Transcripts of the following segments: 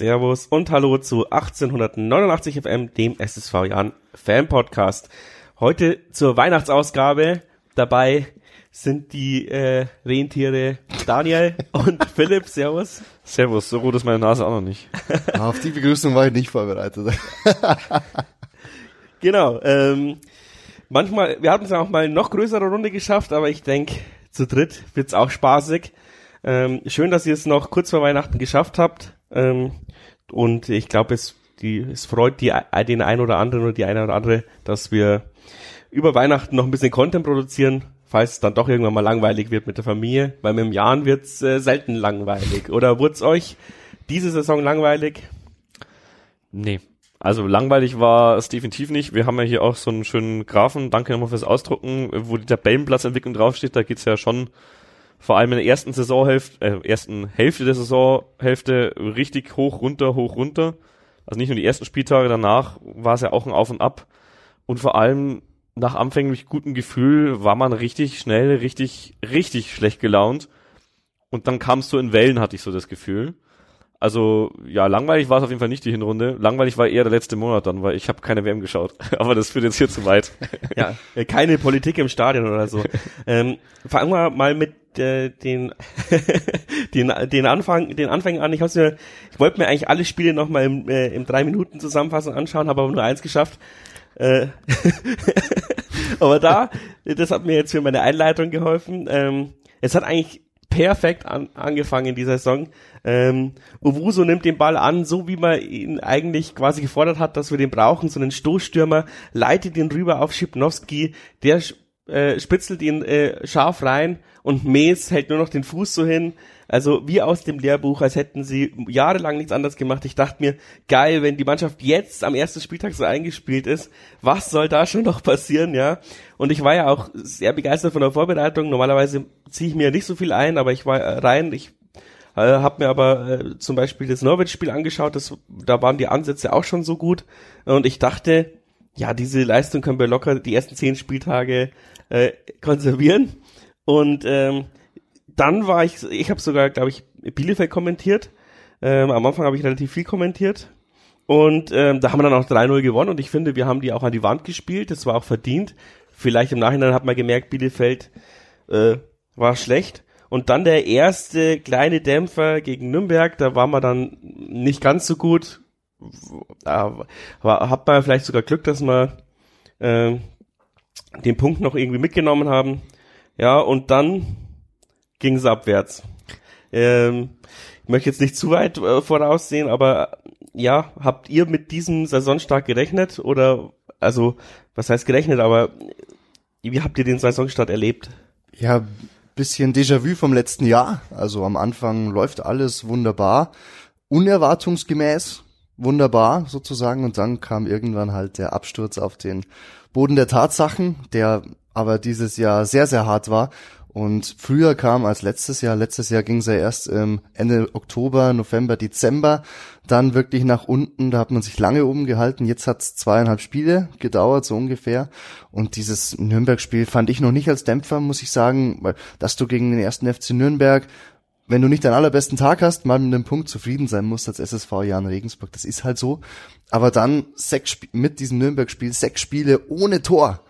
Servus und Hallo zu 1889 FM, dem SSV Jan Fan Podcast. Heute zur Weihnachtsausgabe. Dabei sind die äh, Rentiere Daniel und Philipp. Servus. Servus, so rot ist meine Nase auch noch nicht. Auf die Begrüßung war ich nicht vorbereitet. genau. Ähm, manchmal, wir hatten es ja auch mal noch größere Runde geschafft, aber ich denke, zu dritt wird's auch spaßig. Ähm, schön, dass ihr es noch kurz vor Weihnachten geschafft habt. Ähm, und ich glaube, es, die, es freut die, den einen oder anderen oder die eine oder andere, dass wir über Weihnachten noch ein bisschen Content produzieren, falls es dann doch irgendwann mal langweilig wird mit der Familie, weil mit dem Jahren wird's äh, selten langweilig. Oder wurde euch diese Saison langweilig? Nee. Also langweilig war es definitiv nicht. Wir haben ja hier auch so einen schönen Graphen, danke nochmal fürs Ausdrucken, wo die Tabellenplatzentwicklung draufsteht. Da geht's ja schon vor allem in der ersten Saisonhälfte, äh, ersten Hälfte der Saisonhälfte richtig hoch, runter, hoch, runter. Also nicht nur die ersten Spieltage, danach war es ja auch ein Auf und Ab. Und vor allem nach anfänglich gutem Gefühl war man richtig schnell, richtig, richtig schlecht gelaunt. Und dann kamst du in Wellen, hatte ich so das Gefühl. Also ja, langweilig war es auf jeden Fall nicht die Hinrunde. Langweilig war eher der letzte Monat dann, weil ich habe keine WM geschaut. Aber das führt jetzt hier zu weit. ja, keine Politik im Stadion oder so. ähm, fangen wir mal mit äh, den den den Anfang den Anfängen an. Ich, mir, ich wollte mir eigentlich alle Spiele noch mal im, äh, im drei Minuten Zusammenfassung anschauen, habe aber nur eins geschafft. Äh, aber da, das hat mir jetzt für meine Einleitung geholfen. Ähm, es hat eigentlich perfekt an, angefangen in dieser Saison. Ähm, Owuso nimmt den Ball an, so wie man ihn eigentlich quasi gefordert hat, dass wir den brauchen, so einen Stoßstürmer, leitet ihn rüber auf Schipnowski, der äh, spitzelt ihn äh, scharf rein und Mees hält nur noch den Fuß so hin. Also wie aus dem Lehrbuch, als hätten sie jahrelang nichts anderes gemacht. Ich dachte mir, geil, wenn die Mannschaft jetzt am ersten Spieltag so eingespielt ist, was soll da schon noch passieren, ja? Und ich war ja auch sehr begeistert von der Vorbereitung. Normalerweise ziehe ich mir nicht so viel ein, aber ich war rein, ich äh, habe mir aber äh, zum Beispiel das Norwich-Spiel angeschaut, das, da waren die Ansätze auch schon so gut. Und ich dachte, ja, diese Leistung können wir locker die ersten zehn Spieltage äh, konservieren. Und ähm, dann war ich, ich habe sogar, glaube ich, Bielefeld kommentiert. Ähm, am Anfang habe ich relativ viel kommentiert. Und ähm, da haben wir dann auch 3-0 gewonnen und ich finde, wir haben die auch an die Wand gespielt. Das war auch verdient. Vielleicht im Nachhinein hat man gemerkt, Bielefeld äh, war schlecht. Und dann der erste kleine Dämpfer gegen Nürnberg, da war man dann nicht ganz so gut. Da war, hat man vielleicht sogar Glück, dass wir äh, den Punkt noch irgendwie mitgenommen haben. Ja, und dann ging es abwärts. Ähm, ich möchte jetzt nicht zu weit äh, voraussehen, aber ja, habt ihr mit diesem Saisonstart gerechnet oder also was heißt gerechnet, aber wie habt ihr den Saisonstart erlebt? Ja, bisschen Déjà-vu vom letzten Jahr. Also am Anfang läuft alles wunderbar, unerwartungsgemäß wunderbar sozusagen. Und dann kam irgendwann halt der Absturz auf den Boden der Tatsachen, der aber dieses Jahr sehr, sehr hart war. Und früher kam als letztes Jahr, letztes Jahr ging es ja erst ähm, Ende Oktober, November, Dezember, dann wirklich nach unten, da hat man sich lange oben gehalten, jetzt hat es zweieinhalb Spiele gedauert, so ungefähr. Und dieses Nürnberg-Spiel fand ich noch nicht als Dämpfer, muss ich sagen, weil dass du gegen den ersten FC Nürnberg wenn du nicht deinen allerbesten Tag hast, mal mit einem Punkt zufrieden sein musst als SSV Jan Regensburg. Das ist halt so. Aber dann sechs mit diesem Nürnberg-Spiel sechs Spiele ohne Tor.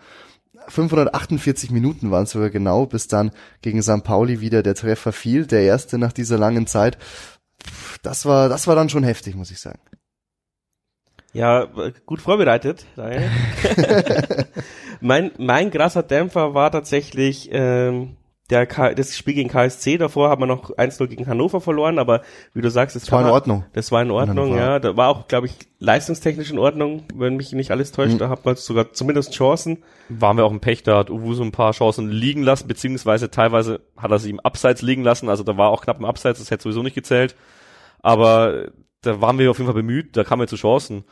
548 Minuten waren es sogar genau, bis dann gegen St. Pauli wieder der Treffer fiel, der erste nach dieser langen Zeit. Das war, das war dann schon heftig, muss ich sagen. Ja, gut vorbereitet. mein, mein krasser Dämpfer war tatsächlich ähm, der K das Spiel gegen KSC, davor haben wir noch 1-0 gegen Hannover verloren, aber wie du sagst, das, das war in Ordnung. Das war in Ordnung, ja. Da war auch, glaube ich, leistungstechnisch in Ordnung, wenn mich nicht alles täuscht. Mhm. Da hat man sogar zumindest Chancen. Waren wir auch im Pech, da hat Uwu so ein paar Chancen liegen lassen, beziehungsweise teilweise hat er sie im Abseits liegen lassen, also da war auch knapp im Abseits, das hätte sowieso nicht gezählt. Aber da waren wir auf jeden Fall bemüht, da kamen wir zu Chancen.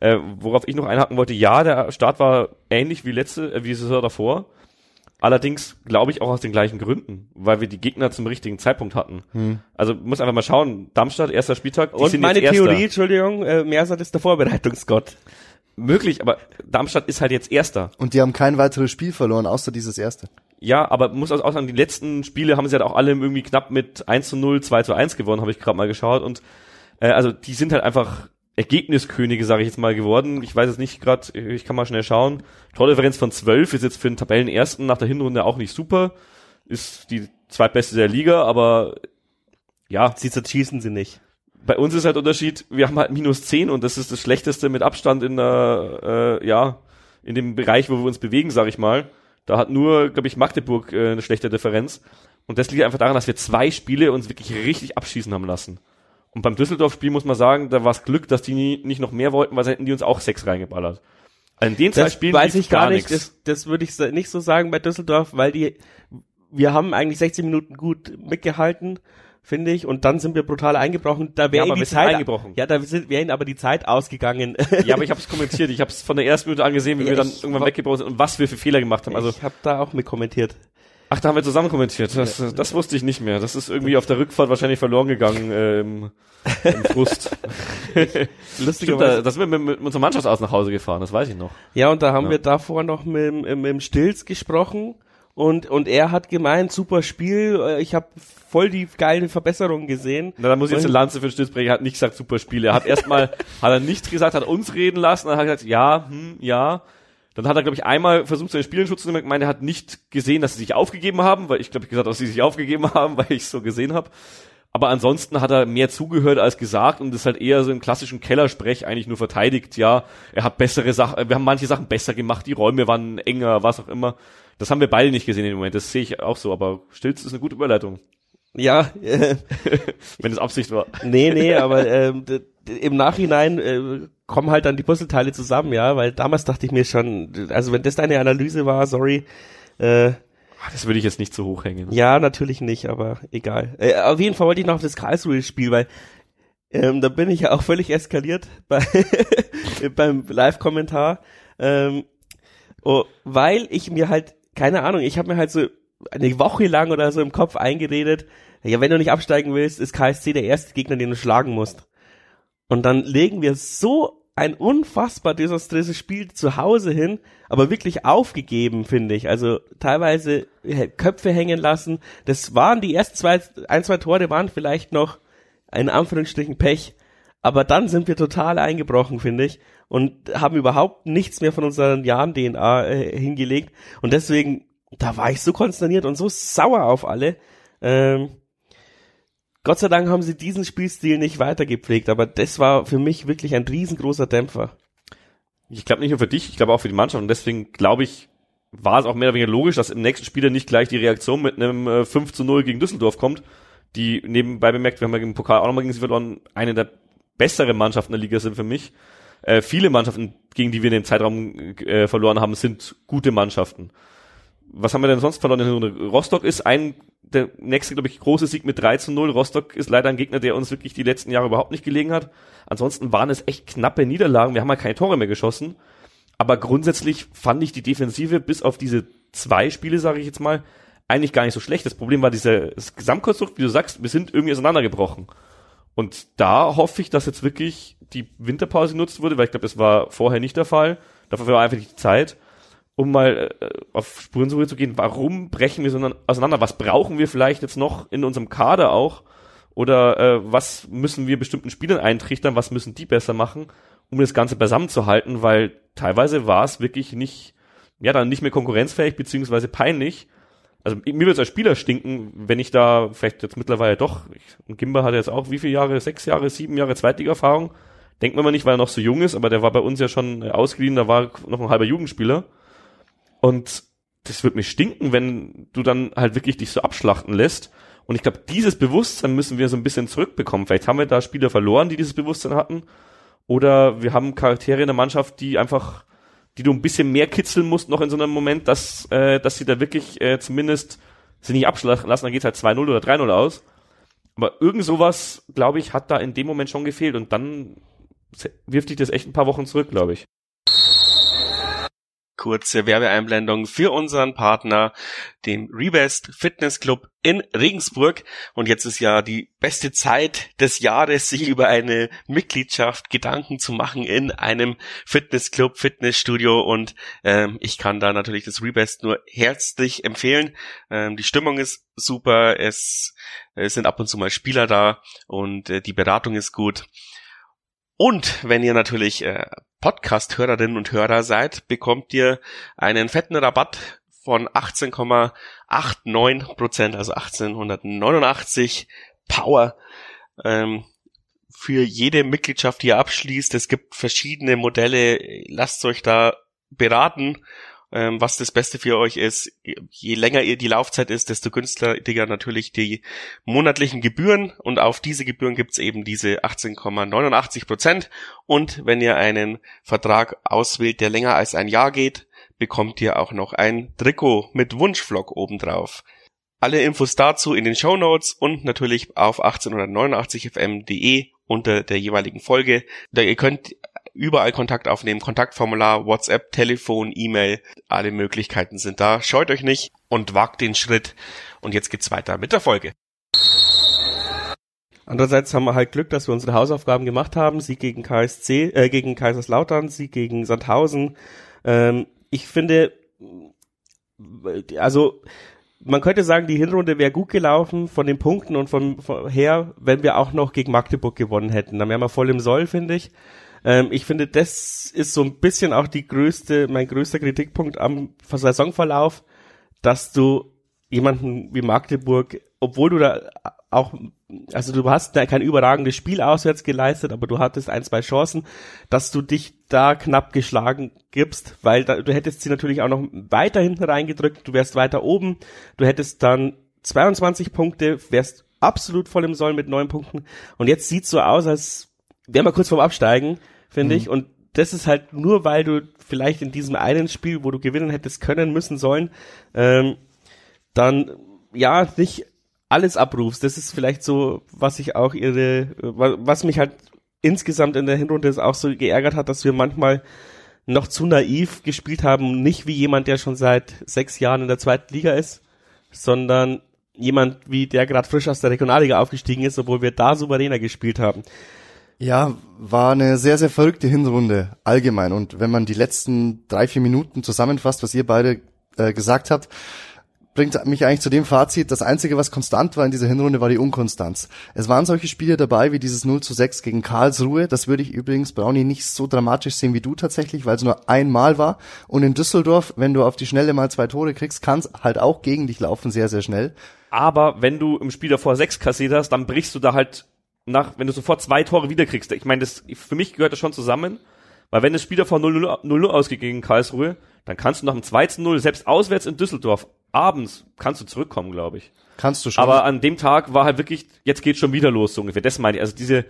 Äh, worauf ich noch einhaken wollte, ja, der Start war ähnlich wie letzte, äh, wie die Saison davor. Allerdings glaube ich auch aus den gleichen Gründen, weil wir die Gegner zum richtigen Zeitpunkt hatten. Hm. Also muss einfach mal schauen, Darmstadt, erster Spieltag. Die Und meine Theorie, Entschuldigung, äh, Mersat ist der Vorbereitungsgott. Möglich, aber Darmstadt ist halt jetzt Erster. Und die haben kein weiteres Spiel verloren, außer dieses erste. Ja, aber muss auch sagen, die letzten Spiele haben sie halt auch alle irgendwie knapp mit 1 zu 0, 2 zu 1 gewonnen, habe ich gerade mal geschaut. Und Äh, also die sind halt einfach Ergebniskönige, sage ich jetzt mal, geworden. Ich weiß es nicht gerade, ich kann mal schnell schauen. Tordifferenz von 12 ist jetzt für den Tabellenersten nach der Hinrunde auch nicht super. Ist die zweitbeste der Liga, aber ja. Sie zerschießen sie nicht. Bei uns ist halt Unterschied, wir haben halt minus 10 und das ist das schlechteste mit Abstand in der, äh, ja, in dem Bereich, wo wir uns bewegen, sag ich mal. Da hat nur, glaube ich, Magdeburg äh, eine schlechte Differenz. Und das liegt einfach daran, dass wir zwei Spiele uns wirklich richtig abschießen haben lassen. Und beim Düsseldorf-Spiel muss man sagen, da war es Glück, dass die nie, nicht noch mehr wollten, weil sie hätten die uns auch sechs reingeballert. Also in den zwei das Spielen weiß ich gar nicht. Das, das würde ich nicht so sagen bei Düsseldorf, weil die, wir haben eigentlich 16 Minuten gut mitgehalten finde ich. Und dann sind wir brutal eingebrochen. Da wäre ja, die Zeit eingebrochen. Ja, da wäre ihnen aber die Zeit ausgegangen. Ja, aber ich habe es kommentiert. Ich habe es von der ersten Minute angesehen, wie ja, wir dann irgendwann weggebrochen sind und was wir für Fehler gemacht haben. Also ich habe da auch mit kommentiert. Ach, da haben wir zusammen kommentiert. Das, das wusste ich nicht mehr. Das ist irgendwie auf der Rückfahrt wahrscheinlich verloren gegangen äh, im, im Frust. Lustig, da, da sind wir mit, mit unserer Mannschaft aus nach Hause gefahren, das weiß ich noch. Ja, und da haben ja. wir davor noch mit, mit, mit dem Stilz gesprochen und, und er hat gemeint, super Spiel, äh, ich habe voll die geilen Verbesserungen gesehen. Na, da muss ich jetzt eine Lanze für den Stütz brechen, er hat nicht gesagt, super Spiel. Er hat erstmal, hat er nichts gesagt, hat uns reden lassen, dann hat er gesagt, ja, hm, ja. Dann hat er, glaube ich, einmal versucht, seine Spiele in Schutz zu nehmen. Ich meine, er hat nicht gesehen, dass sie sich aufgegeben haben, weil ich glaube, ich gesagt, dass sie sich aufgegeben haben, weil ich es so gesehen habe. Aber ansonsten hat er mehr zugehört als gesagt und ist halt eher so im klassischen Kellersprech eigentlich nur verteidigt. Ja, er hat bessere Sachen, wir haben manche Sachen besser gemacht, die Räume waren enger, was auch immer. Das haben wir beide nicht gesehen im Moment, das sehe ich auch so, aber Stilz ist eine gute Überleitung. Ja, äh, wenn es Absicht war. Nee, nee, aber ähm, im Nachhinein äh, kommen halt dann die Puzzleteile zusammen, ja, weil damals dachte ich mir schon, also wenn das deine Analyse war, sorry, äh, ah, das würde ich jetzt nicht so hochhängen. Ja, natürlich nicht, aber egal. Äh, auf jeden Fall wollte ich noch auf das Karlsruhe-Spiel, weil ähm, da bin ich ja auch völlig eskaliert bei, beim Live-Kommentar, ähm, oh, weil ich mir halt keine Ahnung, ich habe mir halt so eine Woche lang oder so im Kopf eingeredet, ja, wenn du nicht absteigen willst, ist KSC der erste Gegner, den du schlagen musst. Und dann legen wir so ein unfassbar desaströses Spiel zu Hause hin, aber wirklich aufgegeben, finde ich. Also teilweise Köpfe hängen lassen. Das waren die ersten zwei, ein, zwei Tore waren vielleicht noch in Anführungsstrichen Pech. Aber dann sind wir total eingebrochen, finde ich und haben überhaupt nichts mehr von unseren Jahren DNA äh, hingelegt. Und deswegen, da war ich so konsterniert und so sauer auf alle. Ähm, Gott sei Dank haben sie diesen Spielstil nicht weitergepflegt, aber das war für mich wirklich ein riesengroßer Dämpfer. Ich glaube nicht nur für dich, ich glaube auch für die Mannschaft und deswegen glaube ich, war es auch mehr oder weniger logisch, dass im nächsten Spiel dann nicht gleich die Reaktion mit einem äh, 5 zu 0 gegen Düsseldorf kommt, die nebenbei bemerkt, wir haben ja im Pokal auch nochmal gegen sie verloren, eine der besseren Mannschaften der Liga sind für mich. Äh, viele Mannschaften, gegen die wir in dem Zeitraum äh, verloren haben, sind gute Mannschaften. Was haben wir denn sonst verloren? Rostock ist ein, der nächste, glaube ich, große Sieg mit 3 zu 0. Rostock ist leider ein Gegner, der uns wirklich die letzten Jahre überhaupt nicht gelegen hat. Ansonsten waren es echt knappe Niederlagen. Wir haben ja keine Tore mehr geschossen. Aber grundsätzlich fand ich die Defensive bis auf diese zwei Spiele, sage ich jetzt mal, eigentlich gar nicht so schlecht. Das Problem war dieses Gesamtkonstrukt, wie du sagst, wir sind irgendwie auseinandergebrochen. Und da hoffe ich, dass jetzt wirklich die Winterpause genutzt wurde, weil ich glaube, das war vorher nicht der Fall. Dafür war einfach nicht die Zeit, um mal äh, auf Spurensuche zu gehen. Warum brechen wir so auseinander? Was brauchen wir vielleicht jetzt noch in unserem Kader auch? Oder äh, was müssen wir bestimmten Spielern eintrichtern? Was müssen die besser machen, um das Ganze beisammen zu halten? Weil teilweise war es wirklich nicht, ja, dann nicht mehr konkurrenzfähig beziehungsweise peinlich also mir würde es als Spieler stinken, wenn ich da vielleicht jetzt mittlerweile doch, ich, Gimba hat jetzt auch wie viele Jahre, sechs Jahre, sieben Jahre Zweitliga-Erfahrung. Denkt man mal nicht, weil er noch so jung ist, aber der war bei uns ja schon äh, ausgeliehen, da war noch ein halber Jugendspieler. Und das wird mir stinken, wenn du dann halt wirklich dich so abschlachten lässt. Und ich glaube, dieses Bewusstsein müssen wir so ein bisschen zurückbekommen. Vielleicht haben wir da Spieler verloren, die dieses Bewusstsein hatten. Oder wir haben Charaktere in der Mannschaft, die einfach die du ein bisschen mehr kitzeln musst noch in so einem Moment, dass, äh, dass sie da wirklich äh, zumindest sie nicht abschlagen lassen, dann geht's halt 2-0 oder 3-0 aus. Aber irgend sowas, glaube ich, hat da in dem Moment schon gefehlt und dann wirft dich das echt ein paar Wochen zurück, glaube ich. Kurze Werbeeinblendung für unseren Partner, dem Rebest Fitness Club in Regensburg. Und jetzt ist ja die beste Zeit des Jahres, sich über eine Mitgliedschaft Gedanken zu machen in einem Fitnessclub, Fitnessstudio. Und ähm, ich kann da natürlich das Rebest nur herzlich empfehlen. Ähm, die Stimmung ist super, es, es sind ab und zu mal Spieler da und äh, die Beratung ist gut. Und wenn ihr natürlich äh, Podcast-Hörerinnen und Hörer seid, bekommt ihr einen fetten Rabatt von 18,89 Prozent, also 1889 Power ähm, für jede Mitgliedschaft, die ihr abschließt. Es gibt verschiedene Modelle. Lasst euch da beraten ähm, was das Beste für euch ist. Je länger ihr die Laufzeit ist, desto günstiger natürlich die monatlichen Gebühren und auf diese Gebühren gibt's eben diese 18,89 Prozent. Und wenn ihr einen Vertrag auswählt, der länger als ein Jahr geht, bekommt ihr auch noch ein Trikot mit Wunschvlog obendrauf. Alle Infos dazu in den Show Notes und natürlich auf 1889fm.de unter der jeweiligen Folge. Da ihr könnt überall Kontakt aufnehmen, Kontaktformular, WhatsApp, Telefon, E-Mail, alle Möglichkeiten sind da. Scheut euch nicht und wagt den Schritt. Und jetzt geht's weiter mit der Folge. Andererseits haben wir halt Glück, dass wir unsere Hausaufgaben gemacht haben. Sieg gegen KSC, äh, gegen Kaiserslautern, Sieg gegen Sandhausen. Ähm, ich finde, also man könnte sagen, die Hinrunde wäre gut gelaufen von den Punkten und von, von her, wenn wir auch noch gegen Magdeburg gewonnen hätten. Dann wären wir voll im Soll, finde ich. Ähm, ich finde, das ist so ein bisschen auch die größte, mein größter Kritikpunkt am Saisonverlauf, dass du jemanden wie Magdeburg, obwohl du da auch, also du hast da kein überragendes Spiel auswärts geleistet, aber du hattest ein, zwei Chancen, dass du dich da knapp geschlagen gibst, weil da, du hättest sie natürlich auch noch weiter hinten reingedrückt, du wärst weiter oben, du hättest dann 22 Punkte, wärst absolut voll im Soll mit neun Punkten. Und jetzt sieht's so aus, als wären wir kurz vorm Absteigen finde mhm. ich. Und das ist halt nur, weil du vielleicht in diesem einen Spiel, wo du gewinnen hättest können, müssen sollen, ähm, dann ja nicht alles abrufst. Das ist vielleicht so, was ich auch ihre, was mich halt insgesamt in der Hinrunde auch so geärgert hat, dass wir manchmal noch zu naiv gespielt haben, nicht wie jemand, der schon seit sechs Jahren in der zweiten Liga ist, sondern jemand wie der gerade frisch aus der Regionalliga aufgestiegen ist, obwohl wir da souveräner gespielt haben. Ja, war eine sehr, sehr verrückte Hinrunde allgemein. Und wenn man die letzten drei, vier Minuten zusammenfasst, was ihr beide äh, gesagt habt, bringt mich eigentlich zu dem Fazit, das Einzige, was konstant war in dieser Hinrunde, war die Unkonstanz. Es waren solche Spiele dabei, wie dieses 0 zu 6 gegen Karlsruhe. Das würde ich übrigens, Brownie, nicht so dramatisch sehen wie du tatsächlich, weil es nur einmal war. Und in Düsseldorf, wenn du auf die Schnelle mal zwei Tore kriegst, kann es halt auch gegen dich laufen, sehr, sehr schnell. Aber wenn du im Spiel davor sechs kassiert hast, dann brichst du da halt nach, wenn du sofort zwei Tore wiederkriegst, ich meine, das, für mich gehört das schon zusammen, weil wenn das Spiel davor 0-0 ausgeht gegen Karlsruhe, dann kannst du nach dem 2-0, selbst auswärts in Düsseldorf, abends, kannst du zurückkommen, glaube ich. Kannst du schon. Aber an dem Tag war halt wirklich, jetzt geht's schon wieder los, so ungefähr. Das meine ich. Also diese,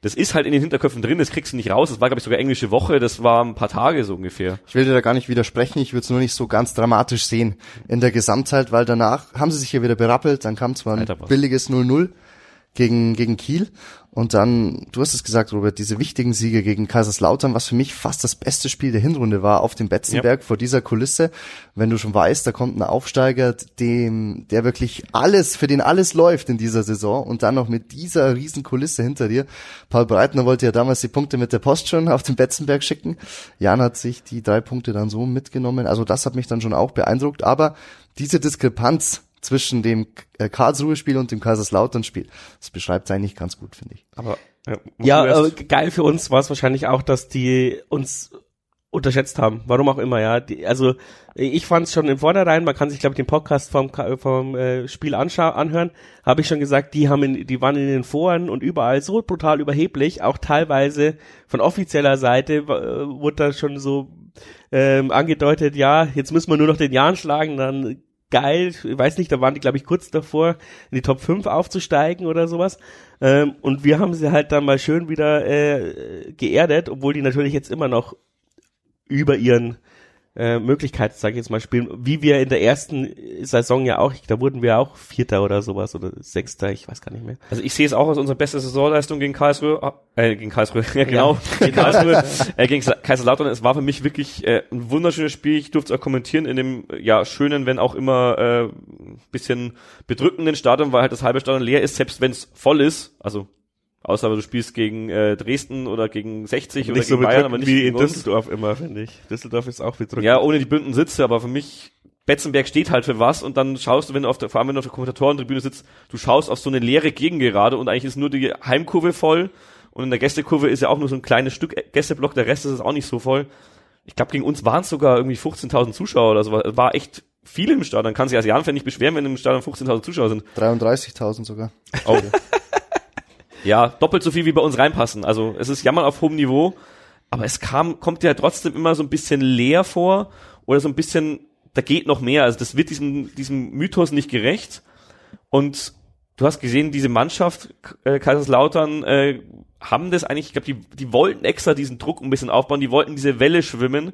das ist halt in den Hinterköpfen drin, das kriegst du nicht raus. Das war, glaube ich, sogar englische Woche, das war ein paar Tage so ungefähr. Ich will dir da gar nicht widersprechen, ich würde es nur nicht so ganz dramatisch sehen in der Gesamtzeit, weil danach haben sie sich ja wieder berappelt, dann kam zwar ein billiges 0-0 gegen, gegen Kiel. Und dann, du hast es gesagt, Robert, diese wichtigen Siege gegen Kaiserslautern, was für mich fast das beste Spiel der Hinrunde war, auf dem Betzenberg ja. vor dieser Kulisse. Wenn du schon weißt, da kommt ein Aufsteiger, dem, der wirklich alles, für den alles läuft in dieser Saison und dann noch mit dieser riesen Kulisse hinter dir. Paul Breitner wollte ja damals die Punkte mit der Post schon auf den Betzenberg schicken. Jan hat sich die drei Punkte dann so mitgenommen. Also das hat mich dann schon auch beeindruckt. Aber diese Diskrepanz zwischen dem äh, Karlsruhe-Spiel und dem Kaiserslautern-Spiel. Das beschreibt es eigentlich ganz gut, finde ich. Aber ja, ja äh, geil für uns war es wahrscheinlich auch, dass die uns unterschätzt haben, warum auch immer, ja. Die, also ich fand es schon im Vornherein, man kann sich glaube ich den Podcast vom vom äh, Spiel anhören, habe ich schon gesagt, die haben in, die waren in den Foren und überall so brutal überheblich, auch teilweise von offizieller Seite äh, wurde da schon so ähm, angedeutet, ja, jetzt müssen wir nur noch den Jan schlagen, dann geil. Ich weiß nicht, da waren die, glaube ich, kurz davor, in die Top 5 aufzusteigen oder sowas. Ähm, und wir haben sie halt dann mal schön wieder äh, geerdet, obwohl die natürlich jetzt immer noch über ihren äh, Möglichkeit, sage ich jetzt mal, spielen, wie wir in der ersten Saison ja auch, da wurden wir auch Vierter oder sowas oder Sechster, ich weiß gar nicht mehr. Also ich sehe es auch als unsere beste Saisonleistung gegen Karlsruhe, äh, gegen Karlsruhe, ja genau, ja. gegen Karlsruhe, äh, gegen Kaiserslautern. Es war für mich wirklich äh, ein wunderschönes Spiel. Ich durfte es auch kommentieren in dem ja schönen, wenn auch immer äh, bisschen bedrückenden Stadion, weil halt das halbe Stadion leer ist, selbst wenn es voll ist. Also Außer du spielst gegen äh, Dresden oder gegen 60 oder gegen so Bayern, aber nicht wie in Düsseldorf uns. immer, finde ich. Düsseldorf ist auch bedrückend. Ja, ohne die Bünden Sitze, aber für mich Betzenberg steht halt für was und dann schaust du, wenn du auf der, vor allem wenn du auf der Kommentatorentribüne sitzt, du schaust auf so eine leere Gegengerade und eigentlich ist nur die Heimkurve voll und in der Gästekurve ist ja auch nur so ein kleines Stück Gästeblock, der Rest ist auch nicht so voll. Ich glaube, gegen uns waren es sogar irgendwie 15.000 Zuschauer oder so. War echt viel im Stadion. Kann sich als Jan-Fan nicht beschweren, wenn im Stadion 15.000 Zuschauer sind. 33.000 sogar. Oh. Ja, doppelt so viel wie bei uns reinpassen. Also es ist Jammern auf hohem Niveau, aber es kam, kommt ja trotzdem immer so ein bisschen leer vor oder so ein bisschen, da geht noch mehr. Also das wird diesem, diesem Mythos nicht gerecht. Und du hast gesehen, diese Mannschaft, äh, Kaiserslautern, äh, haben das eigentlich, ich glaube, die, die wollten extra diesen Druck ein bisschen aufbauen, die wollten diese Welle schwimmen.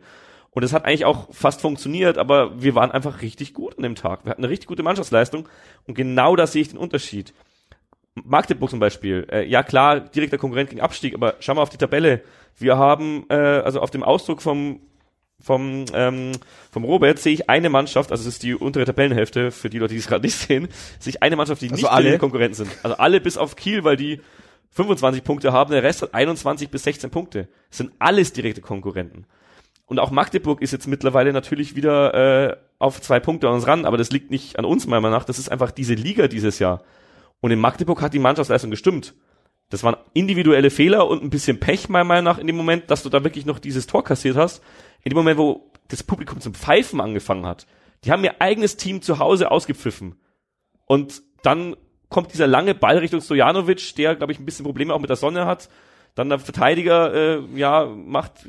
Und es hat eigentlich auch fast funktioniert, aber wir waren einfach richtig gut an dem Tag. Wir hatten eine richtig gute Mannschaftsleistung und genau da sehe ich den Unterschied. Magdeburg zum Beispiel, äh, ja klar, direkter Konkurrent gegen Abstieg, aber schau mal auf die Tabelle. Wir haben, äh, also auf dem Ausdruck vom vom, ähm, vom Robert sehe ich eine Mannschaft, also es ist die untere Tabellenhälfte für die Leute, die es gerade nicht sehen, sehe ich eine Mannschaft, die also nicht alle Konkurrenten sind. Also alle bis auf Kiel, weil die 25 Punkte haben, der Rest hat 21 bis 16 Punkte. Das sind alles direkte Konkurrenten. Und auch Magdeburg ist jetzt mittlerweile natürlich wieder äh, auf zwei Punkte an uns ran, aber das liegt nicht an uns meiner Meinung nach, das ist einfach diese Liga dieses Jahr. Und in Magdeburg hat die Mannschaftsleistung gestimmt. Das waren individuelle Fehler und ein bisschen Pech, meiner Meinung nach, in dem Moment, dass du da wirklich noch dieses Tor kassiert hast. In dem Moment, wo das Publikum zum Pfeifen angefangen hat. Die haben ihr eigenes Team zu Hause ausgepfiffen. Und dann kommt dieser lange Ball Richtung Stojanovic, der, glaube ich, ein bisschen Probleme auch mit der Sonne hat. Dann der Verteidiger, äh, ja, macht,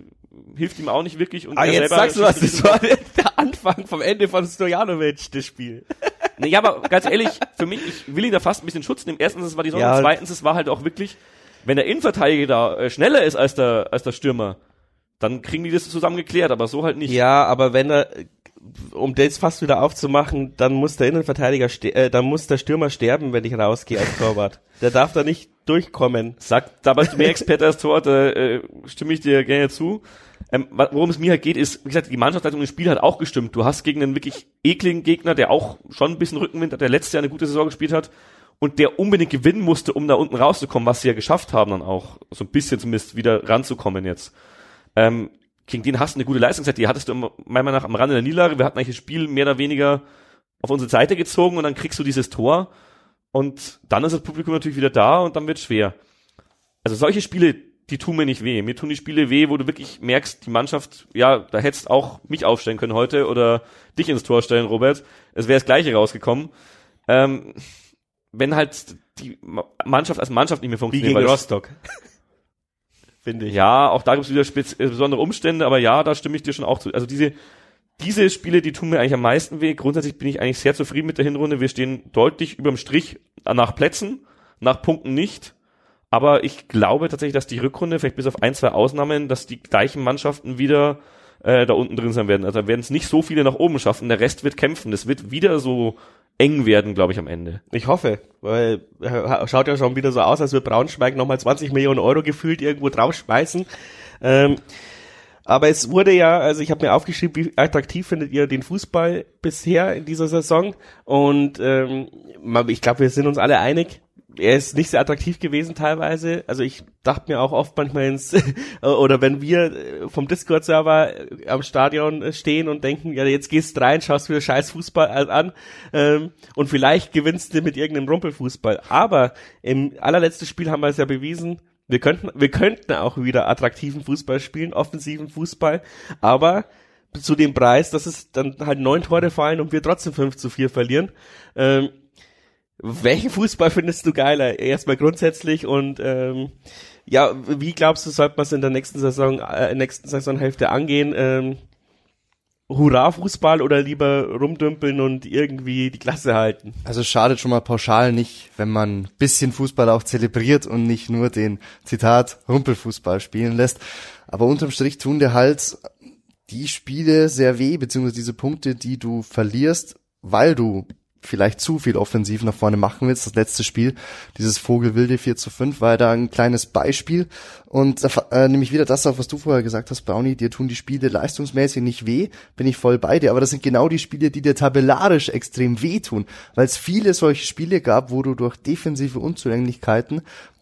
hilft ihm auch nicht wirklich. Und ah, jetzt sagst du was, das war der Anfang vom Ende von Stojanovic, das Spiel. Ja, aber ganz ehrlich, für mich, ich will ihn da fast ein bisschen Schutz nehmen. Erstens, es war die Sonne, ja. zweitens, es war halt auch wirklich, wenn der Innenverteidiger da äh, schneller ist als der, als der Stürmer, dann kriegen die das zusammen geklärt, aber so halt nicht. Ja, aber wenn er, um das fast wieder aufzumachen, dann muss der Innenverteidiger, äh, dann muss der Stürmer sterben, wenn ich rausgehe als Torwart. Der darf da nicht durchkommen. Sagt, da bist du mehr Experte als Torwart, äh, stimme ich dir gerne zu. Ähm, worum es mir halt geht, ist, wie gesagt, die Mannschaftsleitung im Spiel hat auch gestimmt. Du hast gegen einen wirklich ekligen Gegner, der auch schon ein bisschen Rückenwind hat, der letztes Jahr eine gute Saison gespielt hat und der unbedingt gewinnen musste, um da unten rauszukommen, was sie ja geschafft haben dann auch, so ein bisschen zumindest wieder ranzukommen jetzt. Ähm, gegen den hast du eine gute Leistungszeit, die hattest du meiner Meinung nach am Rande der Niederlage. Wir hatten eigentlich das Spiel mehr oder weniger auf unsere Seite gezogen und dann kriegst du dieses Tor und dann ist das Publikum natürlich wieder da und dann wird schwer. Also solche Spiele, die tun mir nicht weh. Mir tun die Spiele weh, wo du wirklich merkst, die Mannschaft, ja, da hättest auch mich aufstellen können heute oder dich ins Tor stellen, Robert. Es wäre das Gleiche rausgekommen. Ähm, wenn halt die Mannschaft als Mannschaft nicht mehr funktioniert. Wie gegen Rostock. Finde ich. Ja, auch da gibt es wieder äh, besondere Umstände, aber ja, da stimme ich dir schon auch zu. Also diese, diese Spiele, die tun mir eigentlich am meisten weh. Grundsätzlich bin ich eigentlich sehr zufrieden mit der Hinrunde. Wir stehen deutlich überm Strich nach Plätzen, nach Punkten nicht. Aber ich glaube tatsächlich, dass die Rückrunde, vielleicht bis auf ein, zwei Ausnahmen, dass die gleichen Mannschaften wieder äh, da unten drin sein werden. Also werden es nicht so viele nach oben schaffen. Der Rest wird kämpfen. Es wird wieder so eng werden, glaube ich, am Ende. Ich hoffe, weil äh, schaut ja schon wieder so aus, als würde Braunschweig nochmal 20 Millionen Euro gefühlt irgendwo draufschmeißen. Ähm, aber es wurde ja, also ich habe mir aufgeschrieben, wie attraktiv findet ihr den Fußball bisher in dieser Saison? Und ähm, ich glaube, wir sind uns alle einig, er ist nicht sehr attraktiv gewesen teilweise. Also ich dachte mir auch oft manchmal ins, oder wenn wir äh, vom Discord-Server äh, am Stadion äh, stehen und denken, ja, jetzt gehst rein, schaust wieder scheiß Fußball an ähm, und vielleicht gewinnst du mit irgendeinem Rumpelfußball. Aber im allerletzten Spiel haben wir es ja bewiesen, wir könnten, wir könnten auch wieder attraktiven Fußball spielen, offensiven Fußball, aber zu dem Preis, dass es dann halt neun Tore fallen und wir trotzdem 5 zu 4 verlieren. Ähm, welchen Fußball findest du geiler? Erstmal grundsätzlich und ähm, ja, wie glaubst du, sollte man es in der nächsten Saison, äh, nächsten Saisonhälfte angehen? Ähm, Hurra-Fußball oder lieber rumdümpeln und irgendwie die Klasse halten? Also schadet schon mal pauschal nicht, wenn man bisschen Fußball auch zelebriert und nicht nur den Zitat Rumpelfußball spielen lässt. Aber unterm Strich tun der halt die Spiele sehr weh, beziehungsweise diese Punkte, die du verlierst, weil du vielleicht zu viel offensiv nach vorne machen willst. Das letzte Spiel, dieses Vogelwilde 4 zu 5, war ja da ein kleines Beispiel. Und äh, nämlich wieder das auf, was du vorher gesagt hast, Brownie, dir tun die Spiele leistungsmäßig nicht weh, bin ich voll bei dir. Aber das sind genau die Spiele, die dir tabellarisch extrem weh tun, weil es viele solche Spiele gab, wo du durch defensive Unzulänglichkeiten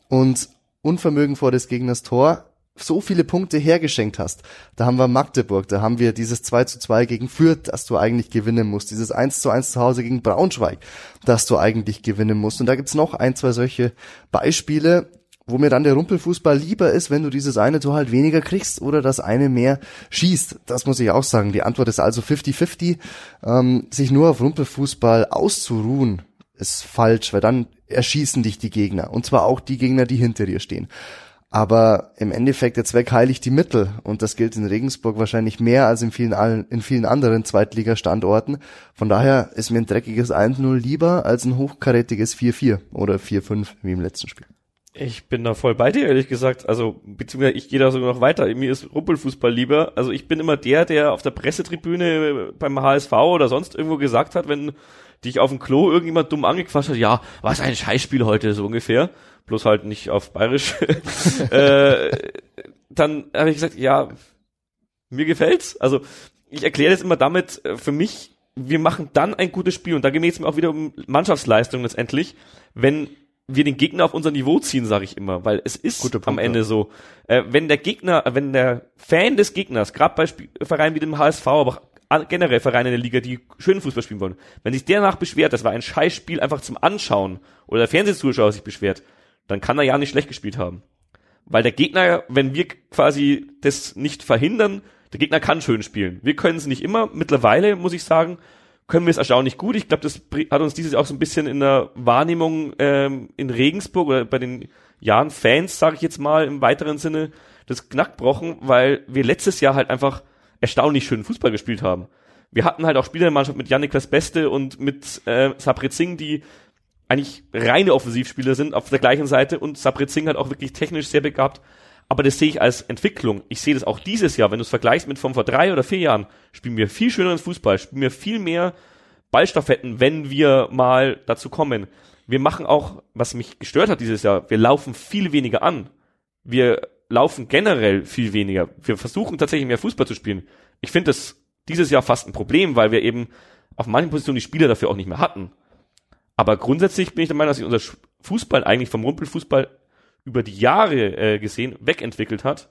und Unvermögen vor des Gegners Tor so viele Punkte hergeschenkt hast. Da haben wir Magdeburg, da haben wir dieses 2 zu 2 gegen Fürth, das du eigentlich gewinnen musst, dieses 1 zu 1 zu Hause gegen Braunschweig, das du eigentlich gewinnen musst. Und da gibt's noch ein, zwei solche Beispiele, wo mir dann der Rumpelfußball lieber ist, wenn du dieses eine Tor halt weniger kriegst oder das eine mehr schießt. Das muss ich auch sagen. Die Antwort ist also 50-50. Ähm, sich nur auf Rumpelfußball auszuruhen, ist falsch, weil dann erschießen dich die Gegner. Und zwar auch die Gegner, die hinter dir stehen. Aber im Endeffekt der Zweck heiligt die Mittel und das gilt in Regensburg wahrscheinlich mehr als in vielen, in vielen anderen Zweitligastandorten. Von daher ist mir ein dreckiges 1-0 lieber als ein hochkarätiges 4-4 oder 4-5 wie im letzten Spiel. Ich bin da voll bei dir, ehrlich gesagt. Also, beziehungsweise ich gehe da sogar noch weiter. Mir ist Rumpelfußball lieber. Also ich bin immer der, der auf der Pressetribüne beim HSV oder sonst irgendwo gesagt hat, wenn dich auf dem Klo irgendjemand dumm angequatscht hat, ja, was ein Scheißspiel heute, so ungefähr bloß halt nicht auf Bayerisch, äh, dann habe ich gesagt, ja, mir gefällt's. Also ich erkläre das immer damit, äh, für mich, wir machen dann ein gutes Spiel und da geht es mir auch wieder um Mannschaftsleistung letztendlich, wenn wir den Gegner auf unser Niveau ziehen, sage ich immer, weil es ist am Ende so, äh, wenn der Gegner, wenn der Fan des Gegners, gerade bei Sp Vereinen wie dem HSV, aber auch generell Vereine in der Liga, die schönen Fußball spielen wollen, wenn sich der danach beschwert, das war ein Scheißspiel einfach zum Anschauen oder der Fernsehzuschauer sich beschwert, dann kann er ja nicht schlecht gespielt haben. Weil der Gegner, wenn wir quasi das nicht verhindern, der Gegner kann schön spielen. Wir können es nicht immer. Mittlerweile, muss ich sagen, können wir es erstaunlich gut. Ich glaube, das hat uns dieses auch so ein bisschen in der Wahrnehmung ähm, in Regensburg oder bei den Jahren Fans, sage ich jetzt mal im weiteren Sinne, das Knackbrochen, weil wir letztes Jahr halt einfach erstaunlich schönen Fußball gespielt haben. Wir hatten halt auch Spieler in der Mannschaft mit Yannick Beste und mit äh, Singh, die eigentlich reine Offensivspieler sind auf der gleichen Seite und Singh hat auch wirklich technisch sehr begabt. Aber das sehe ich als Entwicklung. Ich sehe das auch dieses Jahr, wenn du es vergleichst mit von vor drei oder vier Jahren, spielen wir viel schöneren Fußball, spielen wir viel mehr Ballstaffetten, wenn wir mal dazu kommen. Wir machen auch, was mich gestört hat dieses Jahr, wir laufen viel weniger an. Wir laufen generell viel weniger. Wir versuchen tatsächlich mehr Fußball zu spielen. Ich finde das dieses Jahr fast ein Problem, weil wir eben auf manchen Positionen die Spieler dafür auch nicht mehr hatten. Aber grundsätzlich bin ich der Meinung, dass sich unser Fußball eigentlich vom Rumpelfußball über die Jahre äh, gesehen wegentwickelt hat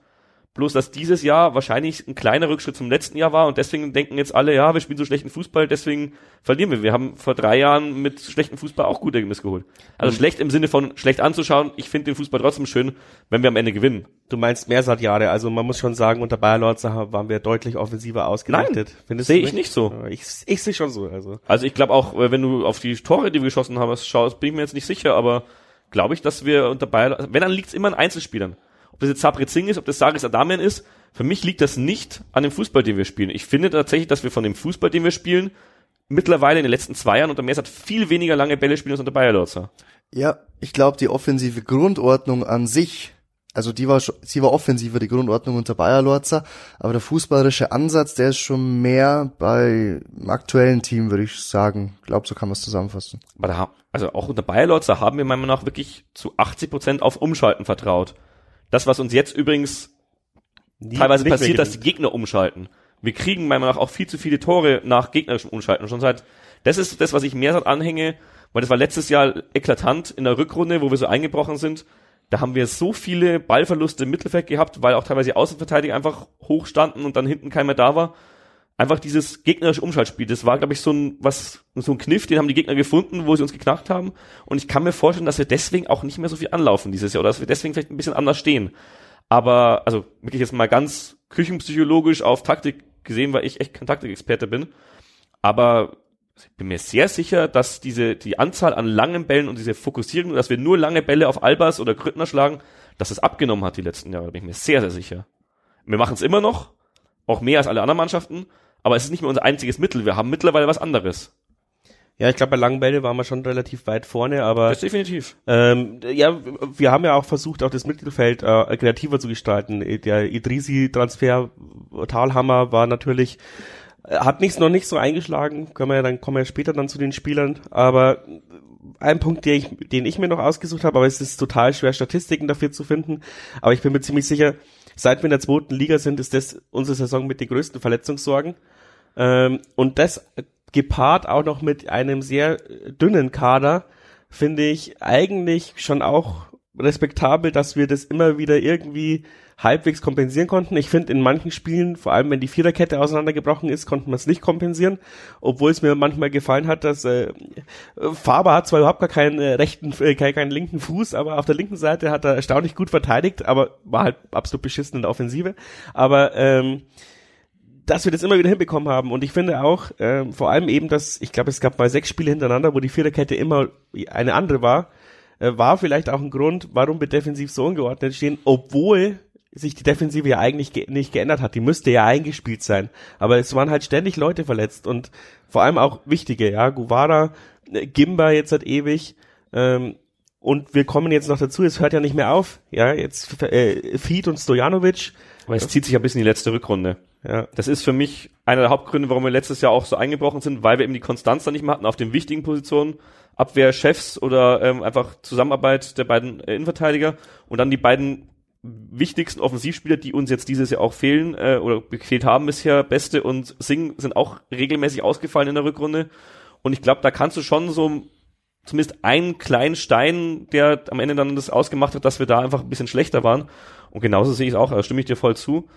Bloß, dass dieses Jahr wahrscheinlich ein kleiner Rückschritt zum letzten Jahr war und deswegen denken jetzt alle, ja, wir spielen so schlechten Fußball, deswegen verlieren wir. Wir haben vor drei Jahren mit schlechtem Fußball auch gute Ergebnisse geholt. Also mhm. schlecht im Sinne von schlecht anzuschauen. Ich finde den Fußball trotzdem schön, wenn wir am Ende gewinnen. Du meinst mehr seit Jahre. Also man muss schon sagen, unter Bayer Lorzer waren wir deutlich offensiver ausgerichtet. Nein, sehe ich nicht so. Ich, ich sehe schon so. Also, also ich glaube auch, äh, wenn du auf die Tore, die wir geschossen haben, schaust, bin ich mir jetzt nicht sicher, aber glaube ich, dass wir unter Bayer, wenn dann liegt es immer an Einzelspielern. Ob das jetzt Sabri Singh ist, ob das Saris Adamian ist, für mich liegt das nicht an dem Fußball, den wir spielen. Ich finde tatsächlich, dass wir von dem Fußball, den wir spielen, mittlerweile in den letzten zwei Jahren unter Messert viel weniger lange Bälle spielen als unter Bayer Lorzer. Ja, ich glaube, die offensive Grundordnung an sich, also die war, sie war offensiver, die Grundordnung unter Bayer Lorzer, aber der fußballerische Ansatz, der ist schon mehr bei aktuellen Team, würde ich sagen. Ich glaube, so kann man es zusammenfassen. Aber da, also auch unter Bayer Lorzer haben wir meiner Meinung nach wirklich zu 80 Prozent auf Umschalten vertraut. Das, was uns jetzt übrigens Nie, teilweise passiert, dass die Gegner umschalten. Wir kriegen meiner Meinung nach auch viel zu viele Tore nach gegnerischem Umschalten. Schon seit, das ist das, was ich mehr seit anhänge, weil das war letztes Jahr eklatant in der Rückrunde, wo wir so eingebrochen sind. Da haben wir so viele Ballverluste im Mittelfeld gehabt, weil auch teilweise die Außenverteidiger einfach hoch standen und dann hinten keiner mehr da war. Einfach dieses gegnerische Umschaltspiel, das war, glaube ich, so ein, was, so ein Kniff, den haben die Gegner gefunden, wo sie uns geknackt haben. Und ich kann mir vorstellen, dass wir deswegen auch nicht mehr so viel anlaufen dieses Jahr oder dass wir deswegen vielleicht ein bisschen anders stehen. Aber, also wirklich jetzt mal ganz küchenpsychologisch auf Taktik gesehen, weil ich echt kein Taktikexperte bin. Aber ich bin mir sehr sicher, dass diese, die Anzahl an langen Bällen und diese Fokussierung, dass wir nur lange Bälle auf Albers oder Grüttner schlagen, dass es abgenommen hat die letzten Jahre. Bin ich mir sehr, sehr sicher. Wir machen es immer noch, auch mehr als alle anderen Mannschaften, aber es ist nicht mehr unser einziges Mittel. Wir haben mittlerweile was anderes. Ja, ich glaube, bei langen Bälle waren wir schon relativ weit vorne, aber. Das definitiv. Ähm, ja, wir haben ja auch versucht, auch das Mittelfeld äh, kreativer zu gestalten. Der Idrisi-Transfer Talhammer war natürlich äh, hat nichts noch nicht so eingeschlagen, können wir ja dann kommen wir ja später dann zu den Spielern, aber ein Punkt, den ich, den ich mir noch ausgesucht habe, aber es ist total schwer Statistiken dafür zu finden, aber ich bin mir ziemlich sicher, seit wir in der zweiten Liga sind, ist das unsere Saison mit den größten Verletzungssorgen ähm, und das gepaart auch noch mit einem sehr dünnen Kader, finde ich eigentlich schon auch respektabel, dass wir das immer wieder irgendwie halbwegs kompensieren konnten. Ich finde, in manchen Spielen, vor allem wenn die Viererkette auseinandergebrochen ist, konnten wir es nicht kompensieren, obwohl es mir manchmal gefallen hat, dass äh, Faber hat zwar überhaupt gar keinen äh, rechten, äh, keinen, keinen linken Fuß, aber auf der linken Seite hat er erstaunlich gut verteidigt, aber war halt absolut beschissen in der Offensive. Aber ähm, dass wir das immer wieder hinbekommen haben. Und ich finde auch, äh, vor allem eben, dass, ich glaube, es gab mal sechs Spiele hintereinander, wo die Viererkette immer eine andere war, äh, war vielleicht auch ein Grund, warum wir defensiv so ungeordnet stehen, obwohl sich die Defensive ja eigentlich ge nicht geändert hat. Die müsste ja eingespielt sein. Aber es waren halt ständig Leute verletzt und vor allem auch wichtige, ja, Guvara, äh, Gimba jetzt hat ewig, ähm, und wir kommen jetzt noch dazu, es hört ja nicht mehr auf, ja, jetzt äh, Fied und Stojanovic. Aber es zieht sich ein bisschen in die letzte Rückrunde. Ja. Das ist für mich einer der Hauptgründe, warum wir letztes Jahr auch so eingebrochen sind, weil wir eben die Konstanz da nicht mehr hatten auf den wichtigen Positionen. Abwehrchefs oder ähm, einfach Zusammenarbeit der beiden äh, Innenverteidiger und dann die beiden wichtigsten Offensivspieler, die uns jetzt dieses Jahr auch fehlen äh, oder gefehlt haben bisher, Beste und Sing sind auch regelmäßig ausgefallen in der Rückrunde. Und ich glaube, da kannst du schon so zumindest einen kleinen Stein, der am Ende dann das ausgemacht hat, dass wir da einfach ein bisschen schlechter waren. Und genauso sehe ich es auch, da stimme ich dir voll zu.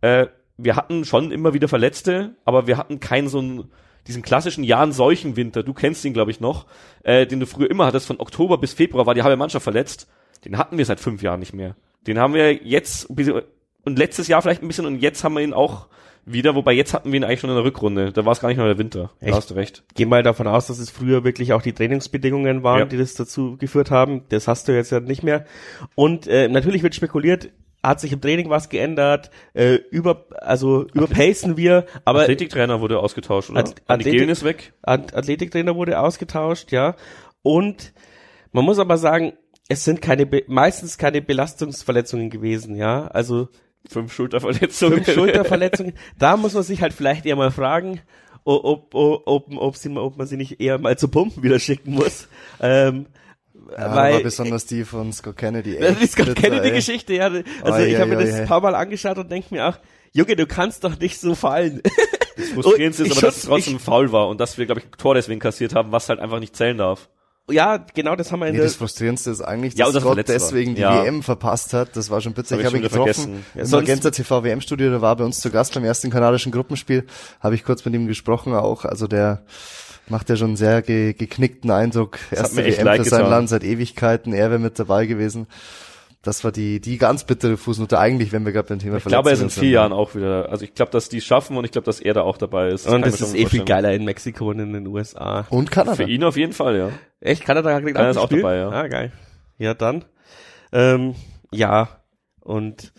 Äh, wir hatten schon immer wieder Verletzte, aber wir hatten keinen so einen, diesen klassischen Jahren Seuchenwinter, du kennst ihn, glaube ich, noch, äh, den du früher immer hattest, von Oktober bis Februar war die halbe Mannschaft verletzt. Den hatten wir seit fünf Jahren nicht mehr. Den haben wir jetzt und letztes Jahr vielleicht ein bisschen und jetzt haben wir ihn auch wieder, wobei jetzt hatten wir ihn eigentlich schon in der Rückrunde. Da war es gar nicht mehr der Winter. Echt? Da hast du recht. Geh mal davon aus, dass es früher wirklich auch die Trainingsbedingungen waren, ja. die das dazu geführt haben. Das hast du jetzt ja nicht mehr. Und äh, natürlich wird spekuliert, hat sich im Training was geändert, äh, über, also überpacen wir, aber. Athletiktrainer wurde ausgetauscht, oder? Ath Athletik ist weg. Athletiktrainer wurde ausgetauscht, ja. Und man muss aber sagen, es sind keine, meistens keine Belastungsverletzungen gewesen, ja. Also. Fünf Schulterverletzungen. Fünf Schulterverletzungen. da muss man sich halt vielleicht eher mal fragen, ob, ob, ob, ob, sie, ob man sie nicht eher mal zu Pumpen wieder schicken muss. Ähm, ja, weil, aber besonders die von Scott Kennedy. Echt, die Scott Kennedy-Geschichte, ja. Also oh, ich habe mir das ein paar Mal angeschaut und denke mir auch, Junge, du kannst doch nicht so fallen. Das Frustrierendste ist aber, dass es trotzdem ich, faul war und dass wir, glaube ich, ein Tor deswegen kassiert haben, was halt einfach nicht zählen darf. Ja, genau, das haben wir in nee, der... Das Frustrierendste ist eigentlich, dass ja, Scott deswegen die ja. WM verpasst hat. Das war schon bitter. Ich habe ihn getroffen ja, im Magenta TV WM-Studio, der war bei uns zu Gast beim ersten kanadischen Gruppenspiel. Habe ich kurz mit ihm gesprochen auch. Also der macht ja schon einen sehr ge geknickten Eindruck. Erste WM für sein Land seit Ewigkeiten. Er wäre mit dabei gewesen. Das war die, die ganz bittere Fußnote eigentlich, wenn wir gerade beim Thema Ich glaube, er ist in vier Jahren auch wieder. Also ich glaube, dass die schaffen und ich glaube, dass er da auch dabei ist. Das und das ist eh viel geiler in Mexiko und in den USA. Und Kanada. Für ihn auf jeden Fall, ja. Echt? Kanada hat Kanada ist auch dabei, ja. Ah, geil. Ja, dann. Ähm, ja. Und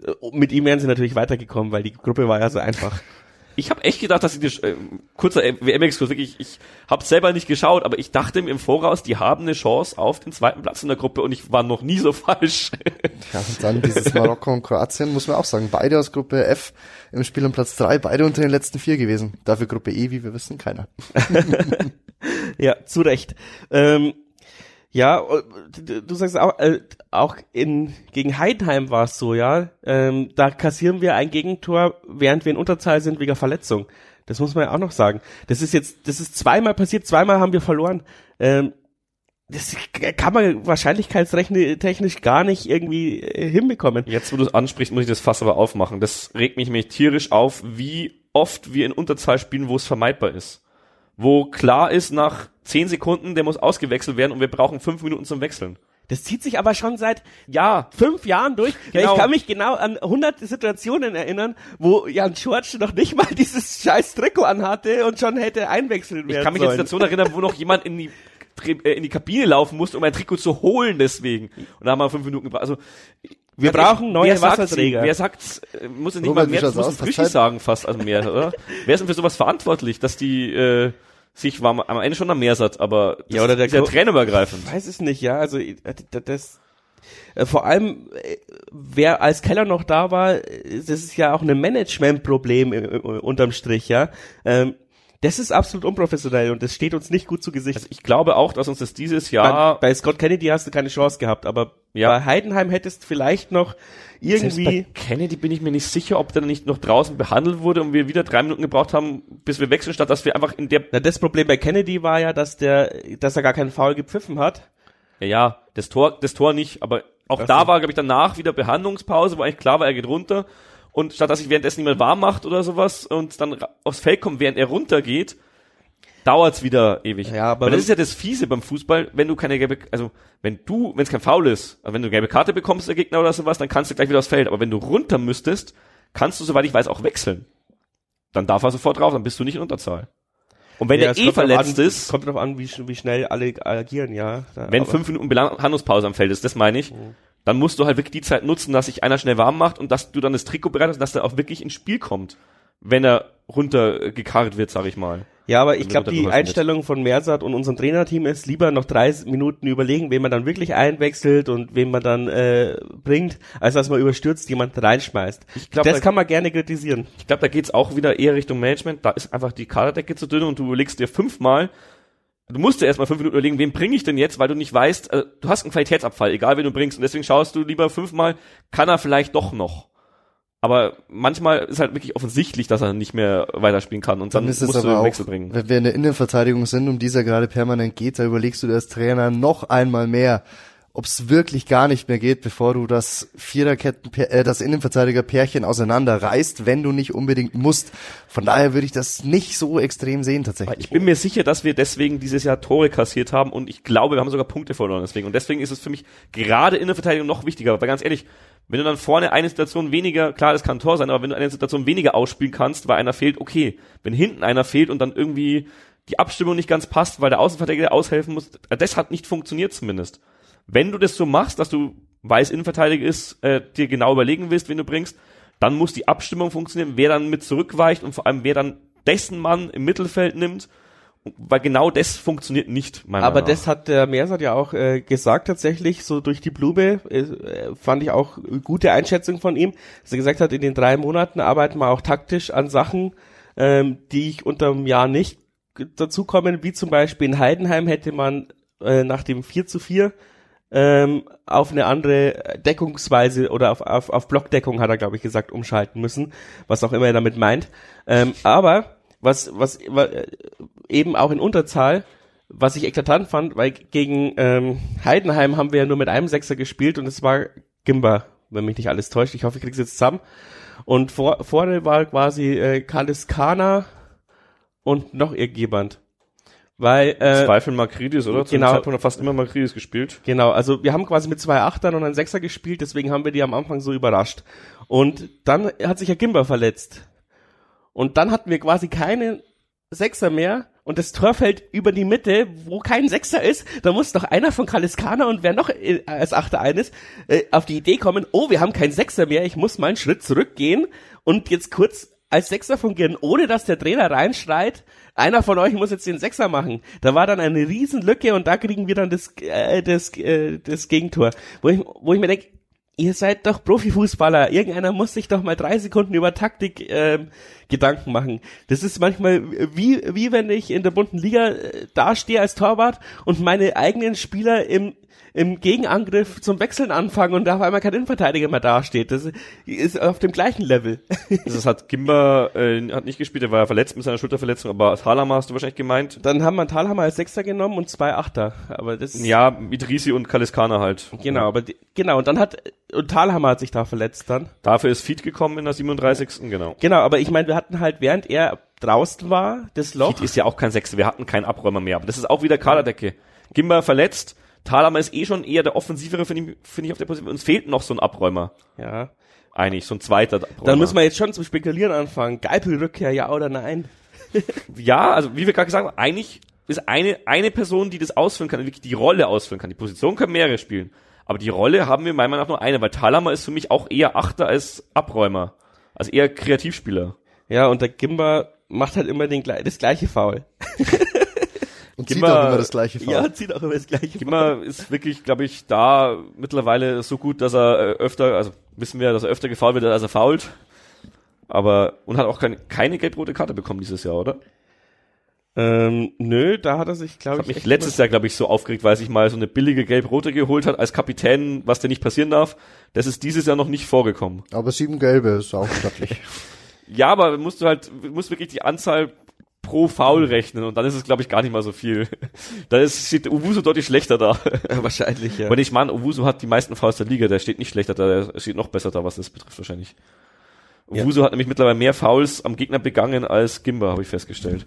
äh, mit ihm wären sie natürlich weitergekommen, weil die Gruppe war ja so einfach. Ich habe echt gedacht, dass sie die, äh, kurzer WM-Exkurs, wirklich, ich habe selber nicht geschaut, aber ich dachte im Voraus, die haben eine Chance auf den zweiten Platz in der Gruppe und ich war noch nie so falsch. Ja, und dann dieses Marokko und Kroatien, muss man auch sagen, beide aus Gruppe F im Spiel um Platz drei, beide unter den letzten vier gewesen. Dafür Gruppe E, wie wir wissen, keiner. ja, zu Recht. Ähm, ja, äh, du sagst auch, äh, auch in gegen Heidenheim war es so, ja. Ähm, da kassieren wir ein Gegentor, während wir in Unterzahl sind wegen Verletzung. Das muss man ja auch noch sagen. Das ist jetzt, das ist zweimal passiert, zweimal haben wir verloren. Ähm, das kann man wahrscheinlichkeitsrechne-technisch gar nicht irgendwie äh, hinbekommen. Jetzt, wo du es ansprichst, muss ich das Fass aber aufmachen. Das regt mich nämlich tierisch auf, wie oft wir in Unterzahl spielen, wo es vermeidbar ist wo klar ist, nach zehn Sekunden, der muss ausgewechselt werden und wir brauchen fünf Minuten zum Wechseln. Das zieht sich aber schon seit ja fünf Jahren durch. Genau. Ich kann mich genau an hunderte Situationen erinnern, wo Jan Schwarz noch nicht mal dieses scheiß Trikot anhatte und schon hätte einwechseln werden Ich kann mich sollen. jetzt dazu erinnern, wo noch jemand in die äh, in die Kabine laufen musste, um ein Trikot zu holen deswegen. Und da haben wir fünf Minuten gebraucht. Also wir brauchen neue Wasserträger. Wer sagt, äh, muss es nicht Robert, mal mehr, das muss richtig sagen fast, also mehr, oder? wer ist denn für sowas verantwortlich, dass die, äh, sich war am Ende schon am Meer satt, aber das ja, oder der ist ja tränenübergreifend. Weiß es nicht, ja, also äh, das Äh, vor allem, wer als Keller noch da war, das ist ja auch ein Managementproblem unterm Strich, ja. Ähm, das ist absolut unprofessionell und das steht uns nicht gut zu Gesicht. Also ich glaube auch, dass uns das dieses Jahr bei, bei Scott Kennedy hast du keine Chance gehabt, aber Ja. bei Heidenheim hättest vielleicht noch Selbst irgendwie bei Kennedy bin ich mir nicht sicher, ob der nicht noch draußen behandelt wurde und wir wieder drei Minuten gebraucht haben, bis wir wechseln, statt dass wir einfach in der Na, das Problem bei Kennedy war ja, dass der, dass er gar keinen Foul gepfiffen hat. Ja, ja, das Tor, das Tor nicht, aber auch Was da war, glaube ich, danach wieder Behandlungspause, wo eigentlich klar war, er geht runter. Und statt dass sich währenddessen niemand warm macht oder sowas und dann aufs Feld kommt, während er runtergeht, dauert's wieder ewig. Ja, aber das ist ja das Fiese beim Fußball, wenn du keine gelbe, also wenn du, wenn es kein Foul ist, also wenn du eine gelbe Karte bekommst, der Gegner oder sowas, dann kannst du gleich wieder aufs Feld. Aber wenn du runter müsstest, kannst du, soweit ich weiß, auch wechseln. Dann darf er sofort drauf, dann bist du nicht in Unterzahl. Und wenn Ja, er eh verletzt an, ist, Kommt drauf an, wie, wie schnell alle agieren, ja. Da, wenn fünf Minuten Behandlungspause am Feld ist, das meine ich, dann musst du halt wirklich die Zeit nutzen, dass sich einer schnell warm macht und dass du dann das Trikot bereitest, dass der auch wirklich ins Spiel kommt, wenn er runtergekarrt wird, sag ich mal. Ja, aber ich glaube, die Einstellung von Mersat und unserem Trainerteam ist lieber noch drei Minuten überlegen, wen man dann wirklich einwechselt und wen man dann äh, bringt, als dass man überstürzt jemand reinschmeißt. Ich glaub, das da- kann man gerne kritisieren. Ich glaube, da geht's auch wieder eher Richtung Management. Da ist einfach die Kaderdecke zu dünn und du überlegst dir fünfmal, du musst dir erstmal fünf Minuten überlegen, wen bringe ich denn jetzt, weil du nicht weißt, äh, du hast einen Qualitätsabfall, egal wen du bringst. Und deswegen schaust du lieber fünfmal, kann er vielleicht doch noch. Aber manchmal ist halt wirklich offensichtlich, dass er nicht mehr weiterspielen kann und dann, Dann ist es musst du aber einen auch, Wechsel bringen. wenn wir in der Innenverteidigung sind, um die es ja gerade permanent geht, da überlegst du dir als Trainer noch einmal mehr, ob es wirklich gar nicht mehr geht, bevor du das Viererketten, äh, das Innenverteidiger-Pärchen auseinanderreißt, wenn du nicht unbedingt musst. Von daher würde ich das nicht so extrem sehen tatsächlich. Ich bin mir sicher, dass wir deswegen dieses Jahr Tore kassiert haben und ich glaube, wir haben sogar Punkte verloren deswegen. Und deswegen ist es für mich gerade in der Verteidigung noch wichtiger, weil ganz ehrlich, wenn du dann vorne eine Situation weniger, klar, das kann Tor sein, aber wenn du eine Situation weniger ausspielen kannst, weil einer fehlt, okay. Wenn hinten einer fehlt und dann irgendwie die Abstimmung nicht ganz passt, weil der Außenverteidiger aushelfen muss, das hat nicht funktioniert zumindest. Wenn du das so machst, dass du, weil es Innenverteidiger ist, äh, dir genau überlegen willst, wen du bringst, dann muss die Abstimmung funktionieren, wer dann mit zurückweicht und vor allem wer dann dessen Mann im Mittelfeld nimmt, weil genau das funktioniert nicht, meiner Aber Meinung das hat der Mersat ja auch äh, gesagt tatsächlich, so durch die Blume, äh, fand ich auch gute Einschätzung von ihm, dass er gesagt hat, in den drei Monaten arbeiten wir auch taktisch an Sachen, ähm, die ich unterm Jahr nicht dazukommen, wie zum Beispiel in Heidenheim hätte man äh, nach dem 4 zu 4 ähm, auf eine andere Deckungsweise oder auf, auf, auf Blockdeckung hat er, glaube ich, gesagt, umschalten müssen, was auch immer er damit meint. Ähm, aber was, was wa- äh, eben auch in Unterzahl, was ich eklatant fand, weil gegen ähm, Heidenheim haben wir ja nur mit einem Sechser gespielt und es war Gimba, wenn mich nicht alles täuscht. Ich hoffe, ich krieg's jetzt zusammen. Und vor, vorne war quasi äh, Kalis Kana und noch irgendjemand. Weil, äh, Zweifel Makridis, oder? Zum genau. Zeitpunkt hat fast immer Makridis gespielt. Genau, also wir haben quasi mit zwei Achtern und einem Sechser gespielt, deswegen haben wir die am Anfang so überrascht. Und dann hat sich ja Gimba verletzt. Und dann hatten wir quasi keine Sechser mehr und das Tor fällt über die Mitte, wo kein Sechser ist. Da muss doch einer von Kaliskana und wer noch äh, als Achter eines äh, auf die Idee kommen, oh, wir haben keinen Sechser mehr, ich muss mal einen Schritt zurückgehen und jetzt kurz als Sechser fungieren, ohne dass der Trainer reinschreit, einer von euch muss jetzt den Sechser machen. Da war dann eine Riesenlücke und da kriegen wir dann das, äh, das, äh, das Gegentor. Wo ich, wo ich mir denke, ihr seid doch Profifußballer. Irgendeiner muss sich doch mal drei Sekunden über Taktik ähm, Gedanken machen. Das ist manchmal wie, wie wenn ich in der bunten Liga äh, dastehe als Torwart und meine eigenen Spieler im im Gegenangriff zum Wechseln anfangen und da auf einmal kein Innenverteidiger mehr dasteht. Das ist auf dem gleichen Level. Das ist, hat Gimba äh, hat nicht gespielt, er war ja verletzt mit seiner Schulterverletzung, aber Thalhammer hast du wahrscheinlich gemeint. Dann haben wir einen Talhammer als Sechster genommen und zwei Achter. Aber das Ja, Idrisi und Kaliskana halt. genau, aber die, genau und dann hat und Talhammer hat sich da verletzt dann. Dafür ist Feed gekommen in der 37. Genau. Genau, aber ich meine, wir hatten halt während er draußen war, das Loch. Feed ist ja auch kein Sechser, wir hatten keinen Abräumer mehr, aber das ist auch wieder Kaderdecke. Gimba verletzt, Thalhammer ist eh schon eher der offensivere, finde ich, finde ich, auf der Position. Uns fehlt noch so ein Abräumer. Ja. Eigentlich, so ein zweiter Abräumer. Dann müssen wir jetzt schon zum Spekulieren anfangen. Geipel-Rückkehr, ja oder nein? Ja, also wie wir gerade gesagt haben, eigentlich ist eine, eine Person, die das ausführen kann, wirklich die Rolle ausführen kann. Die Position können mehrere spielen. Aber die Rolle haben wir meiner Meinung nach nur eine, weil Thalhammer ist für mich auch eher Achter als Abräumer. Also eher Kreativspieler. Ja, und der Gimba macht halt immer den, das gleiche Foul. Und Und zieht auch immer das gleiche Foul. Ja, zieht auch immer das gleiche. Gimmer ist wirklich, glaube ich, da mittlerweile so gut, dass er äh, öfter, also wissen wir, dass er öfter gefault wird, als er fault. Aber, und hat auch keine, keine gelb-rote Karte bekommen dieses Jahr, oder? Ähm, nö, da hat er sich, glaube Hat ich, mich letztes Jahr, glaube ich, so aufgeregt, weil er sich mal so eine billige gelb-rote geholt hat als Kapitän, was dir nicht passieren darf. Das ist dieses Jahr noch nicht vorgekommen. Aber sieben gelbe ist auch stattlich. Ja, aber musst du halt, musst wirklich die Anzahl pro Foul rechnen und dann ist es, glaube ich, gar nicht mal so viel. da ist, steht Uwuso deutlich schlechter da. wahrscheinlich, ja. Aber ich meine, Uwuso hat die meisten Fouls der Liga, der steht nicht schlechter da, der steht noch besser da, was das betrifft wahrscheinlich. Ja. Uwuso hat nämlich mittlerweile mehr Fouls am Gegner begangen als Gimba, habe ich festgestellt.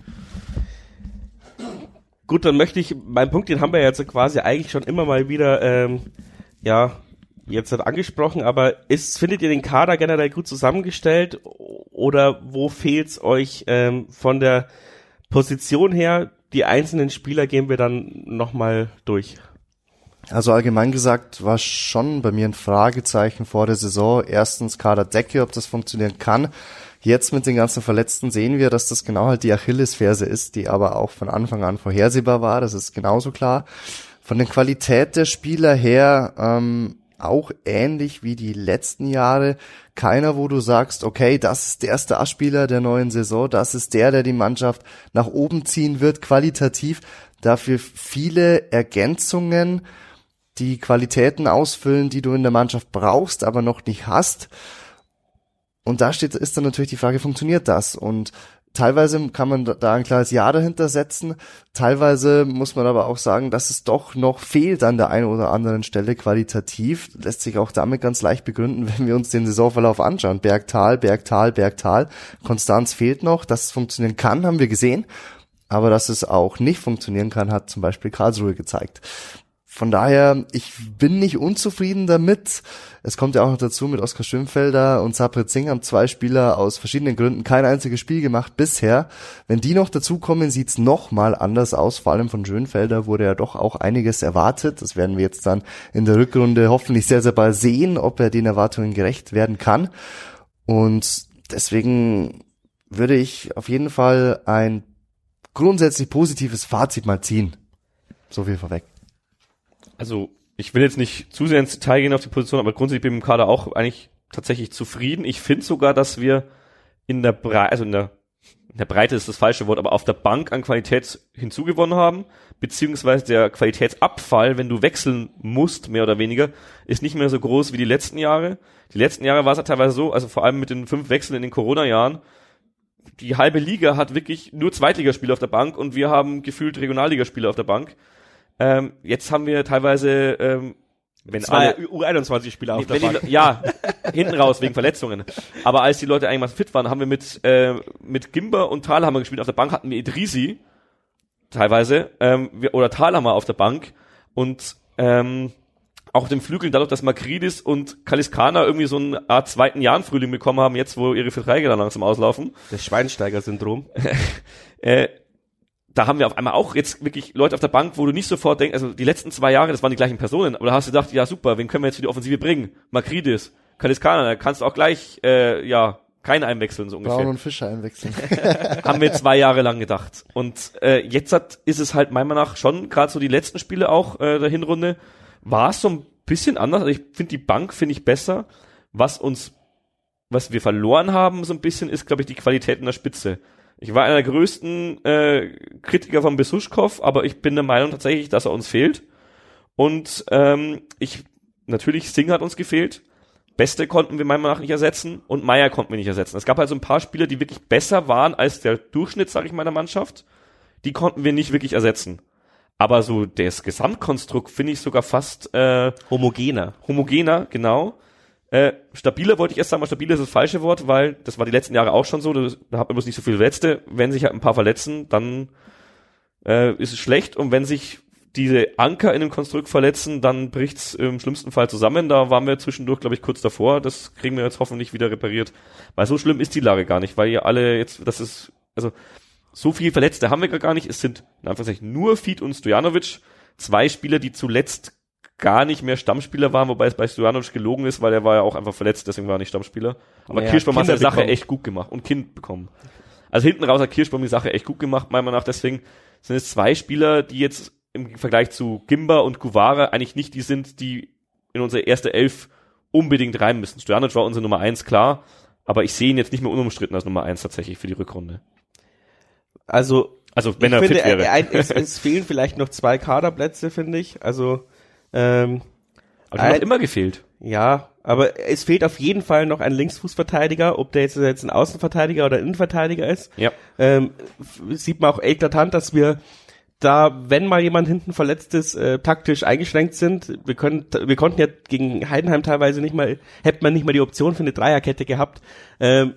Gut, dann möchte ich, mein Punkt, den haben wir jetzt quasi eigentlich schon immer mal wieder, ähm, ja, jetzt hat angesprochen, aber ist, findet ihr den Kader generell gut zusammengestellt oder wo fehlt's euch ähm, von der Position her? Die einzelnen Spieler gehen wir dann nochmal durch. Also allgemein gesagt war schon bei mir ein Fragezeichen vor der Saison. Erstens Kaderdecke, ob das funktionieren kann. Jetzt mit den ganzen Verletzten sehen wir, dass das genau halt die Achillesferse ist, die aber auch von Anfang an vorhersehbar war. Das ist genauso klar. Von der Qualität der Spieler her ähm, auch ähnlich wie die letzten Jahre. Keiner, wo du sagst, okay, das ist der Starspieler der neuen Saison, das ist der, der die Mannschaft nach oben ziehen wird, qualitativ. Dafür viele Ergänzungen, die Qualitäten ausfüllen, die du in der Mannschaft brauchst, aber noch nicht hast. Und da steht, ist dann natürlich die Frage, funktioniert das? Und teilweise kann man da ein klares Ja dahinter setzen. Teilweise muss man aber auch sagen, dass es doch noch fehlt an der einen oder anderen Stelle qualitativ. Lässt sich auch damit ganz leicht begründen, wenn wir uns den Saisonverlauf anschauen. Bergtal, Bergtal, Bergtal. Konstanz fehlt noch. Dass es funktionieren kann, haben wir gesehen. Aber dass es auch nicht funktionieren kann, hat zum Beispiel Karlsruhe gezeigt. Von daher, ich bin nicht unzufrieden damit. Es kommt ja auch noch dazu, mit Oskar Schönfelder und Sabrit Singh haben zwei Spieler aus verschiedenen Gründen kein einziges Spiel gemacht bisher. Wenn die noch dazukommen, sieht's noch mal anders aus. Vor allem von Schönfelder wurde ja doch auch einiges erwartet. Das werden wir jetzt dann in der Rückrunde hoffentlich sehr, sehr bald sehen, ob er den Erwartungen gerecht werden kann. Und deswegen würde ich auf jeden Fall ein grundsätzlich positives Fazit mal ziehen. So viel vorweg. Also, ich will jetzt nicht zu sehr ins Detail gehen auf die Position, aber grundsätzlich bin ich dem Kader auch eigentlich tatsächlich zufrieden. Ich finde sogar, dass wir in der Breite, also in der, in der Breite ist das falsche Wort, aber auf der Bank an Qualität hinzugewonnen haben, beziehungsweise der Qualitätsabfall, wenn du wechseln musst, mehr oder weniger, ist nicht mehr so groß wie die letzten Jahre. Die letzten Jahre war es ja teilweise so, also vor allem mit den fünf Wechseln in den Corona-Jahren, die halbe Liga hat wirklich nur Zweitligaspieler auf der Bank und wir haben gefühlt Regionalligaspieler auf der Bank. Ähm, jetzt haben wir teilweise, ähm, wenn Zwei alle, U21-Spieler auf der Bank. ja, hinten raus wegen Verletzungen. Aber als die Leute eigentlich mal fit waren, haben wir mit äh, mit Gimber und Thalhammer gespielt. Auf der Bank hatten wir Idrisi teilweise ähm, wir, oder Thalhammer auf der Bank und ähm, auch dem Flügeln, dadurch, dass Makridis und Kaliskana irgendwie so eine Art zweiten Jahrenfrühling bekommen haben, jetzt wo ihre Verträge dann langsam auslaufen, Das Schweinsteiger-Syndrom. äh, da haben wir auf einmal auch jetzt wirklich Leute auf der Bank, wo du nicht sofort denkst, also die letzten zwei Jahre, das waren die gleichen Personen, aber da hast du gedacht, ja super, wen können wir jetzt für die Offensive bringen? Makridis, Kaliskana, da kannst du auch gleich, äh, ja, keinen einwechseln, so ungefähr Braun und Fischer einwechseln. haben wir zwei Jahre lang gedacht. Und äh, jetzt hat, ist es halt meiner Meinung nach schon, gerade so die letzten Spiele auch äh, der Hinrunde, war es so ein bisschen anders. Also ich finde die Bank finde ich besser. Was uns, was wir verloren haben, so ein bisschen, ist, glaube ich, die Qualität in der Spitze. Ich war einer der größten äh, Kritiker von Besuschkow, aber ich bin der Meinung tatsächlich, dass er uns fehlt. Und ähm, ich natürlich Singh hat uns gefehlt. Beste konnten wir meiner Meinung nach nicht ersetzen und Meier konnten wir nicht ersetzen. Es gab also ein paar Spieler, die wirklich besser waren als der Durchschnitt, sage ich meiner Mannschaft. Die konnten wir nicht wirklich ersetzen. Aber so das Gesamtkonstrukt finde ich sogar fast äh, Homogener. homogener, genau. Äh, stabiler wollte ich erst sagen, aber stabiler ist das falsche Wort, weil das war die letzten Jahre auch schon so. Da, hat man bloß nicht so viele Verletzte. Wenn sich halt ein paar verletzen, dann äh, ist es schlecht. Und wenn sich diese Anker in dem Konstrukt verletzen, dann bricht's im schlimmsten Fall zusammen. Da waren wir zwischendurch, glaube ich, kurz davor. Das kriegen wir jetzt hoffentlich wieder repariert. Weil so schlimm ist die Lage gar nicht, weil ihr alle jetzt, das ist, also so viele Verletzte haben wir gar nicht. Es sind in Anführungszeichen nur Fied und Stojanovic. Zwei Spieler, die zuletzt gar nicht mehr Stammspieler waren, wobei es bei Stojanovic gelogen ist, weil er war ja auch einfach verletzt, deswegen war er nicht Stammspieler. Aber Naja, Kirschbaum hat Kinder seine Sache bekommen. echt gut gemacht und Kind bekommen. Also hinten raus hat Kirschbaum die Sache echt gut gemacht, meiner Meinung nach. Deswegen sind es zwei Spieler, die jetzt im Vergleich zu Gimba und Guevara eigentlich nicht die sind, die in unsere erste Elf unbedingt rein müssen. Stojanovic war unsere Nummer eins, klar. Aber ich sehe ihn jetzt nicht mehr unumstritten als Nummer eins tatsächlich für die Rückrunde. Also, Also wenn ich er finde, fit wäre. es, es fehlen vielleicht noch zwei Kaderplätze, finde ich. Also, ähm, Aber die hat ein- immer gefehlt. ja, aber es fehlt auf jeden Fall noch ein Linksfußverteidiger, ob der jetzt, jetzt ein Außenverteidiger oder ein Innenverteidiger ist. Ja. ähm, sieht man auch eklatant, dass wir da, wenn mal jemand hinten verletzt ist, äh, taktisch eingeschränkt sind. Wir können, wir konnten ja gegen Heidenheim teilweise nicht mal, hätte man nicht mal die Option für eine Dreierkette gehabt. Ähm,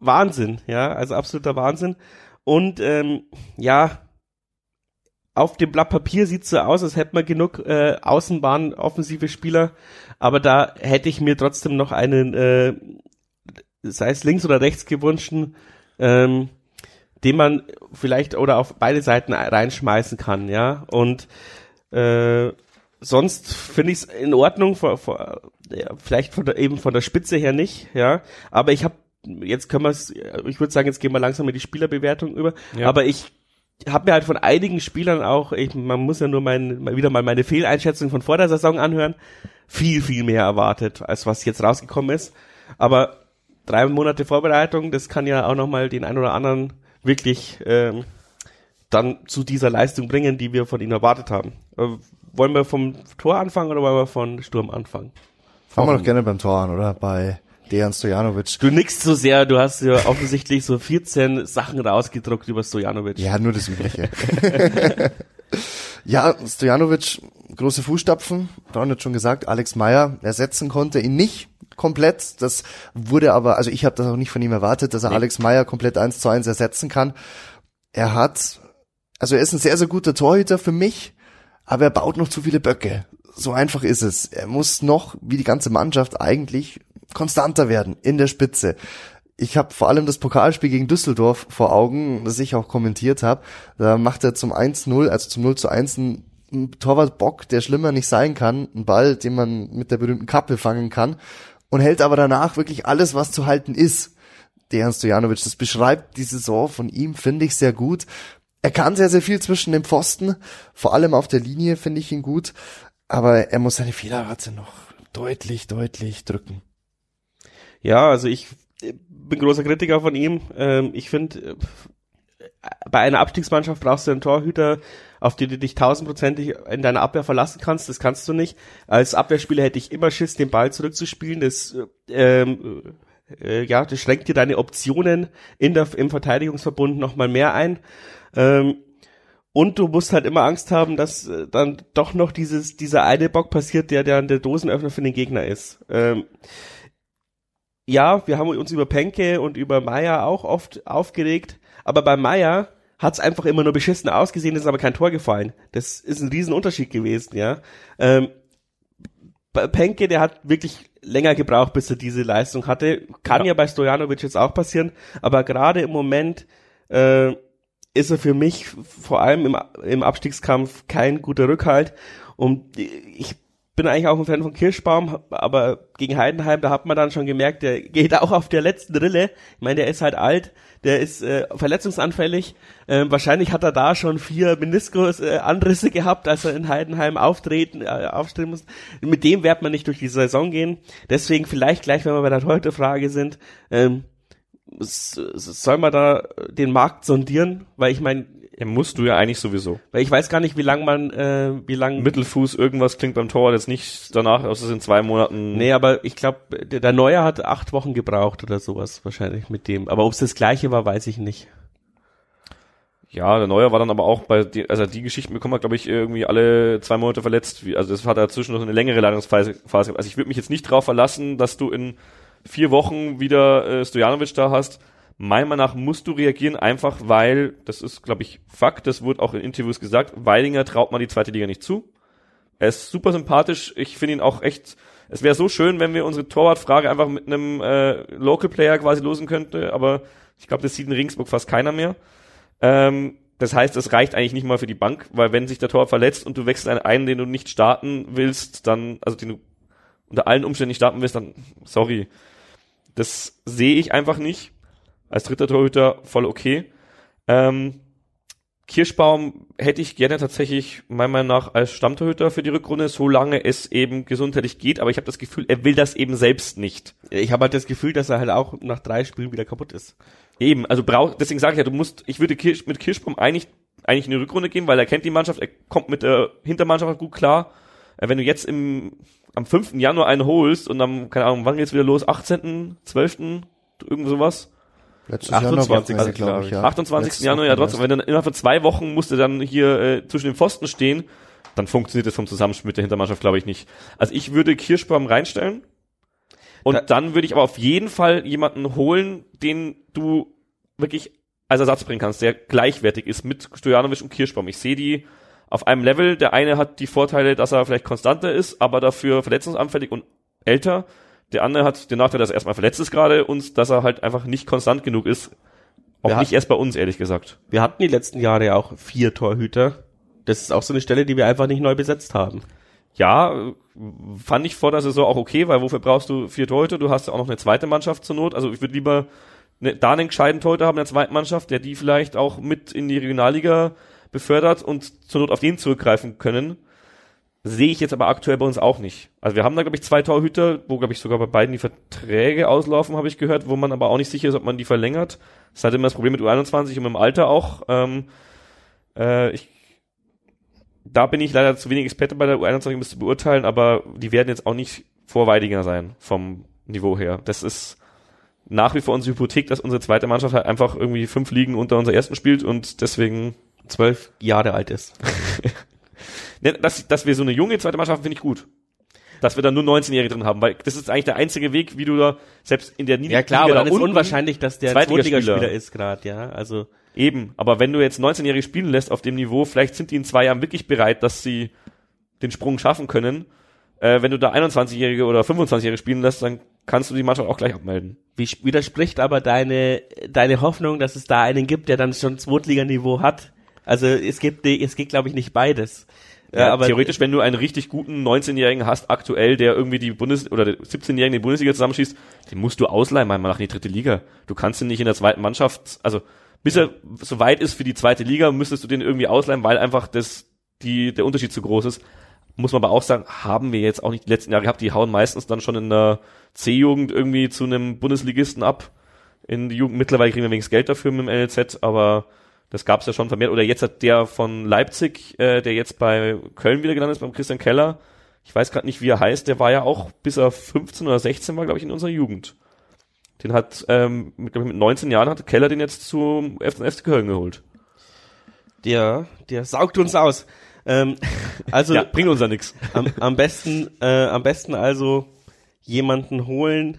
Wahnsinn, ja, also absoluter Wahnsinn. Und ähm, ja, auf dem Blatt Papier sieht's so aus, als hätte man genug äh, Außenbahn offensive Spieler, aber da hätte ich mir trotzdem noch einen, äh, sei es links oder rechts gewünschten, ähm, den man vielleicht oder auf beide Seiten reinschmeißen kann, ja. Und äh, sonst finde ich es in Ordnung, vor, vor, ja, vielleicht von der, eben von der Spitze her nicht, ja. Aber ich habe jetzt können wir es, ich würde sagen, jetzt gehen wir langsam in die Spielerbewertung über. Ja. Aber ich habe mir halt von einigen Spielern auch, ich, man muss ja nur mein, wieder mal meine Fehleinschätzung von vor der Saison anhören, viel, viel mehr erwartet, als was jetzt rausgekommen ist. Aber drei Monate Vorbereitung, das kann ja auch nochmal den einen oder anderen wirklich ähm, dann zu dieser Leistung bringen, die wir von ihnen erwartet haben. Äh, wollen wir vom Tor anfangen oder wollen wir von Sturm anfangen? Fangen wir doch gerne beim Tor an, oder? Bei Dejan Stojanovic. Du nix so sehr, du hast ja offensichtlich so 14 Sachen rausgedruckt über Stojanovic. Ja, nur das Übliche. ja, Stojanovic, große Fußstapfen. Braun hat schon gesagt, Alex Meyer ersetzen konnte ihn nicht komplett. Das wurde aber, also ich habe das auch nicht von ihm erwartet, dass er Alex Meyer komplett eins zu eins ersetzen kann. Er hat, also er ist ein sehr, sehr guter Torhüter für mich, aber er baut noch zu viele Böcke. So einfach ist es. Er muss noch, wie die ganze Mannschaft, eigentlich konstanter werden in der Spitze. Ich habe vor allem das Pokalspiel gegen Düsseldorf vor Augen, das ich auch kommentiert habe. Da macht er zum 1-0, also zum 0 zu 1 einen Torwart-Bock, der schlimmer nicht sein kann. Ein Ball, den man mit der berühmten Kappe fangen kann. Und hält aber danach wirklich alles, was zu halten ist. Dejan Stojanovic, das beschreibt die Saison von ihm, finde ich sehr gut. Er kann sehr, sehr viel zwischen den Pfosten. Vor allem auf der Linie finde ich ihn gut. Aber er muss seine Fehlerrate noch deutlich, deutlich drücken. Ja, also ich äh, bin großer Kritiker von ihm. Ähm, ich finde, äh, bei einer Abstiegsmannschaft brauchst du einen Torhüter, auf den du dich tausendprozentig in deiner Abwehr verlassen kannst. Das kannst du nicht. Als Abwehrspieler hätte ich immer Schiss, den Ball zurückzuspielen. Das, äh, ähm, äh, ja, das schränkt dir deine Optionen in der, im Verteidigungsverbund nochmal mehr ein. Ähm, und du musst halt immer Angst haben, dass äh, dann doch noch dieses, dieser eine Bock passiert, der dann der Dosenöffner für den Gegner ist. Ähm, ja, wir haben uns über Penke und über Meier auch oft aufgeregt, aber bei Meier hat's einfach immer nur beschissen ausgesehen, ist aber kein Tor gefallen. Das ist ein Riesenunterschied gewesen, ja. Ähm, bei Penke, der hat wirklich länger gebraucht, bis er diese Leistung hatte. Kann ja, Ja. bei Stojanovic jetzt auch passieren, aber gerade im Moment äh, ist er für mich vor allem im, im Abstiegskampf kein guter Rückhalt. Und ich bin eigentlich auch ein Fan von Kirschbaum, aber gegen Heidenheim, da hat man dann schon gemerkt, der geht auch auf der letzten Rille. Ich meine, der ist halt alt, der ist äh, verletzungsanfällig. Ähm, wahrscheinlich hat er da schon vier Meniskus-Anrisse äh, gehabt, als er in Heidenheim auftreten, äh, aufstehen muss. Mit dem wird man nicht durch die Saison gehen. Deswegen vielleicht gleich, wenn wir bei der Heute-Frage sind, ähm, soll man da den Markt sondieren? Weil ich meine, Ja, musst du ja eigentlich sowieso. weil ich weiß gar nicht, wie lang man, äh, wie lang. Mittelfuß, irgendwas klingt beim Torwart jetzt nicht danach, aus es in zwei Monaten. Nee, aber ich glaube, der, der Neuer hat acht Wochen gebraucht oder sowas wahrscheinlich mit dem. Aber ob es das gleiche war, weiß ich nicht. Ja, der Neuer war dann aber auch bei die, also die Geschichten bekommen wir, glaube ich, irgendwie alle zwei Monate verletzt. Also das hat dazwischen noch eine längere Leitungsphase. Phase. Also ich würde mich jetzt nicht drauf verlassen, dass du in vier Wochen wieder äh, Stojanovic da hast. Meiner Meinung nach musst du reagieren, einfach weil, das ist, glaube ich, Fakt, das wurde auch in Interviews gesagt, Weidinger traut man die zweite Liga nicht zu. Er ist super sympathisch, ich finde ihn auch echt, es wäre so schön, wenn wir unsere Torwartfrage einfach mit einem äh, Local Player quasi losen könnten, aber ich glaube, das sieht in Regensburg fast keiner mehr. Ähm, das heißt, es reicht eigentlich nicht mal für die Bank, weil wenn sich der Tor verletzt und du wechselst einen ein, den du nicht starten willst, dann, also den du unter allen Umständen nicht starten willst, dann, sorry. Das sehe ich einfach nicht. als dritter Torhüter voll okay. Ähm, Kirschbaum hätte ich gerne tatsächlich meiner Meinung nach als Stammtorhüter für die Rückrunde, solange es eben gesundheitlich geht, aber ich habe das Gefühl, er will das eben selbst nicht. Ich habe halt das Gefühl, dass er halt auch nach drei Spielen wieder kaputt ist. Eben, also brauch, deswegen sage ich ja, du musst, ich würde Kirsch, mit Kirschbaum eigentlich, eigentlich in die Rückrunde gehen, weil er kennt die Mannschaft, er kommt mit der Hintermannschaft gut klar. Äh, Wenn du jetzt im, am 5. Januar einen holst und am, keine Ahnung, wann geht's wieder los? 18., 12., irgend sowas? Letztes 28. Jahr noch, glaube ich, ja. 28. Letztes Januar, ja trotzdem, wenn dann innerhalb von zwei Wochen musste dann hier äh, zwischen den Pfosten stehen, dann funktioniert das vom Zusammenspiel mit der Hintermannschaft, glaube ich, nicht. Also ich würde Kirschbaum reinstellen und Da- dann würde ich aber auf jeden Fall jemanden holen, den du wirklich als Ersatz bringen kannst, der gleichwertig ist mit Stojanovic und Kirschbaum. Ich sehe die auf einem Level. Der eine hat die Vorteile, dass er vielleicht konstanter ist, aber dafür verletzungsanfällig und älter. Der andere hat den Nachteil, dass er erstmal verletzt ist gerade und dass er halt einfach nicht konstant genug ist. Auch Ja. nicht erst bei uns, ehrlich gesagt. Wir hatten die letzten Jahre ja auch vier Torhüter. Das ist auch so eine Stelle, die wir einfach nicht neu besetzt haben. Ja, fand ich vor der Saison auch okay, weil wofür brauchst du vier Torhüter? Du hast ja auch noch eine zweite Mannschaft zur Not. Also ich würde lieber ne, da einen gescheiten Torhüter haben in der zweiten Mannschaft, der die vielleicht auch mit in die Regionalliga befördert und zur Not auf den zurückgreifen können. Sehe ich jetzt aber aktuell bei uns auch nicht. Also wir haben da, glaube ich, zwei Torhüter, wo, glaube ich, sogar bei beiden die Verträge auslaufen, habe ich gehört, wo man aber auch nicht sicher ist, ob man die verlängert. Das halt immer das Problem mit U21 und mit dem Alter auch. Ähm, äh, ich da bin ich leider zu wenig Experte bei der U21, um das zu beurteilen, aber die werden jetzt auch nicht vor Weidinger sein vom Niveau her. Das ist nach wie vor unsere Hypothek, dass unsere zweite Mannschaft halt einfach irgendwie fünf Ligen unter unserer ersten spielt und deswegen, Zwölf Jahre alt ist. ne, dass, dass wir so eine junge zweite Mannschaft finde ich gut. Dass wir da nur 19-Jährige drin haben, weil das ist eigentlich der einzige Weg, wie du da selbst in der Nied- Ja klar, Liga aber da dann ist unwahrscheinlich, dass der Zweitligaspieler. Ist gerade, ja. Also Eben, aber wenn du jetzt 19-Jährige spielen lässt auf dem Niveau, vielleicht sind die in zwei Jahren wirklich bereit, dass sie den Sprung schaffen können. Äh, wenn du da 21-Jährige oder 25-Jährige spielen lässt, dann kannst du die Mannschaft auch gleich abmelden. wie sp- widerspricht aber deine deine Hoffnung, dass es da einen gibt, der dann schon Zweitliganiveau hat? Also es gibt es geht glaube ich nicht beides. Ja, aber theoretisch, wenn du einen richtig guten 19-Jährigen hast, aktuell, der irgendwie die Bundes- oder der 17-Jährigen die Bundesliga zusammenschießt, den musst du ausleihen, einmal nach in die dritte Liga. Du kannst ihn nicht in der zweiten Mannschaft, also bis er so weit ist für die zweite Liga, müsstest du den irgendwie ausleihen, weil einfach das, die, der Unterschied zu groß ist. Muss man aber auch sagen, haben wir jetzt auch nicht die letzten Jahre gehabt, die hauen meistens dann schon in der C-Jugend irgendwie zu einem Bundesligisten ab. In die Jugend, mittlerweile kriegen wir wenigstens Geld dafür mit dem NLZ, aber das gab's ja schon vermehrt. Oder jetzt hat der von Leipzig, äh, der jetzt bei Köln wieder gelandet ist, beim Christian Keller. Ich weiß gerade nicht, wie er heißt. Der war ja auch, bis er 15 oder 16 war, glaube ich, in unserer Jugend. Den hat, ähm, mit, glaub ich, mit 19 Jahren hat Keller den jetzt zum FC Köln geholt. der der saugt uns aus. Ähm, also ja, bringt uns ja nix. am, am besten äh, am besten also jemanden holen,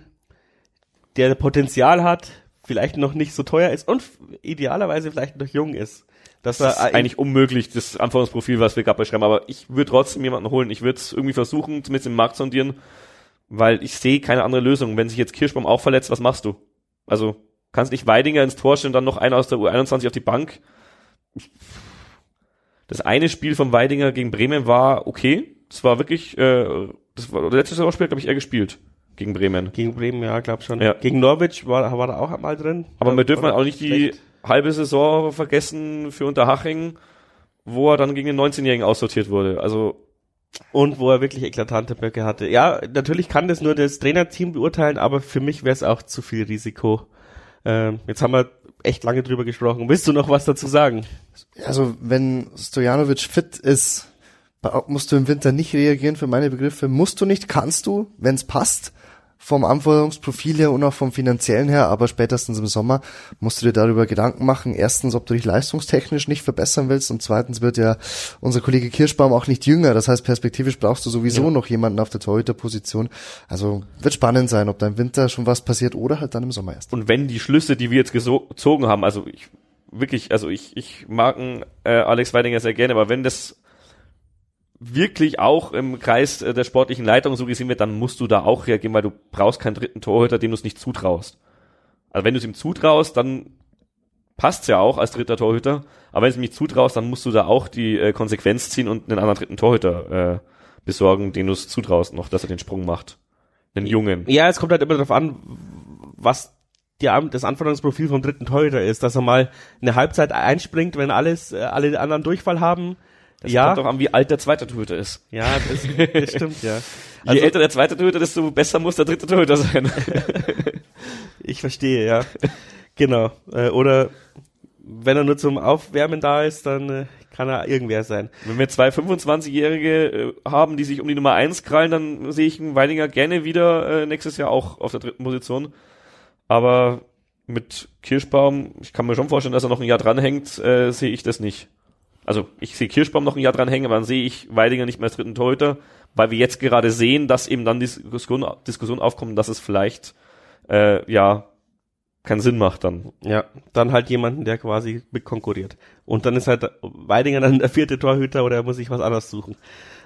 der Potenzial hat, vielleicht noch nicht so teuer ist und idealerweise vielleicht noch jung ist. Das er ist eigentlich unmöglich, das Anforderungsprofil, was wir gerade beschreiben. Aber ich würde trotzdem jemanden holen. Ich würde es irgendwie versuchen, zumindest im Markt sondieren, weil ich sehe keine andere Lösung. Wenn sich jetzt Kirschbaum auch verletzt, was machst du? Also kannst nicht Weidinger ins Tor stellen, dann noch einer aus der U21 auf die Bank. Das eine Spiel von Weidinger gegen Bremen war okay. Das war wirklich, äh, das war letztes Saisonspiel, glaube ich, eher gespielt gegen Bremen. gegen Bremen, ja, glaub schon. Ja. Gegen Norwich war, war er auch mal drin. Aber wir dürfen auch nicht die schlecht. halbe Saison vergessen für Unterhaching, wo er dann gegen den 19-Jährigen aussortiert wurde. Also Und wo er wirklich eklatante Böcke hatte. Ja, natürlich kann das nur das Trainerteam beurteilen, aber für mich wäre es auch zu viel Risiko. Ähm, jetzt haben wir echt lange drüber gesprochen. Willst du noch was dazu sagen? Also wenn Stojanovic fit ist, musst du im Winter nicht reagieren für meine Begriffe. Musst du nicht, kannst du, wenn es passt, vom Anforderungsprofil her und auch vom finanziellen her, aber spätestens im Sommer musst du dir darüber Gedanken machen. Erstens, ob du dich leistungstechnisch nicht verbessern willst und zweitens wird ja unser Kollege Kirschbaum auch nicht jünger. Das heißt, perspektivisch brauchst du sowieso noch jemanden auf der Torhüterposition. Also wird spannend sein, ob da im Winter schon was passiert oder halt dann im Sommer erst. und wenn die Schlüsse, die wir jetzt gezogen haben, also ich wirklich, also ich ich mag äh, Alex Weidinger sehr gerne, aber wenn das wirklich auch im Kreis äh, der sportlichen Leitung so gesehen wird, dann musst du da auch reagieren, weil du brauchst keinen dritten Torhüter, dem du es nicht zutraust. Also wenn du es ihm zutraust, dann passt's ja auch als dritter Torhüter, aber wenn du es ihm nicht zutraust, dann musst du da auch die äh, Konsequenz ziehen und einen anderen dritten Torhüter äh, besorgen, den du es zutraust noch, dass er den Sprung macht. Einen Jungen. Ja, es kommt halt immer darauf an, was die, das Anforderungsprofil vom dritten Torhüter ist, dass er mal eine Halbzeit einspringt, wenn alles, äh, alle anderen Durchfall haben. Das ja, kommt doch an, wie alt der zweite Torhüter ist. ja, das, das stimmt, ja. Je Also- älter der zweite Torhüter, desto besser muss der dritte Torhüter sein. Ich verstehe, ja. genau. Äh, oder wenn er nur zum Aufwärmen da ist, dann äh, kann er irgendwer sein. Wenn wir zwei 25-Jährige äh, haben, die sich um die Nummer eins krallen, dann sehe ich einen Weidinger gerne wieder äh, nächstes Jahr auch auf der dritten Position. Aber mit Kirschbaum, ich kann mir schon vorstellen, dass er noch ein Jahr dranhängt, äh, sehe ich das nicht. Also ich sehe Kirschbaum noch ein Jahr dranhängen, aber dann sehe ich Weidinger nicht mehr als dritten Torhüter, weil wir jetzt gerade sehen, dass eben dann die Diskussion, Diskussion aufkommt, dass es vielleicht äh, ja keinen Sinn macht dann. Ja, dann halt jemanden, der quasi mit konkurriert. Und dann ist halt Weidinger dann der vierte Torhüter oder er muss sich was anderes suchen.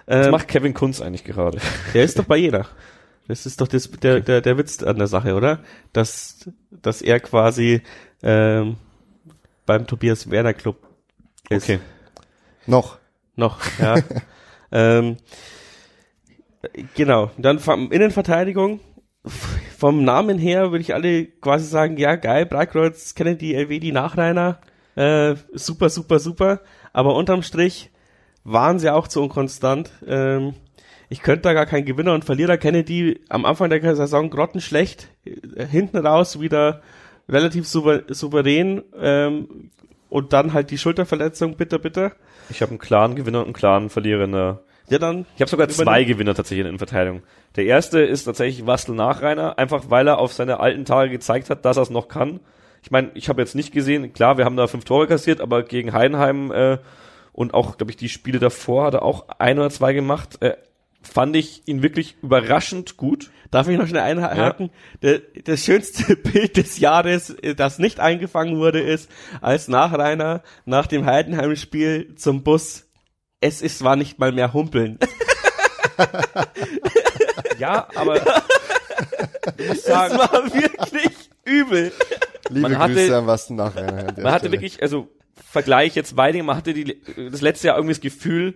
Das Ähm, macht Kevin Kunz eigentlich gerade. der ist doch bei jeder. Das ist doch das, der, der, der Witz an der Sache, oder? Dass, dass er quasi ähm, beim Tobias Werner Club ist. Okay. Noch. Noch, ja. ähm, genau. Dann vom Innenverteidigung. Vom Namen her würde ich alle quasi sagen, ja, geil, Breitkreuz, Kennedy, LWD, Nachreiner, äh, super, super, super. Aber unterm Strich waren sie auch zu unkonstant. Ähm, ich könnte da gar keinen Gewinner und Verlierer. Kennedy am Anfang der Saison grottenschlecht, äh, hinten raus wieder relativ souver souverän ähm, und dann halt die Schulterverletzung, bitter, bitter. Ich habe einen klaren Gewinner und einen klaren Verlierer in der Ja, dann Ich habe sogar zwei Gewinner tatsächlich in der Innenverteidigung. Der erste ist tatsächlich Wastel Nachreiner, einfach weil er auf seine alten Tage gezeigt hat, dass er es noch kann. Ich meine, ich habe jetzt nicht gesehen, klar, wir haben da fünf Tore kassiert, aber gegen Heidenheim äh, und auch, glaube ich, die Spiele davor hat er auch ein oder zwei gemacht. Äh, fand ich ihn wirklich überraschend gut. Darf ich noch schnell einhaken? Der, das schönste Bild des Jahres, das nicht eingefangen wurde, ist, als Nachreiner nach dem Heidenheim-Spiel zum Bus. Es ist zwar nicht mal mehr Humpeln. Ja, aber musst Das sagen, war wirklich übel. Liebe Man hatte- Grüße an Nachreiner. an der Man hatte Stelle. wirklich, also Vergleich jetzt Weidinger, man hatte die, das letzte Jahr irgendwie das Gefühl,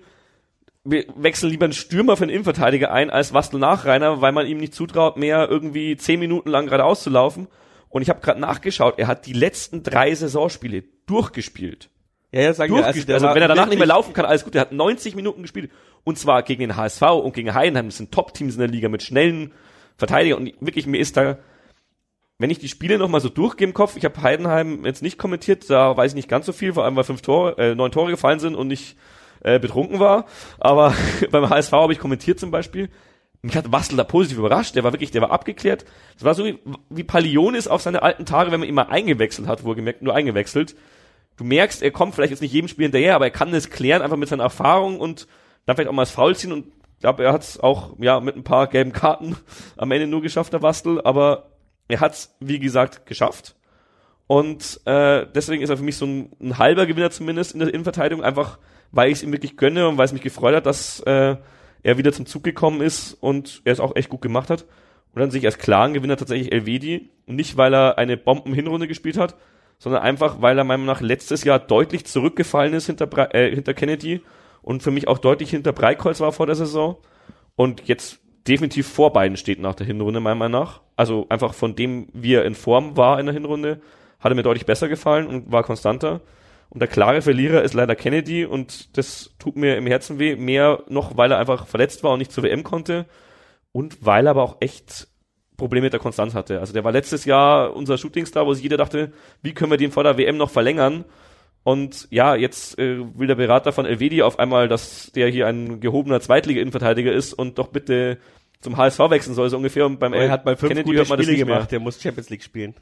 wir wechseln lieber einen Stürmer für einen Innenverteidiger ein als Wastel Nachreiner, weil man ihm nicht zutraut, mehr irgendwie zehn Minuten lang geradeaus zu laufen. Und ich habe gerade nachgeschaut, er hat die letzten drei Saisonspiele durchgespielt. Ja, ja, sagen wir, Also, war wenn er danach nicht mehr laufen kann, alles gut. Er hat 90 Minuten gespielt. Und zwar gegen den HSV und gegen Heidenheim. Das sind Top-Teams in der Liga mit schnellen Verteidigern. Und wirklich, mir ist da, wenn ich die Spiele nochmal so durchgehe im Kopf, ich habe Heidenheim jetzt nicht kommentiert, da weiß ich nicht ganz so viel, vor allem weil fünf Tore, äh, neun Tore gefallen sind und ich äh, betrunken war. Aber beim HSV habe ich kommentiert zum Beispiel. Mich hat Wassel da positiv überrascht. Der war wirklich, der war abgeklärt. Das war so wie, wie Palionis auf seine alten Tage, wenn man ihn mal eingewechselt hat, wohlgemerkt, nur eingewechselt du merkst, er kommt vielleicht jetzt nicht jedem Spiel hinterher, aber er kann es klären, einfach mit seiner Erfahrung und dann vielleicht auch mal das Foul ziehen und ich glaube, er hat es auch ja mit ein paar gelben Karten am Ende nur geschafft, der Bastel, aber er hat es, wie gesagt, geschafft. Und äh, deswegen ist er für mich so ein, ein halber Gewinner zumindest in der Innenverteidigung, einfach weil ich es ihm wirklich gönne und weil es mich gefreut hat, dass äh, er wieder zum Zug gekommen ist und er es auch echt gut gemacht hat. Und dann sehe ich als klaren Gewinner tatsächlich Elvedi. Nicht, weil er eine Bomben-Hinrunde gespielt hat, sondern einfach, weil er meiner Meinung nach letztes Jahr deutlich zurückgefallen ist hinter, Bre äh, hinter Kennedy und für mich auch deutlich hinter Breikholz war vor der Saison und jetzt definitiv vor beiden steht nach der Hinrunde meiner Meinung nach. Also einfach von dem, wie er in Form war in der Hinrunde, hat er mir deutlich besser gefallen und war konstanter. Und der klare Verlierer ist leider Kennedy und das tut mir im Herzen weh, mehr noch, weil er einfach verletzt war und nicht zur WM konnte und weil er aber auch echt Probleme mit der Konstanz hatte. Also der war letztes Jahr unser Shootingstar, wo sich jeder dachte, wie können wir den vor der WM noch verlängern? Und ja, jetzt äh, will der Berater von Elvedi auf einmal, dass der hier ein gehobener Zweitliga-Innenverteidiger ist und doch bitte zum HSV wechseln soll, so ungefähr. Und beim Er hat mal fünf Kennedy gute Spiele nicht mehr. gemacht, der muss Champions League spielen.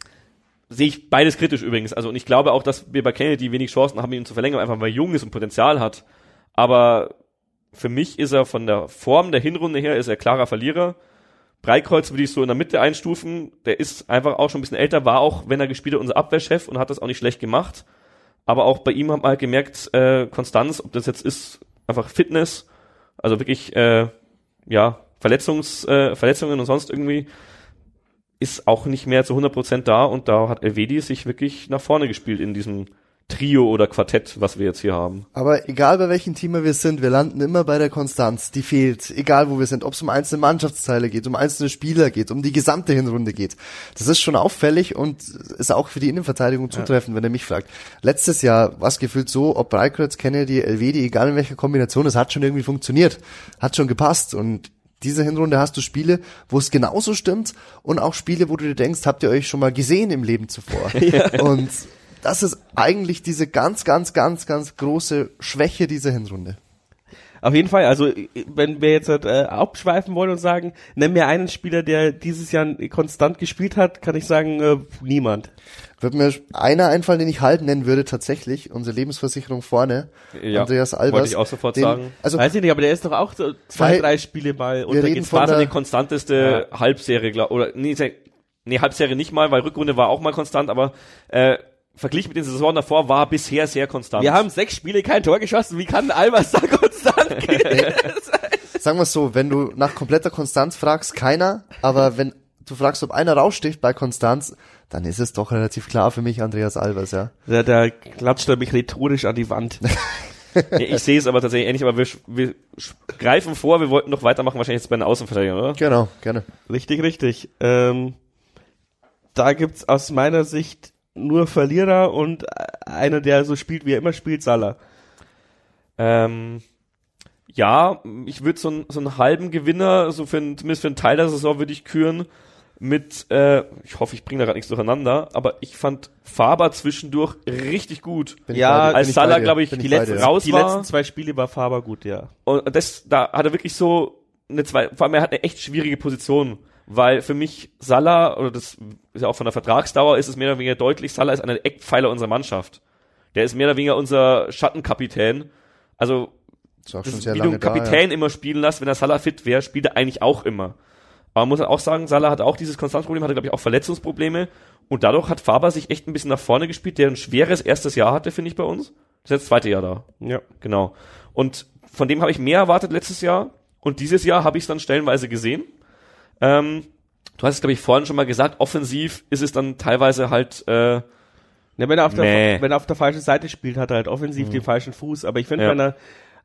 Sehe ich beides kritisch übrigens. Also und ich glaube auch, dass wir bei Kennedy wenig Chancen haben, ihn zu verlängern, einfach weil er jung ist und Potenzial hat. Aber für mich ist er von der Form der Hinrunde her ist er klarer Verlierer. Breikreuz würde ich so in der Mitte einstufen. Der ist einfach auch schon ein bisschen älter, war auch, wenn er gespielt hat, unser Abwehrchef und hat das auch nicht schlecht gemacht. Aber auch bei ihm hat man halt gemerkt, äh, Konstanz, ob das jetzt ist, einfach Fitness, also wirklich, äh, ja, Verletzungs, äh, Verletzungen und sonst irgendwie, ist auch nicht mehr zu 100% da und da hat Elvedi sich wirklich nach vorne gespielt in diesem Trio oder Quartett, was wir jetzt hier haben. Aber egal bei welchem Team wir sind, wir landen immer bei der Konstanz, die fehlt. Egal wo wir sind, ob es um einzelne Mannschaftsteile geht, um einzelne Spieler geht, um die gesamte Hinrunde geht. Das ist schon auffällig und ist auch für die Innenverteidigung zutreffend, ja. wenn er mich fragt. Letztes Jahr war es gefühlt so, ob Breikreuz, Kennedy, Elvedi, egal in welcher Kombination, es hat schon irgendwie funktioniert. Hat schon gepasst und diese Hinrunde hast du Spiele, wo es genauso stimmt und auch Spiele, wo du dir denkst, habt ihr euch schon mal gesehen im Leben zuvor. ja. Und das ist eigentlich diese ganz, ganz, ganz, ganz große Schwäche dieser Hinrunde. Auf jeden Fall, also wenn wir jetzt äh, abschweifen wollen und sagen, nenn mir einen Spieler, der dieses Jahr konstant gespielt hat, kann ich sagen, äh, niemand. Wird mir einer einfallen, den ich halb nennen würde, tatsächlich, unsere Lebensversicherung vorne, ja, Andreas Albers. Wollte ich auch sofort den, sagen. Also, Weiß ich nicht, aber der ist doch auch so zwei, drei Spiele mal untergeht. Das war die konstanteste ja. Halbserie, glaub, oder nee, nee, Halbserie nicht mal, weil Rückrunde war auch mal konstant, aber äh, verglichen mit den Saison davor war bisher sehr konstant. Wir haben sechs Spiele kein Tor geschossen. Wie kann Albers da konstant? Sagen wir so, wenn du nach kompletter Konstanz fragst, keiner. Aber wenn du fragst, ob einer raussticht bei Konstanz, dann ist es doch relativ klar für mich Andreas Albers, ja. Der, der klatscht er mich rhetorisch an die Wand. ich sehe es aber tatsächlich ähnlich, aber wir, wir greifen vor, wir wollten noch weitermachen, wahrscheinlich jetzt bei den Außenverteidigern, oder? Genau, gerne. Richtig, richtig. Ähm, da gibt's aus meiner Sicht nur Verlierer und einer, der so spielt, wie er immer spielt, Salah. Ähm, ja, ich würde so, ein, so einen halben Gewinner, so für ein, zumindest für einen Teil der Saison würde ich küren mit, äh, ich hoffe, ich bringe da gerade nichts durcheinander, aber ich fand Faber zwischendurch richtig gut. Bin ja, als Salah, glaube ich, die, letzten, raus die letzten zwei Spiele war Faber gut, ja. Und das, da hat er wirklich so eine zwei, vor allem er hat eine echt schwierige Position weil für mich Salah, oder das ist ja auch von der Vertragsdauer, ist es mehr oder weniger deutlich, Salah ist einer der Eckpfeiler unserer Mannschaft. Der ist mehr oder weniger unser Schattenkapitän. Also, das, wie du einen Kapitän da, ja. immer spielen lässt, wenn er Salah fit wäre, spielt er eigentlich auch immer. Aber man muss auch sagen, Salah hat auch dieses Konstanzproblem, hatte, glaube ich, auch Verletzungsprobleme. Und dadurch hat Faber sich echt ein bisschen nach vorne gespielt, der ein schweres erstes Jahr hatte, finde ich, bei uns. Das ist jetzt das zweite Jahr da. Ja. Genau. Und von dem habe ich mehr erwartet letztes Jahr. Und dieses Jahr habe ich es dann stellenweise gesehen. Ähm, du hast es, glaube ich, vorhin schon mal gesagt, offensiv ist es dann teilweise halt äh, ja, wenn er, auf der, wenn er auf der falschen Seite spielt, hat er halt offensiv mhm. den falschen Fuß. Aber ich finde, ja. wenn er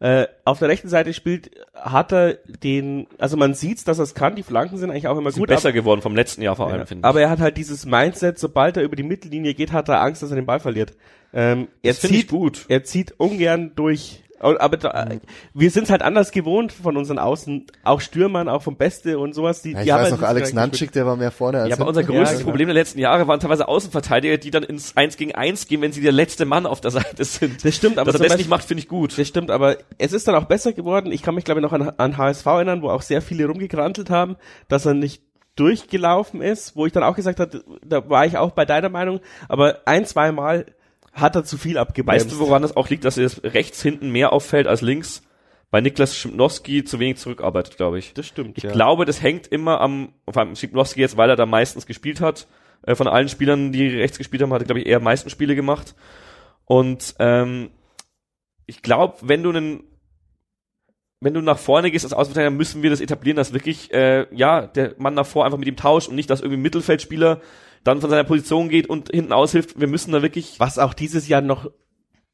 äh, auf der rechten Seite spielt, hat er den, also man sieht's, dass er es kann, die Flanken sind eigentlich auch immer sind gut. besser geworden vom letzten Jahr vor allem, ja. finde ich. Aber er hat halt dieses Mindset, sobald er über die Mittellinie geht, hat er Angst, dass er den Ball verliert. Ähm, er zieht gut. Er zieht ungern durch aber da, mhm. wir sind halt anders gewohnt von unseren Außen, auch Stürmern, auch vom Beste und sowas. Die, ja, ich die weiß haben halt noch, Alex Nanschik, der war mehr vorne als Ja, aber unser größtes ja, genau. Problem der letzten Jahre waren teilweise Außenverteidiger, die dann ins 1 gegen 1 gehen, wenn sie der letzte Mann auf der Seite sind. Das stimmt, aber er das nicht macht, finde ich gut. Das stimmt, aber es ist dann auch besser geworden. Ich kann mich, glaube ich, noch an, an HSV erinnern, wo auch sehr viele rumgekrantelt haben, dass er nicht durchgelaufen ist, wo ich dann auch gesagt habe, da war ich auch bei deiner Meinung, aber ein, zwei Mal hat er zu viel abgebremst. Weißt du, woran das auch liegt, dass er rechts hinten mehr auffällt als links? Bei Niklas Schipnowski zu wenig zurückarbeitet, glaube ich. Das stimmt. Ich ja. glaube, das hängt immer am, vor allem Schipnowski jetzt, weil er da meistens gespielt hat. Äh, von allen Spielern, die rechts gespielt haben, hat er, glaube ich, eher am meisten Spiele gemacht. Und ähm, ich glaube, wenn du einen wenn du nach vorne gehst als Außenverteidiger, müssen wir das etablieren, dass wirklich, äh, ja, der Mann nach vor einfach mit ihm tauscht und nicht, dass irgendwie Mittelfeldspieler dann von seiner Position geht und hinten aushilft. Wir müssen da wirklich. Was auch dieses Jahr noch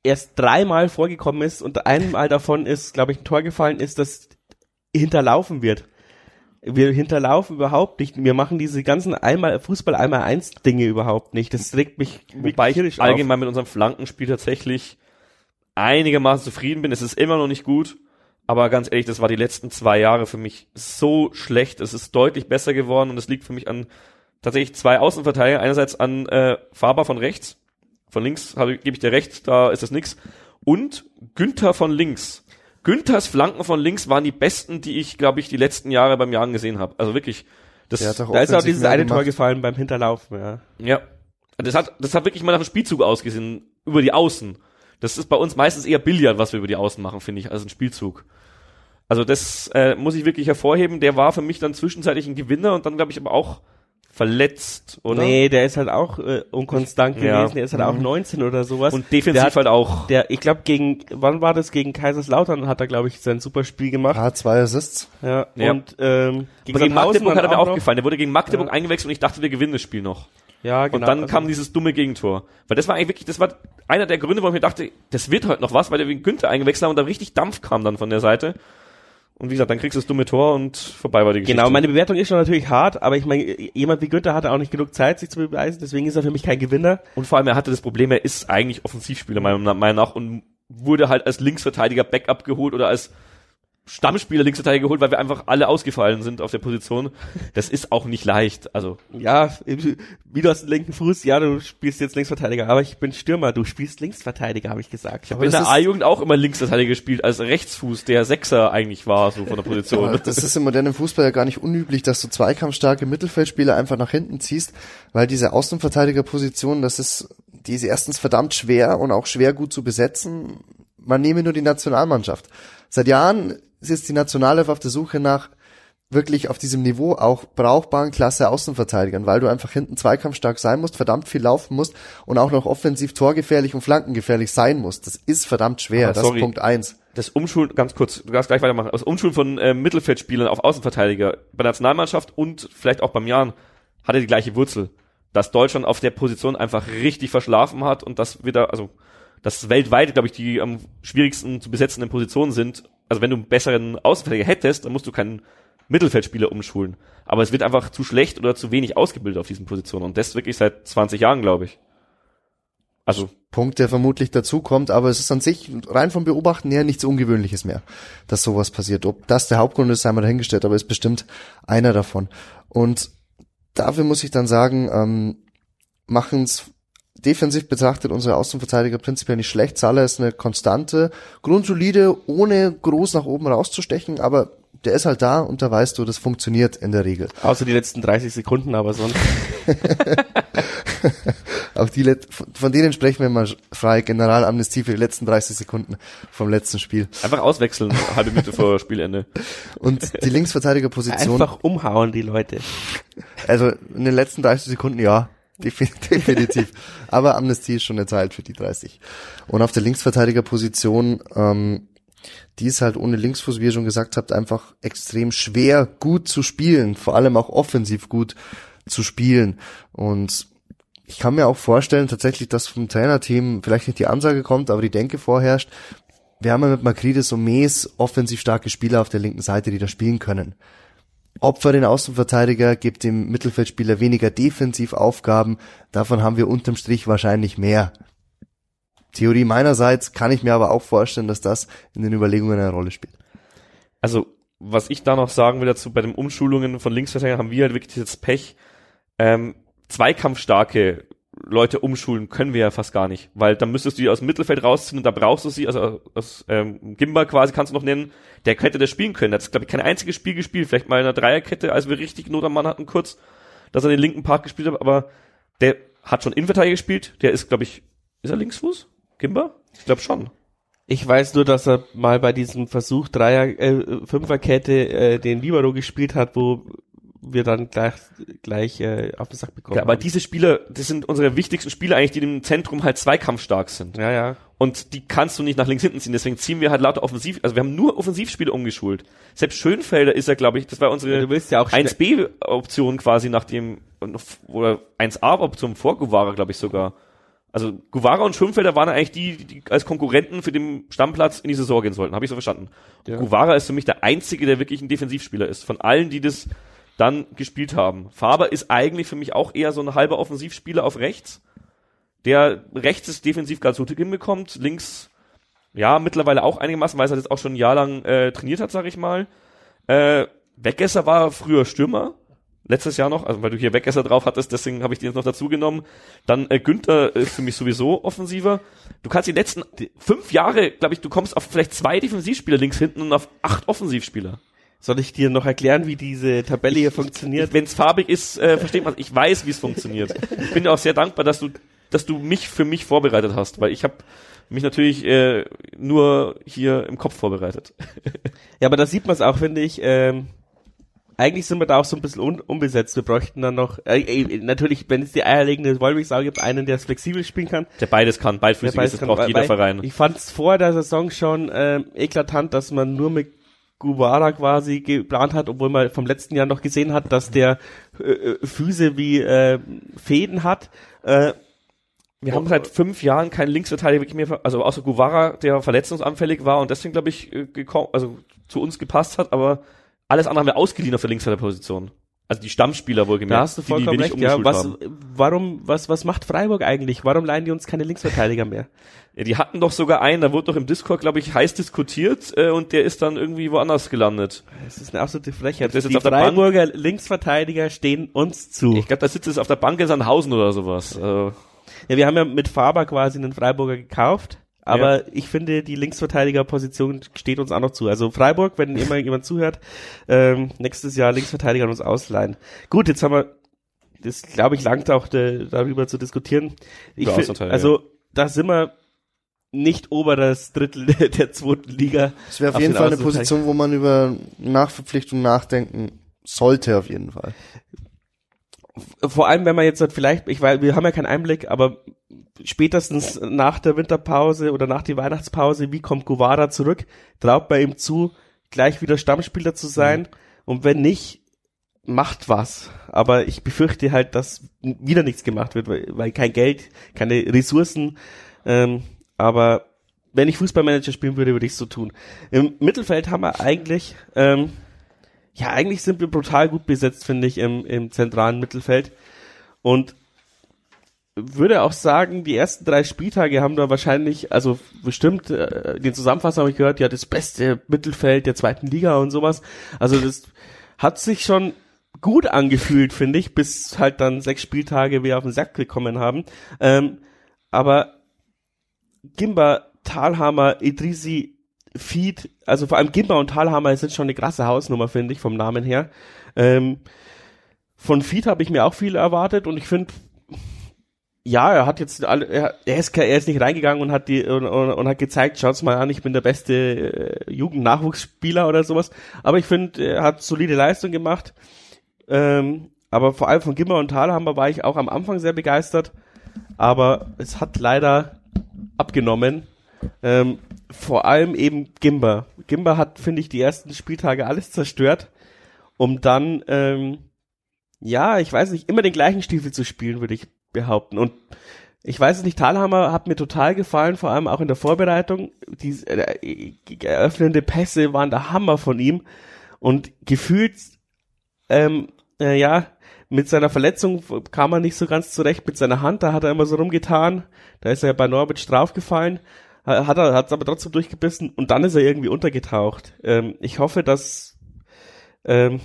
erst dreimal vorgekommen ist und einmal davon ist, glaube ich, ein Tor gefallen ist, dass hinterlaufen wird. Wir hinterlaufen überhaupt nicht. Wir machen diese ganzen einmal Fußball einmal eins Dinge überhaupt nicht. Das trägt mich Wobei ich allgemein auf. mit unserem Flankenspiel tatsächlich einigermaßen zufrieden bin. Es ist immer noch nicht gut, aber ganz ehrlich, das war die letzten zwei Jahre für mich so schlecht. Es ist deutlich besser geworden und es liegt für mich an tatsächlich zwei Außenverteidiger. Einerseits an äh, Faber von rechts, von links gebe ich dir recht, da ist das nix. Und Günther von links. Günthers Flanken von links waren die besten, die ich, glaube ich, die letzten Jahre beim Jagen gesehen habe. Also wirklich. Das, da ist auch dieses eine gemacht. Tor gefallen beim Hinterlaufen, ja. Ja. Das hat, das hat wirklich mal nach einem Spielzug ausgesehen, über die Außen. Das ist bei uns meistens eher Billard, was wir über die Außen machen, finde ich, als ein Spielzug. Also das äh, muss ich wirklich hervorheben. Der war für mich dann zwischenzeitlich ein Gewinner und dann, glaube ich, aber auch verletzt, oder? Nee, der ist halt auch äh, unkonstant Ja. gewesen. Der ist halt auch 19 oder sowas. Und defensiv der hat, halt auch. Der, ich glaube, gegen, wann war das? Gegen Kaiserslautern hat er, glaube ich, sein super Spiel gemacht. Ah, zwei Assists. Ja. Ja. Und ähm, gegen Sandhausen Magdeburg hat er mir auch gefallen. Der wurde gegen Magdeburg Ja. eingewechselt und ich dachte, wir gewinnen das Spiel noch. Ja, genau. Und dann Also- kam dieses dumme Gegentor. Weil das war eigentlich wirklich, das war einer der Gründe, warum ich mir dachte, das wird heute noch was, weil der wegen Günther eingewechselt haben und da richtig Dampf kam dann von der Seite. Und wie gesagt, dann kriegst du das dumme Tor und vorbei war die Geschichte. Genau, meine Bewertung ist schon natürlich hart, aber ich meine, jemand wie Günther hatte auch nicht genug Zeit, sich zu beweisen, deswegen ist er für mich kein Gewinner. Und vor allem, er hatte das Problem, er ist eigentlich Offensivspieler, meiner Meinung nach, und wurde halt als Linksverteidiger Backup geholt oder als Stammspieler Linksverteidiger geholt, weil wir einfach alle ausgefallen sind auf der Position. Das ist auch nicht leicht. Also, Ja, wie du hast einen linken Fuß, ja, du spielst jetzt Linksverteidiger, aber ich bin Stürmer, du spielst Linksverteidiger, habe ich gesagt. ich habe in das der A-Jugend auch immer Linksverteidiger gespielt, als Rechtsfuß, der Sechser eigentlich war, so von der Position. Aber das ist im modernen Fußball ja gar nicht unüblich, dass du zweikampfstarke Mittelfeldspieler einfach nach hinten ziehst, weil diese Außenverteidigerposition, das ist, die ist erstens verdammt schwer und auch schwer gut zu besetzen. Man nehme nur die Nationalmannschaft. Seit Jahren ist jetzt die Nationalelf auf der Suche nach wirklich auf diesem Niveau auch brauchbaren Klasse Außenverteidigern, weil du einfach hinten zweikampfstark sein musst, verdammt viel laufen musst und auch noch offensiv torgefährlich und flankengefährlich sein musst. Das ist verdammt schwer. Das ist Punkt eins. das Umschulen, ganz kurz, du darfst gleich weitermachen, das Umschulen von äh, Mittelfeldspielern auf Außenverteidiger bei der Nationalmannschaft und vielleicht auch beim Jahren hatte die gleiche Wurzel. Dass Deutschland auf der Position einfach richtig verschlafen hat und dass wieder, also dass weltweit, glaube ich, die am schwierigsten zu besetzenden Positionen sind. Also wenn du einen besseren Außenverteidiger hättest, dann musst du keinen Mittelfeldspieler umschulen. Aber es wird einfach zu schlecht oder zu wenig ausgebildet auf diesen Positionen. Und das wirklich seit 20 Jahren, glaube ich. Also, Punkt, der vermutlich dazu kommt, aber es ist an sich rein vom Beobachten her nichts Ungewöhnliches mehr, dass sowas passiert. Ob das der Hauptgrund ist, sei mal dahingestellt, aber ist bestimmt einer davon. Und dafür muss ich dann sagen, ähm, machen es defensiv betrachtet unsere Außenverteidiger prinzipiell nicht schlecht. Salah ist eine konstante, grundsolide, ohne groß nach oben rauszustechen, aber der ist halt da und da weißt du, das funktioniert in der Regel. Außer die letzten 30 Sekunden, aber sonst. Auch die, Let- von denen sprechen wir mal frei, Generalamnestie für die letzten 30 Sekunden vom letzten Spiel. einfach auswechseln, halbe Minute vor Spielende. Und die Linksverteidigerposition, Einfach umhauen, die Leute. also in den letzten 30 Sekunden, ja, definitiv. Aber Amnestie ist schon erteilt für die 30. Und auf der Linksverteidigerposition, ähm, die ist halt ohne Linksfuß, wie ihr schon gesagt habt, einfach extrem schwer gut zu spielen, vor allem auch offensiv gut zu spielen. Und ich kann mir auch vorstellen, tatsächlich, dass vom Trainerteam vielleicht nicht die Ansage kommt, aber die Denke vorherrscht. Wir haben ja mit Makridis und Mees offensiv starke Spieler auf der linken Seite, die da spielen können. Opfer den Außenverteidiger, gibt dem Mittelfeldspieler weniger Defensivaufgaben. Davon haben wir unterm Strich wahrscheinlich mehr. Theorie meinerseits kann ich mir aber auch vorstellen, dass das in den Überlegungen eine Rolle spielt. Also, was ich da noch sagen will dazu, bei den Umschulungen von Linksverteidigern haben wir halt wirklich das Pech, ähm, zweikampfstarke Leute umschulen können wir ja fast gar nicht, weil dann müsstest du die aus dem Mittelfeld rausziehen und da brauchst du sie, also aus ähm, Gimba quasi kannst du noch nennen, der hätte das spielen können. Der hat, glaube ich, kein einziges Spiel gespielt, vielleicht mal in einer Dreierkette, als wir richtig Not am Mann hatten kurz, dass er den linken Part gespielt hat, aber der hat schon Innenverteidiger gespielt, der ist, glaube ich, ist er Linksfuß? Gimba? Ich glaube schon. Ich weiß nur, dass er mal bei diesem Versuch Dreier, äh, Fünferkette äh, den Libero gespielt hat, wo wir dann gleich, gleich äh, auf den Sack bekommen Ja, aber haben. diese Spieler, das sind unsere wichtigsten Spieler eigentlich, die im Zentrum halt zweikampfstark sind. Ja, ja. Und die kannst du nicht nach links hinten ziehen. Deswegen ziehen wir halt lauter offensiv. Also wir haben nur Offensivspieler umgeschult. Selbst Schönfelder ist ja, glaube ich, das war unsere ja auch schnell- 1B-Option quasi nach dem, oder 1A-Option vor Guevara, glaube ich sogar. Also Guevara und Schönfelder waren eigentlich die, die als Konkurrenten für den Stammplatz in die Saison gehen sollten. Habe ich so verstanden. Ja. Guevara ist für mich der einzige, der wirklich ein Defensivspieler ist. Von allen, die das dann gespielt haben. Faber ist eigentlich für mich auch eher so ein halber Offensivspieler auf rechts, der rechts es defensiv ganz gut hinbekommt, links ja mittlerweile auch einigermaßen, weil er jetzt auch schon ein Jahr lang äh, trainiert hat, sag ich mal. Äh, Weggesser war früher Stürmer, letztes Jahr noch, also weil du hier Weggesser drauf hattest, deswegen habe ich den jetzt noch dazu genommen. Dann äh, Günther ist für mich sowieso offensiver. Du kannst die letzten fünf Jahre, glaube ich, du kommst auf vielleicht zwei Defensivspieler links hinten und auf acht Offensivspieler. Soll ich dir noch erklären, wie diese Tabelle hier funktioniert? Wenn es farbig ist, äh, versteht man. Ich weiß, wie es funktioniert. Ich bin dir auch sehr dankbar, dass du, dass du mich für mich vorbereitet hast, weil ich habe mich natürlich äh, nur hier im Kopf vorbereitet. Ja, aber da sieht man es auch, finde ich. Ähm, eigentlich sind wir da auch so ein bisschen un unbesetzt. Wir bräuchten dann noch, äh, äh, natürlich, wenn es die eierlegende Wollmilchsau gibt, einen, der es flexibel spielen kann. Der beides kann, beidfüßig Der beides ist, das kann, braucht jeder Verein. Ich fand es vor der Saison schon äh, eklatant, dass man nur mit Guevara quasi geplant hat, obwohl man vom letzten Jahr noch gesehen hat, dass der äh, äh, Füße wie äh, Fäden hat. Äh, Wir haben seit fünf Jahren keinen Linksverteidiger wirklich mehr, also außer Guevara, der verletzungsanfällig war und deswegen, glaube ich, äh, gekommen, also zu uns gepasst hat, aber alles andere haben wir ausgeliehen auf der Linksverteidigerposition. Also die Stammspieler wohlgemerkt. da hast du die, die vollkommen nicht recht. Ja, was, haben. warum, was, was macht Freiburg eigentlich? Warum leihen die uns keine Linksverteidiger mehr? Ja, die hatten doch sogar einen, da wurde doch im Discord, glaube ich, heiß diskutiert äh, und der ist dann irgendwie woanders gelandet. Das ist eine absolute Frechheit. Das ist die auf der Bank. Freiburger Linksverteidiger stehen uns zu. Ich glaube, da sitzt es auf der Bank in Sandhausen oder sowas. Äh, Ja, wir haben ja mit Faber quasi einen Freiburger gekauft. Aber ich finde, die Linksverteidigerposition steht uns auch noch zu. Also Freiburg, wenn immer jemand zuhört, ähm, nächstes Jahr Linksverteidiger an uns ausleihen. Gut, jetzt haben wir, das glaube ich, langt auch de, darüber zu diskutieren. Ich find, also da sind wir nicht oberes Drittel der, der zweiten Liga. Das wäre auf, Auf jeden den Fall eine. Position, wo man über Nachverpflichtung nachdenken sollte, auf jeden Fall. vor allem, wenn man jetzt halt vielleicht, ich weiß, wir haben ja keinen Einblick, aber spätestens nach der Winterpause oder nach der Weihnachtspause, wie kommt Guevara zurück? Traut bei ihm zu, gleich wieder Stammspieler zu sein? Und wenn nicht, macht was. Aber ich befürchte halt, dass wieder nichts gemacht wird, weil, weil kein Geld, keine Ressourcen. Ähm, aber wenn ich Fußballmanager spielen würde, würde ich so tun. Im Mittelfeld haben wir eigentlich, ähm, ja, eigentlich sind wir brutal gut besetzt, finde ich, im, im zentralen Mittelfeld. Und würde auch sagen, die ersten drei Spieltage haben da wahrscheinlich, also bestimmt, äh, den Zusammenfassung habe ich gehört, ja, das beste Mittelfeld der zweiten Liga und sowas. Also das hat sich schon gut angefühlt, finde ich, bis halt dann sechs Spieltage wir auf den Sack gekommen haben. Ähm, aber Gimba, Talhammer, Idrisi, Feed, also vor allem Gimba und Talhammer sind schon eine krasse Hausnummer, finde ich, vom Namen her. Ähm, von Feed habe ich mir auch viel erwartet und ich finde, ja, er hat jetzt alle, er, er ist er ist nicht reingegangen und hat die und, und, und hat gezeigt, schaut's mal an, ich bin der beste äh, Jugendnachwuchsspieler oder sowas. Aber ich finde, er hat solide Leistung gemacht. Ähm, aber vor allem von Gimmer und Thalhammer war ich auch am Anfang sehr begeistert. Aber es hat leider abgenommen. Ähm, vor allem eben Gimber. Gimber hat, finde ich, die ersten Spieltage alles zerstört, um dann, ähm, ja, ich weiß nicht, immer den gleichen Stiefel zu spielen, würde ich behaupten. Und ich weiß es nicht, Thalhammer hat mir total gefallen, vor allem auch in der Vorbereitung. Die äh, eröffnende Pässe waren der Hammer von ihm. Und gefühlt, ähm, äh, ja, mit seiner Verletzung kam er nicht so ganz zurecht mit seiner Hand, da hat er immer so rumgetan. Da ist er bei Norwich draufgefallen, hat er, hat es aber trotzdem durchgebissen und dann ist er irgendwie untergetaucht. Ähm, ich hoffe, dass ähm,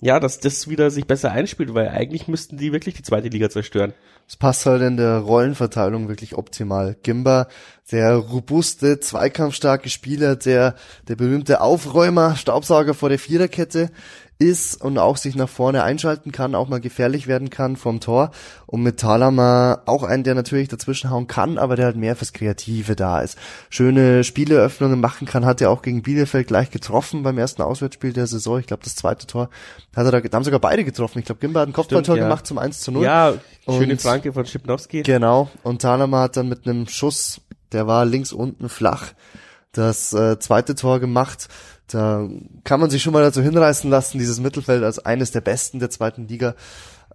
ja, dass das wieder sich besser einspielt, weil eigentlich müssten die wirklich die zweite Liga zerstören. Es passt halt in der Rollenverteilung wirklich optimal. Gimba, der robuste, zweikampfstarke Spieler, der, der berühmte Aufräumer, Staubsauger vor der Viererkette ist und auch sich nach vorne einschalten kann, auch mal gefährlich werden kann vom Tor. Und mit Talama auch einen, der natürlich dazwischen hauen kann, aber der halt mehr fürs Kreative da ist. Schöne Spieleöffnungen machen kann, hat er auch gegen Bielefeld gleich getroffen beim ersten Auswärtsspiel der Saison. Ich glaube, das zweite Tor hat er da, da haben sogar beide getroffen. Ich glaube, Gimba hat ein Kopfballtor ja. gemacht zum 1 zu 0. Ja, schöne Und- Flanke von Schipnowski. Genau. Und Talama hat dann mit einem Schuss, der war links unten flach, das äh, zweite Tor gemacht. Da kann man sich schon mal dazu hinreißen lassen, dieses Mittelfeld als eines der besten der zweiten Liga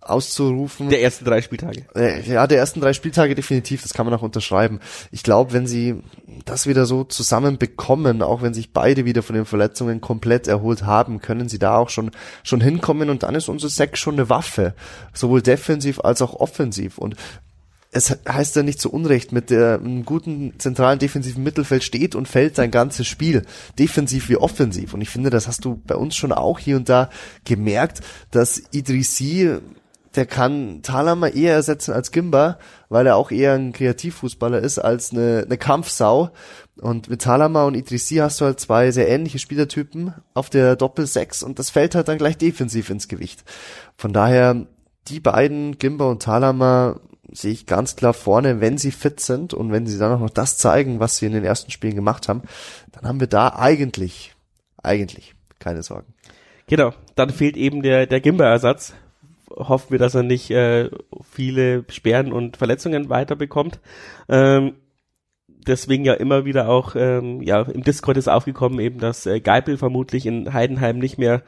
auszurufen. Der ersten drei Spieltage. Äh, ja, der ersten drei Spieltage definitiv, das kann man auch unterschreiben. Ich glaube, wenn sie das wieder so zusammen bekommen, auch wenn sich beide wieder von den Verletzungen komplett erholt haben, können sie da auch schon, schon hinkommen und dann ist unser Sek schon eine Waffe. Sowohl defensiv als auch offensiv und es heißt ja nicht zu Unrecht, mit der, einem guten zentralen defensiven Mittelfeld steht und fällt sein ganzes Spiel, defensiv wie offensiv. Und ich finde, das hast du bei uns schon auch hier und da gemerkt, dass Idrissi der kann Talama eher ersetzen als Gimba, weil er auch eher ein Kreativfußballer ist als eine, eine Kampfsau. Und mit Talama und Idrissi hast du halt zwei sehr ähnliche Spielertypen auf der Doppel-6 und das fällt halt dann gleich defensiv ins Gewicht. Von daher, die beiden, Gimba und Talama, sehe ich ganz klar vorne, wenn sie fit sind und wenn sie dann auch noch das zeigen, was sie in den ersten Spielen gemacht haben, dann haben wir da eigentlich, eigentlich keine Sorgen. Genau, dann fehlt eben der, der Gimba-Ersatz. Hoffen wir, dass er nicht äh, viele Sperren und Verletzungen weiterbekommt. Ähm, deswegen ja immer wieder auch ähm, ja im Discord ist aufgekommen eben, dass äh, Geipel vermutlich in Heidenheim nicht mehr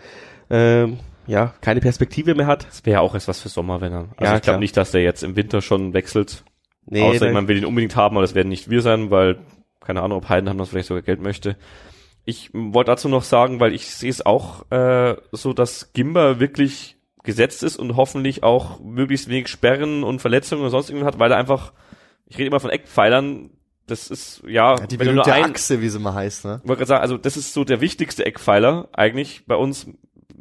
ähm, ja keine Perspektive mehr hat. Das wäre auch erst was für Sommer, wenn er. Also Ja, ich glaube nicht, dass der jetzt im Winter schon wechselt. Nee, Außer man will ihn unbedingt haben, aber das werden nicht wir sein, weil keine Ahnung, ob Heidenheim das vielleicht sogar Geld möchte. Ich wollte dazu noch sagen, weil ich sehe es auch äh, so, dass Gimba wirklich gesetzt ist und hoffentlich auch möglichst wenig Sperren und Verletzungen und sonst irgendwas hat, weil er einfach, ich rede immer von Eckpfeilern, das ist, ja, Ja, die wenn nur ein, Achse, wie sie mal heißt, ne? ich wollte gerade sagen, also das ist so der wichtigste Eckpfeiler eigentlich bei uns.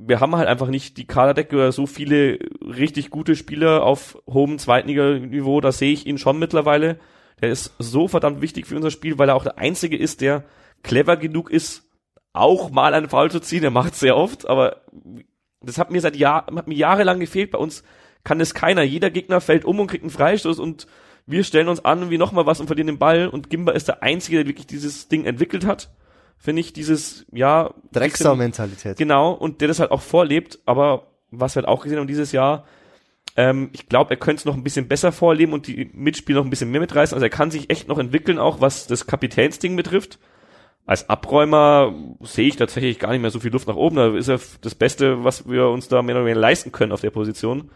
Wir haben halt einfach nicht die Kaderdecke oder so viele richtig gute Spieler auf hohem Zweitliga-Niveau. Da sehe ich ihn schon mittlerweile. Der ist so verdammt wichtig für unser Spiel, weil er auch der Einzige ist, der clever genug ist, auch mal einen Foul zu ziehen. Er macht es sehr oft, aber das hat mir seit Jahr, hat mir jahrelang gefehlt. Bei uns kann es keiner. Jeder Gegner fällt um und kriegt einen Freistoß und wir stellen uns an wie nochmal was und verlieren den Ball und Gimba ist der Einzige, der wirklich dieses Ding entwickelt hat. Finde ich dieses, ja. Drecksau-Mentalität. Genau, und der das halt auch vorlebt, aber was wir halt auch gesehen haben dieses Jahr, ähm, ich glaube, er könnte es noch ein bisschen besser vorleben und die Mitspieler noch ein bisschen mehr mitreißen. Also er kann sich echt noch entwickeln, auch was das Kapitänsding betrifft. Als Abräumer sehe ich tatsächlich gar nicht mehr so viel Luft nach oben. Da ist er das Beste, was wir uns da mehr oder weniger leisten können auf der Position.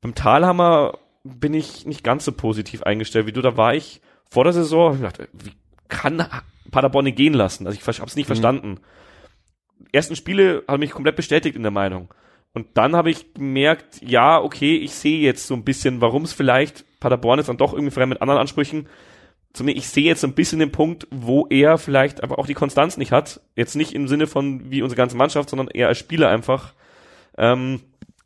Beim Talhammer bin ich nicht ganz so positiv eingestellt wie du. Da war ich vor der Saison, ich dachte, wie kann Paderborn ihn gehen lassen? Also ich habe es nicht verstanden. Ersten Spiele haben mich komplett bestätigt in der Meinung. Und dann habe ich gemerkt, ja, okay, ich sehe jetzt so ein bisschen, warum es vielleicht Paderborn ist dann doch irgendwie vielleicht mit anderen Ansprüchen. Zumindest ich sehe jetzt so ein bisschen den Punkt, wo er vielleicht einfach auch die Konstanz nicht hat. Jetzt nicht im Sinne von wie unsere ganze Mannschaft, sondern eher als Spieler einfach ähm,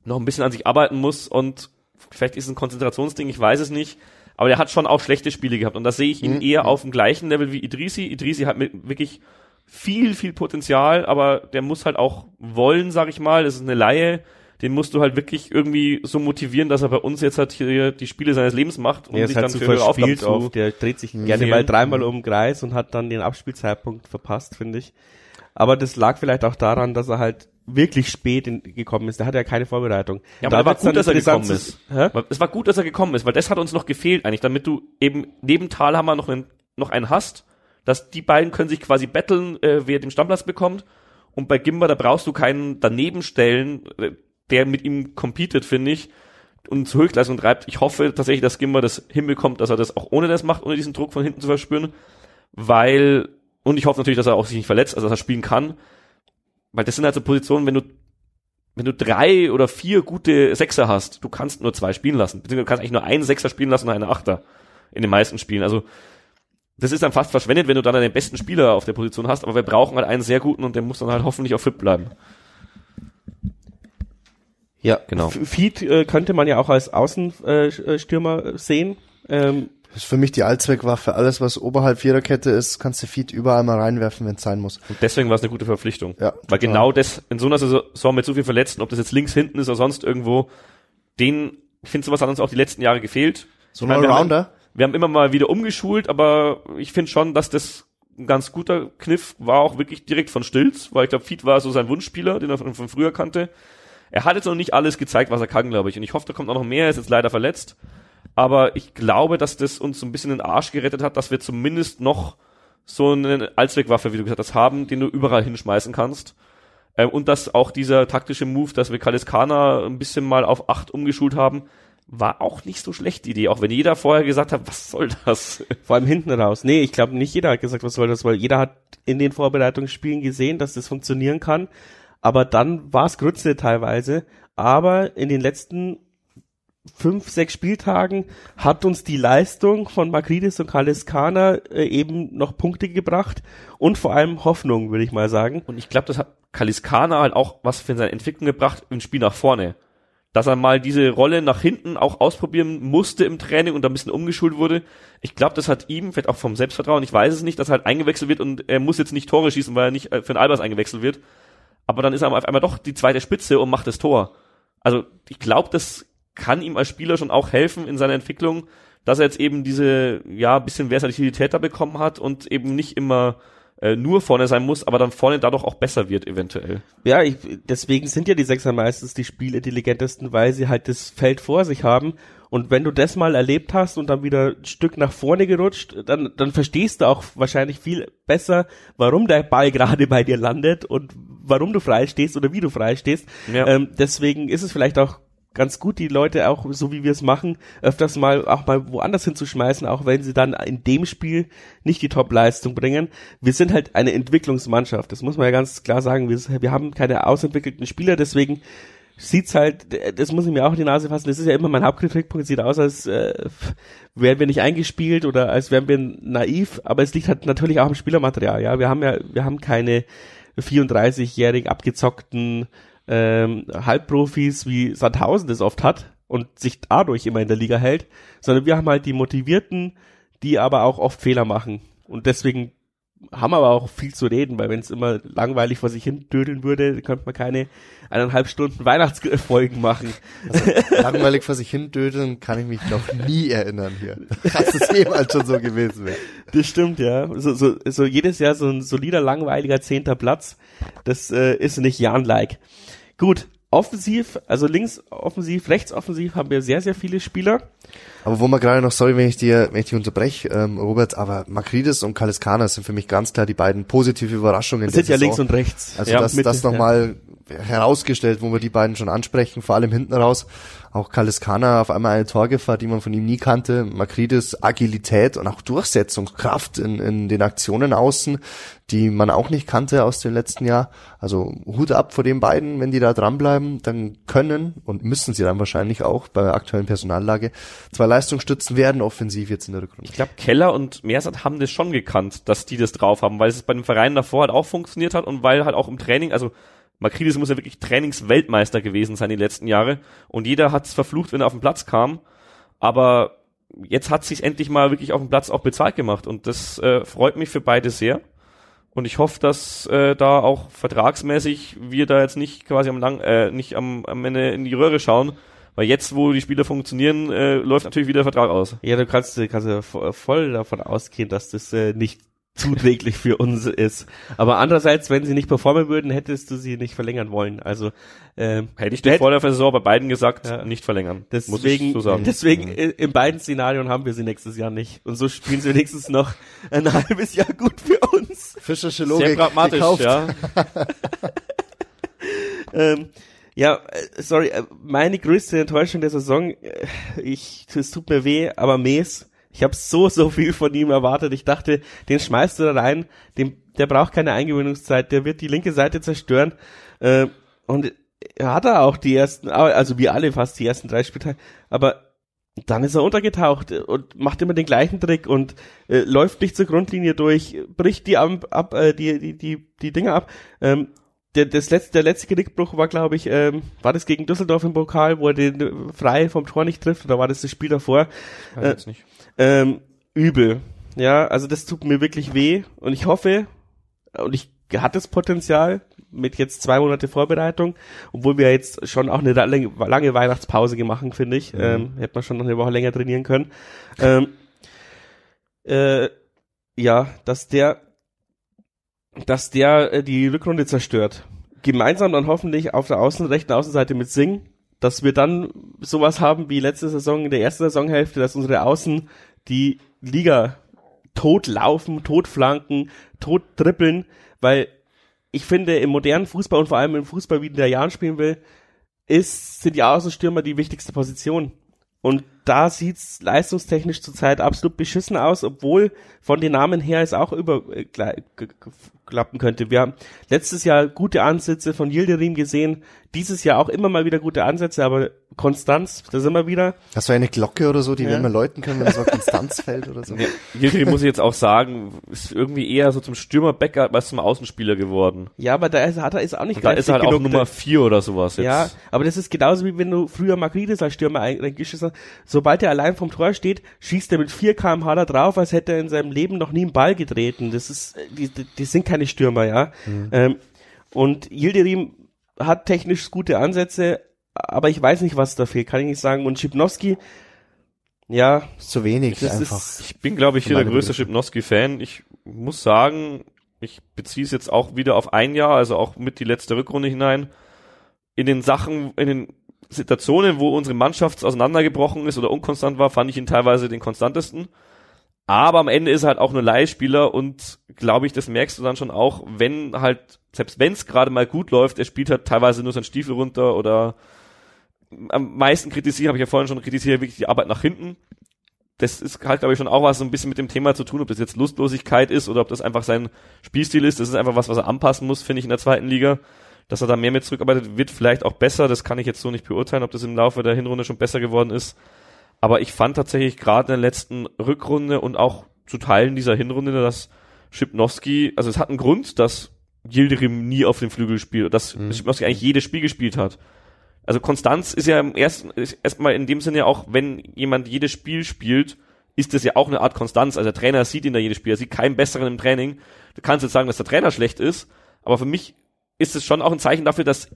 noch ein bisschen an sich arbeiten muss und vielleicht ist es ein Konzentrationsding, ich weiß es nicht. Aber er hat schon auch schlechte Spiele gehabt und da sehe ich ihn Mhm. eher auf dem gleichen Level wie Idrisi. Idrisi hat mit wirklich viel, viel Potenzial, aber der muss halt auch wollen, sag ich mal. Das ist eine Laie. Den musst du halt wirklich irgendwie so motivieren, dass er bei uns jetzt halt hier die Spiele seines Lebens macht und ist sich halt dann zu für höhere Aufgaben zu auf, der dreht sich gerne fehlen. mal dreimal um den Kreis und hat dann den Abspielzeitpunkt verpasst, finde ich. Aber das lag vielleicht auch daran, dass er halt wirklich spät in, gekommen ist. Der hatte ja keine Vorbereitung. Ja, Da aber war wird's dann gut, dass er gekommen ist. Hä? Es war gut, dass er gekommen ist, weil das hat uns noch gefehlt eigentlich, damit du eben neben Talhammer noch einen, noch einen hast, dass die beiden können sich quasi betteln, äh, wer den Stammplatz bekommt. Und bei Gimba, da brauchst du keinen daneben stellen, äh, der mit ihm competet, finde ich, und zur Höchstleistung treibt. Ich hoffe tatsächlich, dass Gimba das hinbekommt, dass er das auch ohne das macht, ohne diesen Druck von hinten zu verspüren, weil, und ich hoffe natürlich, dass er auch sich nicht verletzt, also dass er spielen kann, weil das sind halt so Positionen, wenn du wenn du drei oder vier gute Sechser hast, du kannst nur zwei spielen lassen. Beziehungsweise du kannst eigentlich nur einen Sechser spielen lassen und einen Achter in den meisten Spielen. Also das ist dann fast verschwendet, wenn du dann den besten Spieler auf der Position hast, aber wir brauchen halt einen sehr guten und der muss dann halt hoffentlich auch fit bleiben. Ja, Genau. Feed äh, könnte man ja auch als Außenstürmer äh, Stürmer sehen. Ähm, ist für mich die Allzweckwaffe. Alles, was oberhalb Viererkette ist, kannst du Feed überall mal reinwerfen, wenn es sein muss. Und deswegen war es eine gute Verpflichtung. Ja, Weil total. genau das, in so einer Saison mit so viel Verletzten, ob das jetzt links hinten ist oder sonst irgendwo, den, ich finde, sowas hat uns auch die letzten Jahre gefehlt. So ein meine, wir haben- Allrounder. Wir haben immer mal wieder umgeschult, aber ich finde schon, dass das ein ganz guter Kniff war, auch wirklich direkt von Stilz, weil ich glaube, Fied war so sein Wunschspieler, den er von, von früher kannte. Er hat jetzt noch nicht alles gezeigt, was er kann, glaube ich. Und ich hoffe, da kommt auch noch mehr. Er ist jetzt leider verletzt. Aber ich glaube, dass das uns so ein bisschen den Arsch gerettet hat, dass wir zumindest noch so eine Allzweckwaffe, wie du gesagt hast, haben, den du überall hinschmeißen kannst. Ähm, und dass auch dieser taktische Move, dass wir Kaliskana ein bisschen mal auf acht umgeschult haben, war auch nicht so schlecht die Idee, auch wenn jeder vorher gesagt hat, was soll das? vor allem hinten raus. Nee, ich glaube nicht jeder hat gesagt, was soll das, weil jeder hat in den Vorbereitungsspielen gesehen, dass das funktionieren kann. Aber dann war es Grütze teilweise. Aber in den letzten fünf, sechs Spieltagen hat uns die Leistung von Makridis und Kaliskana äh, eben noch Punkte gebracht und vor allem Hoffnung, würde ich mal sagen. Und ich glaube, das hat Kaliskana halt auch was für seine Entwicklung gebracht im Spiel nach vorne. Dass er mal diese Rolle nach hinten auch ausprobieren musste im Training und da ein bisschen umgeschult wurde. Ich glaube, das hat ihm, vielleicht auch vom Selbstvertrauen, ich weiß es nicht, dass er halt eingewechselt wird und er muss jetzt nicht Tore schießen, weil er nicht äh, für den Albers eingewechselt wird. Aber dann ist er auf einmal doch die zweite Spitze und macht das Tor. Also ich glaube, das kann ihm als Spieler schon auch helfen in seiner Entwicklung, dass er jetzt eben diese, ja, bisschen Versatilität da bekommen hat und eben nicht immer äh, nur vorne sein muss, aber dann vorne dadurch auch besser wird eventuell. Ja, ich, deswegen sind ja die Sechser meistens die spielintelligentesten, weil sie halt das Feld vor sich haben. Und wenn du das mal erlebt hast und dann wieder ein Stück nach vorne gerutscht, dann, dann verstehst du auch wahrscheinlich viel besser, warum der Ball gerade bei dir landet und warum du frei stehst oder wie du frei stehst. Ja. Ähm, deswegen ist es vielleicht auch ganz gut, die Leute auch, so wie wir es machen, öfters mal auch mal woanders hinzuschmeißen, auch wenn sie dann in dem Spiel nicht die Top-Leistung bringen. Wir sind halt eine Entwicklungsmannschaft, das muss man ja ganz klar sagen. Wir, wir haben keine ausentwickelten Spieler, deswegen sieht's halt, das muss ich mir auch in die Nase fassen, das ist ja immer mein Hauptkritikpunkt, sieht aus, als äh, wären wir nicht eingespielt oder als wären wir naiv, aber es liegt halt natürlich auch am Spielermaterial, ja. Wir haben ja, wir haben keine 34-jährigen abgezockten ähm, Halbprofis wie Sandhausen das oft hat und sich dadurch immer in der Liga hält, sondern wir haben halt die Motivierten, die aber auch oft Fehler machen. Und deswegen haben aber auch viel zu reden, weil wenn es immer langweilig vor sich hin dödeln würde, könnte man keine eineinhalb Stunden Weihnachtsfolgen machen. Also, langweilig vor sich hin dödeln kann ich mich noch nie erinnern hier. Dass es jemals schon so gewesen wäre. Das stimmt, ja. So, so, so jedes Jahr so ein solider, langweiliger zehnter Platz, das äh, ist nicht Jan-like. Gut, offensiv, also links offensiv, rechts offensiv haben wir sehr, sehr viele Spieler. Aber wo man gerade noch, sorry, wenn ich dir, wenn ich dich unterbreche, ähm, Robert, aber Makridis und Kaliskana sind für mich ganz klar die beiden positive Überraschungen. Das sind ja links und rechts. Also ja, das, Mitte, das nochmal ja. Herausgestellt, wo wir die beiden schon ansprechen, vor allem hinten raus. Auch Kaliskana auf einmal eine Torgefahr, die man von ihm nie kannte. Makridis Agilität und auch Durchsetzungskraft in, in den Aktionen außen, die man auch nicht kannte aus dem letzten Jahr. Also Hut ab vor den beiden, wenn die da dranbleiben, dann können und müssen sie dann wahrscheinlich auch bei der aktuellen Personallage zwei Leistungsstützen werden, offensiv jetzt in der Rückrunde. Ich glaube, Keller und Mersat haben das schon gekannt, dass die das drauf haben, weil es bei den Vereinen davor halt auch funktioniert hat und weil halt auch im Training, also Makridis muss ja wirklich Trainingsweltmeister gewesen sein die letzten Jahre und jeder hat es verflucht, wenn er auf den Platz kam, aber jetzt hat sich endlich mal wirklich auf dem Platz auch bezahlt gemacht und das äh, freut mich für beide sehr. Und ich hoffe, dass äh, da auch vertragsmäßig wir da jetzt nicht quasi am lang, äh, nicht am, am Ende in die Röhre schauen, weil jetzt, wo die Spiele funktionieren, äh, läuft natürlich wieder der Vertrag aus. Ja, du kannst, kannst ja voll davon ausgehen, dass das äh, nicht zuträglich für uns ist. Aber andererseits, wenn sie nicht performen würden, hättest du sie nicht verlängern wollen. Also ähm, hätte ich dir vor der Saison bei beiden gesagt, ja. nicht verlängern. Deswegen, so sagen. deswegen mhm. in beiden Szenarien haben wir sie nächstes Jahr nicht. Und so spielen sie wenigstens noch ein halbes Jahr gut für uns. Fischersche Logik. Sehr pragmatisch, gekauft. ja. ähm, ja, äh, sorry, äh, meine größte Enttäuschung der Saison, äh, ich, es tut mir weh, aber Mees, ich habe so, so viel von ihm erwartet. Ich dachte, den schmeißt du da rein, dem, der braucht keine Eingewöhnungszeit, der wird die linke Seite zerstören. Äh, und er hat er auch die ersten, also wie alle fast die ersten drei Spieltage, aber dann ist er untergetaucht und macht immer den gleichen Trick und äh, läuft nicht zur Grundlinie durch, bricht die ab, ab äh, die, die, die, die Dinger ab. Ähm, der, das letzte, der letzte Genickbruch war, glaube ich, ähm, war das gegen Düsseldorf im Pokal, wo er den frei vom Tor nicht trifft, oder war das das Spiel davor? Weiß äh, jetzt nicht. Ähm, übel. Ja, also das tut mir wirklich weh und ich hoffe, und ich hat das Potenzial mit jetzt zwei Monate Vorbereitung, obwohl wir jetzt schon auch eine lange Weihnachtspause gemacht, finde ich. Mhm. Ähm, hätte man schon noch eine Woche länger trainieren können. Ähm, äh, ja, dass der dass der äh, die Rückrunde zerstört. Gemeinsam dann hoffentlich auf der Außen, rechten Außenseite mit Sing, dass wir dann sowas haben wie letzte Saison in der ersten Saisonhälfte, dass unsere Außen die Liga tot laufen, tot trippeln, weil ich finde, im modernen Fußball und vor allem im Fußball, wie der Jahren spielen will, ist, sind die Außenstürmer die wichtigste Position. Und da sieht's leistungstechnisch zurzeit absolut beschissen aus, obwohl von den Namen her es auch überklappen könnte. Wir haben letztes Jahr gute Ansätze von Yildirim gesehen, dieses Jahr auch immer mal wieder gute Ansätze, aber Konstanz, da sind wir wieder. Hast du eine Glocke oder so, die ja. wir mal läuten können, wenn so Konstanz fällt oder so? Ja, Yildirim muss ich jetzt auch sagen, ist irgendwie eher so zum Stürmer-Backup als zum Außenspieler geworden. Ja, aber da ist, hat er ist auch nicht Da ist er halt auch Nummer vier oder sowas jetzt. Ja, aber das ist genauso wie wenn du früher Magrides als Stürmer eingeschissen hast. Sobald er allein vom Tor steht, schießt er mit 4 kmh da drauf, als hätte er in seinem Leben noch nie einen Ball getreten. Das ist, die, die sind keine Stürmer, ja. Mhm. Ähm, und Yildirim hat technisch gute Ansätze, aber ich weiß nicht, was da fehlt, kann ich nicht sagen. Und Schipnowski, ja. Zu wenig einfach. Ist, ich bin, glaube ich, hier der größte Schipnowski-Fan. Ich muss sagen, ich beziehe es jetzt auch wieder auf ein Jahr, also auch mit die letzte Rückrunde hinein, in den Sachen, in den Situationen, wo unsere Mannschaft auseinandergebrochen ist oder unkonstant war, fand ich ihn teilweise den konstantesten. Aber am Ende ist er halt auch nur Leihspieler und glaube ich, das merkst du dann schon auch, wenn halt, selbst wenn es gerade mal gut läuft, er spielt halt teilweise nur seinen Stiefel runter oder am meisten kritisiere, habe ich ja vorhin schon kritisiert, wirklich die Arbeit nach hinten. Das ist halt, glaube ich, schon auch was so ein bisschen mit dem Thema zu tun, ob das jetzt Lustlosigkeit ist oder ob das einfach sein Spielstil ist. Das ist einfach was, was er anpassen muss, finde ich, in der zweiten Liga. Dass er da mehr mit zurückarbeitet, wird vielleicht auch besser. Das kann ich jetzt so nicht beurteilen, ob das im Laufe der Hinrunde schon besser geworden ist. Aber ich fand tatsächlich gerade in der letzten Rückrunde und auch zu Teilen dieser Hinrunde, dass Schipnowski, also es hat einen Grund, dass Yildirim nie auf dem Flügel spielt, dass mhm. Schipnowski eigentlich jedes Spiel gespielt hat. Also Konstanz ist ja im ersten, erstmal in dem Sinne auch, wenn jemand jedes Spiel spielt, ist das ja auch eine Art Konstanz. Also der Trainer sieht ihn da jedes Spiel, er sieht keinen besseren im Training. Du kannst jetzt sagen, dass der Trainer schlecht ist, aber für mich ist es schon auch ein Zeichen dafür, dass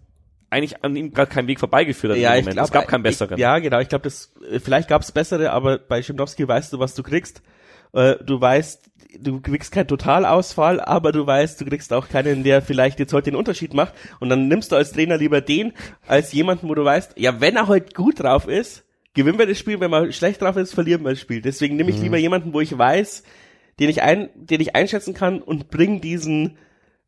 eigentlich an ihm gerade kein Weg vorbeigeführt hat. Ja, ich glaub, es gab keinen besseren. Ich, ja, genau. Ich glaube, das vielleicht gab es bessere, aber bei Schimnowski weißt du, was du kriegst. Äh, du weißt, du kriegst keinen Totalausfall, aber du weißt, du kriegst auch keinen, der vielleicht jetzt heute den Unterschied macht. Und dann nimmst du als Trainer lieber den, als jemanden, wo du weißt, ja, wenn er heute gut drauf ist, gewinnen wir das Spiel, wenn man schlecht drauf ist, verlieren wir das Spiel. Deswegen nehme ich mhm. lieber jemanden, wo ich weiß, den ich ein, den ich einschätzen kann und bring diesen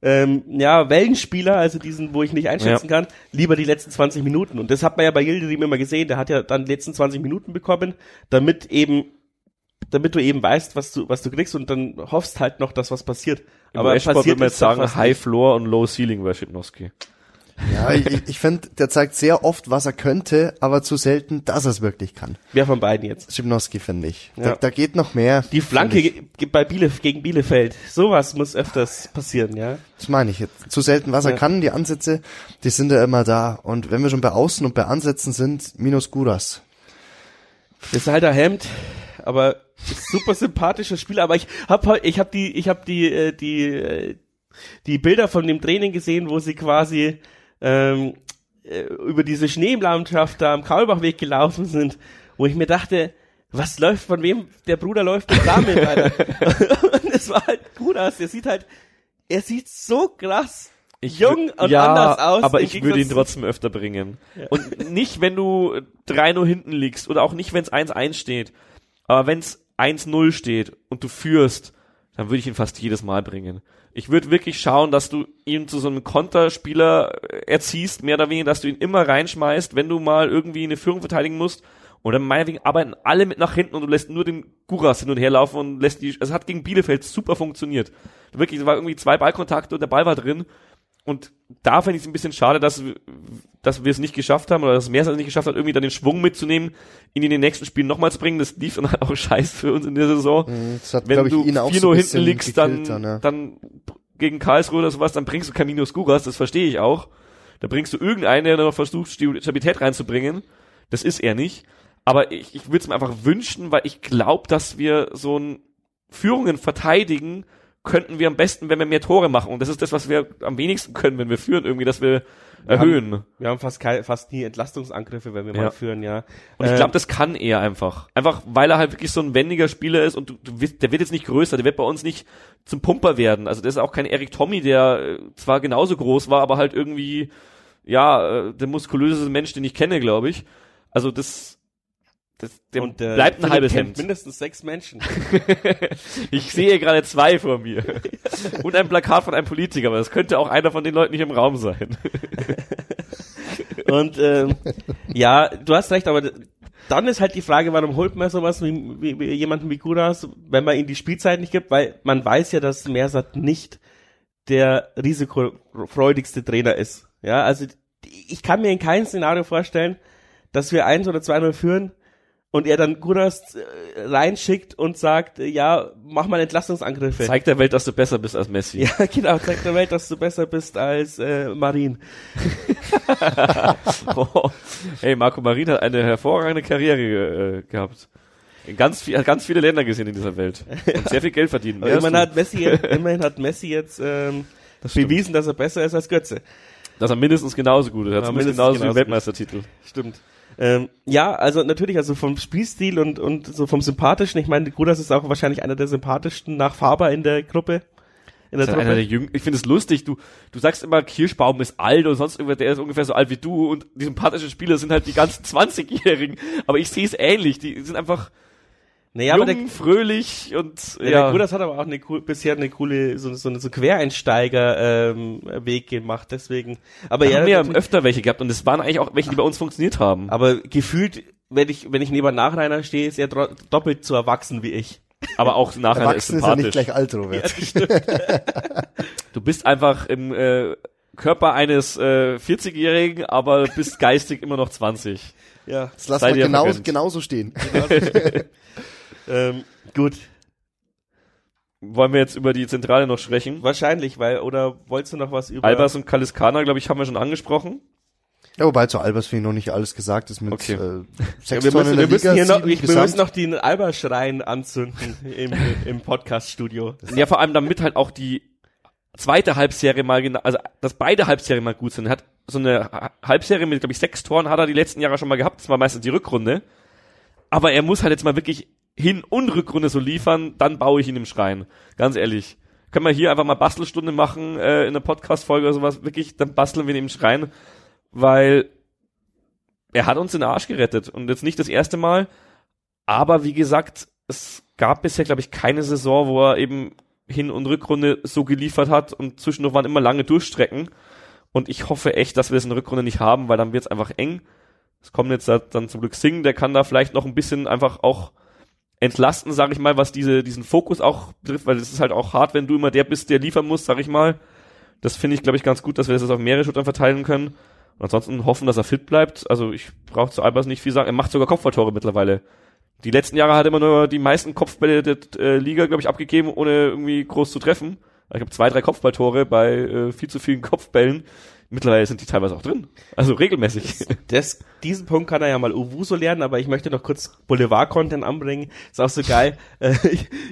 ähm, ja, Wellenspieler, also diesen, wo ich nicht einschätzen ja. kann, lieber die letzten 20 Minuten. Und das hat man ja bei Yildirim immer gesehen, der hat ja dann die letzten 20 Minuten bekommen, damit eben damit du eben weißt, was du, was du kriegst und dann hoffst halt noch, dass was passiert. Im Aber passiert würde man jetzt sagen, High Floor und Low Ceiling bei Schipnowski. Ja, ich, ich finde, der zeigt sehr oft, was er könnte, aber zu selten, dass er es wirklich kann. Wer von beiden jetzt? Schipnowski, finde ich. Ja. Da, da, geht noch mehr. Die Flanke bei Bielef gegen Bielefeld. Sowas muss öfters passieren, ja. Das meine ich jetzt. Zu selten, was ja. er kann, die Ansätze, die sind ja immer da. Und wenn wir schon bei Außen und bei Ansätzen sind, minus Guras. Das ist halt ein Hemd, aber super sympathischer Spieler, aber ich habe ich hab die ich habe die äh, die äh, die Bilder von dem Training gesehen, wo sie quasi ähm, äh, über diese Schneelandschaft da am Kaulbachweg gelaufen sind, wo ich mir dachte, was läuft, von wem der Bruder läuft und damit, und es war halt gut aus, der sieht halt, er sieht so krass ich jung und ja, anders aus. Aber ich würde ihn trotzdem öfter bringen. Ja. Und nicht, wenn du 3-0 hinten liegst oder auch nicht, wenn es 1-1 steht. Aber wenn es 1-0 steht und du führst, dann würde ich ihn fast jedes Mal bringen. Ich würde wirklich schauen, dass du ihn zu so einem Konterspieler erziehst, mehr oder weniger, dass du ihn immer reinschmeißt, wenn du mal irgendwie eine Führung verteidigen musst. Oder meinetwegen arbeiten alle mit nach hinten und du lässt nur den Guras hin und her laufen und lässt die, es hat gegen Bielefeld super funktioniert. Wirklich, es war irgendwie zwei Ballkontakte und der Ball war drin und da finde ich es ein bisschen schade, dass, dass wir es nicht geschafft haben oder dass Meers es nicht geschafft hat, irgendwie dann den Schwung mitzunehmen, ihn in den nächsten Spielen nochmal zu bringen. Das lief dann halt auch scheiße für uns in der Saison. Mhm, das hat, Wenn du 4 so hinten liegst, dann, dann, ja. dann gegen Karlsruhe oder sowas, dann bringst du Caminos Gugas, das verstehe ich auch. Da bringst du irgendeinen, der noch versucht, Stabilität reinzubringen. Das ist er nicht. Aber ich, ich würde es mir einfach wünschen, weil ich glaube, dass wir so ein Führungen verteidigen, könnten wir am besten, wenn wir mehr Tore machen. Und das ist das, was wir am wenigsten können, wenn wir führen, irgendwie, dass wir, wir erhöhen. Haben, wir haben fast, kein, fast nie Entlastungsangriffe, wenn wir ja. mal führen, ja. Und ich glaube, das kann er einfach. Einfach, weil er halt wirklich so ein wendiger Spieler ist und du, du, der wird jetzt nicht größer, der wird bei uns nicht zum Pumper werden. Also der ist auch kein Erik Tommy, der äh, zwar genauso groß war, aber halt irgendwie, ja, äh, der muskulöseste Mensch, den ich kenne, glaube ich. Also das, das, der und, äh, bleibt ein halbes Hemd. Mindestens sechs Menschen. ich sehe gerade zwei vor mir. Und ein Plakat von einem Politiker, aber das könnte auch einer von den Leuten nicht im Raum sein. und ähm, ja, du hast recht, aber dann ist halt die Frage, warum holt man sowas wie, wie, wie jemanden wie Kuras, wenn man ihm die Spielzeit nicht gibt, weil man weiß ja, dass Mersat nicht der risikofreudigste Trainer ist. Ja, also ich kann mir in keinem Szenario vorstellen, dass wir eins oder zweimal führen und er dann Gunas äh, reinschickt und sagt, äh, ja, mach mal Entlastungsangriffe. Zeig der Welt, dass du besser bist als Messi. Ja, genau, zeig der Welt, dass du besser bist als äh, Marin. oh. Hey, Marco Marin hat eine hervorragende Karriere äh, gehabt. In ganz, viel, ganz viele Länder gesehen in dieser Welt. Und sehr viel Geld verdient. immerhin, hat Messi, immerhin hat Messi jetzt ähm, das bewiesen, dass er besser ist als Götze. Dass er mindestens genauso gut ist. Er hat ja, mindestens genauso, genauso Weltmeistertitel. Stimmt. Ähm, ja, also natürlich, also vom Spielstil und, und so vom Sympathischen, ich meine, Grudas ist auch wahrscheinlich einer der sympathischsten nach Faber in der Gruppe. in der einer der. Jüng ich finde es lustig, du, du sagst immer, Kirschbaum ist alt und sonst irgendwer, der ist ungefähr so alt wie du und die sympathischen Spieler sind halt die ganzen 20-Jährigen. Aber ich sehe es ähnlich, die sind einfach Naja, jung, aber der, fröhlich und ja. der Gudas hat aber auch eine cool, bisher eine coole, so, so, so Quereinsteiger-Weg gemacht, deswegen. Aber Wir ja, haben ja natürlich- öfter welche gehabt und es waren eigentlich auch welche, die bei uns funktioniert haben. aber gefühlt, wenn ich, wenn ich neben Nachreiner stehe, ist er doppelt so erwachsen wie ich. Aber auch nachher ist Erwachsen ist ja nicht sympathisch. gleich alt, Robert. Du bist einfach im äh, Körper eines äh, 40-Jährigen, aber bist geistig immer noch 20. Ja. Das lassen Seid wir ihr genau, genauso stehen. ähm, gut, Wollen wir jetzt über die Zentrale noch sprechen? wahrscheinlich, weil, oder wolltest du noch was über... Albers und Kaliskana, glaube ich, haben wir schon angesprochen. Ja, wobei zu Albers finde ich noch nicht alles gesagt ist mit Okay. äh, Ja, sechs wir Tonnen müssen, in der wir müssen Liga, hier noch, ich, wir müssen noch den Alberschrein anzünden im, im Podcast-Studio. Ja, vor allem damit halt auch die zweite Halbserie mal genau, also dass beide Halbserien mal gut sind. Er hat so eine Ha- Halbserie mit, glaube ich, sechs Toren hat er die letzten Jahre schon mal gehabt. Das war meistens die Rückrunde. Aber er muss halt jetzt mal wirklich Hin- und Rückrunde so liefern, dann baue ich ihn im Schrein. Ganz ehrlich. Können wir hier einfach mal Bastelstunde machen, äh, in einer Podcast-Folge oder sowas, wirklich, dann basteln wir ihn im Schrein, weil er hat uns den Arsch gerettet. Und jetzt nicht das erste Mal, aber wie gesagt, es gab bisher, glaube ich, keine Saison, wo er eben Hin- und Rückrunde so geliefert hat und zwischendurch waren immer lange Durchstrecken. Und ich hoffe echt, dass wir es in der Rückrunde nicht haben, weil dann wird es einfach eng. Es kommt jetzt da- dann zum Glück Singen, der kann da vielleicht noch ein bisschen einfach auch entlasten, sage ich mal, was diese, diesen Fokus auch betrifft, weil es ist halt auch hart, wenn du immer der bist, der liefern muss, sag ich mal. Das finde ich, glaube ich, ganz gut, dass wir das auf mehrere Schultern verteilen können. Und ansonsten hoffen, dass er fit bleibt. Also ich brauche zu Albers nicht viel sagen. Er macht sogar Kopfballtore mittlerweile. Die letzten Jahre hat er immer nur die meisten Kopfbälle der äh, Liga, glaube ich, abgegeben, ohne irgendwie groß zu treffen. Ich habe zwei, drei Kopfballtore bei äh, viel zu vielen Kopfbällen. Mittlerweile sind die teilweise auch drin. Also regelmäßig. Das, diesen Punkt kann er ja mal Uwuso lernen, aber ich möchte noch kurz Boulevard-Content anbringen. Ist auch so geil. Äh,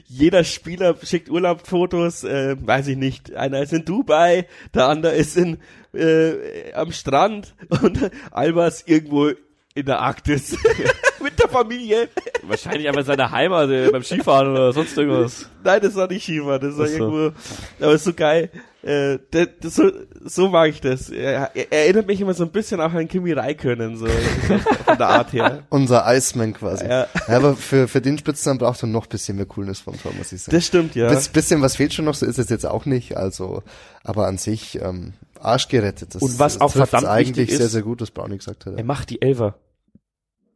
jeder Spieler schickt Urlaubsfotos, äh, weiß ich nicht. Einer ist in Dubai, der andere ist in, äh, am Strand und Albers irgendwo in der Arktis. Mit der Familie. Wahrscheinlich einfach in seiner Heimat äh, beim Skifahren oder sonst irgendwas. Nein, das war nicht Skifahren, das war so. irgendwo, aber ist so geil. Äh, das, das, so, so mag ich das. Er, er erinnert mich immer so ein bisschen auch an Kimi Räikkönen, so von der Art her. Unser Iceman quasi. Ja. Ja. aber für, für den Spitznamen braucht er noch ein bisschen mehr Coolness vom Tor, muss ich sagen. Das stimmt, ja. Biss, bisschen was fehlt schon noch, so ist es jetzt auch nicht. Also, aber an sich ähm, Arsch gerettet. Das, Und was das auch verdammt eigentlich wichtig sehr, ist- sehr gut, was Brownie gesagt hat. Er macht die Elfer.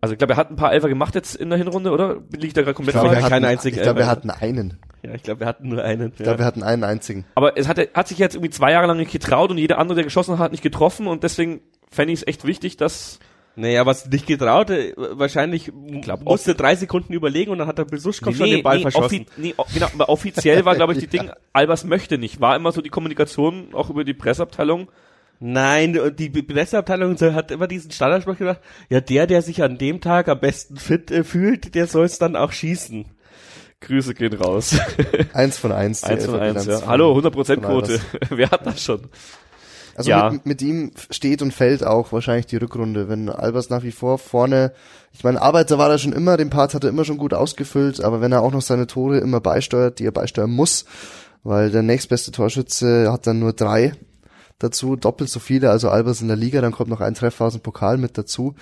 Also ich glaube, er hat ein paar Elfer gemacht jetzt in der Hinrunde, oder? Liegt da gerade Ich komplett glaube, wir falsch? keinen einzigen ich glaube, wir Elfer. hatten einen. Ja, ich glaube, wir hatten nur einen. Ich glaube, wir hatten einen einzigen. Aber es hat, hat sich jetzt irgendwie zwei Jahre lang nicht getraut und jeder andere, der geschossen hat, nicht getroffen und deswegen fände ich es echt wichtig, dass Naja, was nicht getraut, äh, wahrscheinlich glaub, musste drei Sekunden überlegen und dann hat der Besuschkow schon den Ball verschossen. offi- nee, genau, aber offiziell war, glaube ich, die Ding, Albers möchte nicht. War immer so die Kommunikation, auch über die Presseabteilung. Nein, die Presseabteilung hat immer diesen Standardspruch gemacht, ja, der, der sich an dem Tag am besten fit äh, fühlt, der soll es dann auch schießen. Grüße gehen raus. Eins von eins. eins von eins, ja. Hallo, 100% von Albers. Quote. Wer hat das schon? Also Ja. mit, mit ihm steht und fällt auch wahrscheinlich die Rückrunde. Wenn Albers nach wie vor vorne, ich meine, Arbeiter war er schon immer, den Part hat er immer schon gut ausgefüllt, aber wenn er auch noch seine Tore immer beisteuert, die er beisteuern muss, weil der nächstbeste Torschütze hat dann nur drei dazu, doppelt so viele, also Albers in der Liga, dann kommt noch ein Treffer aus dem Pokal mit dazu,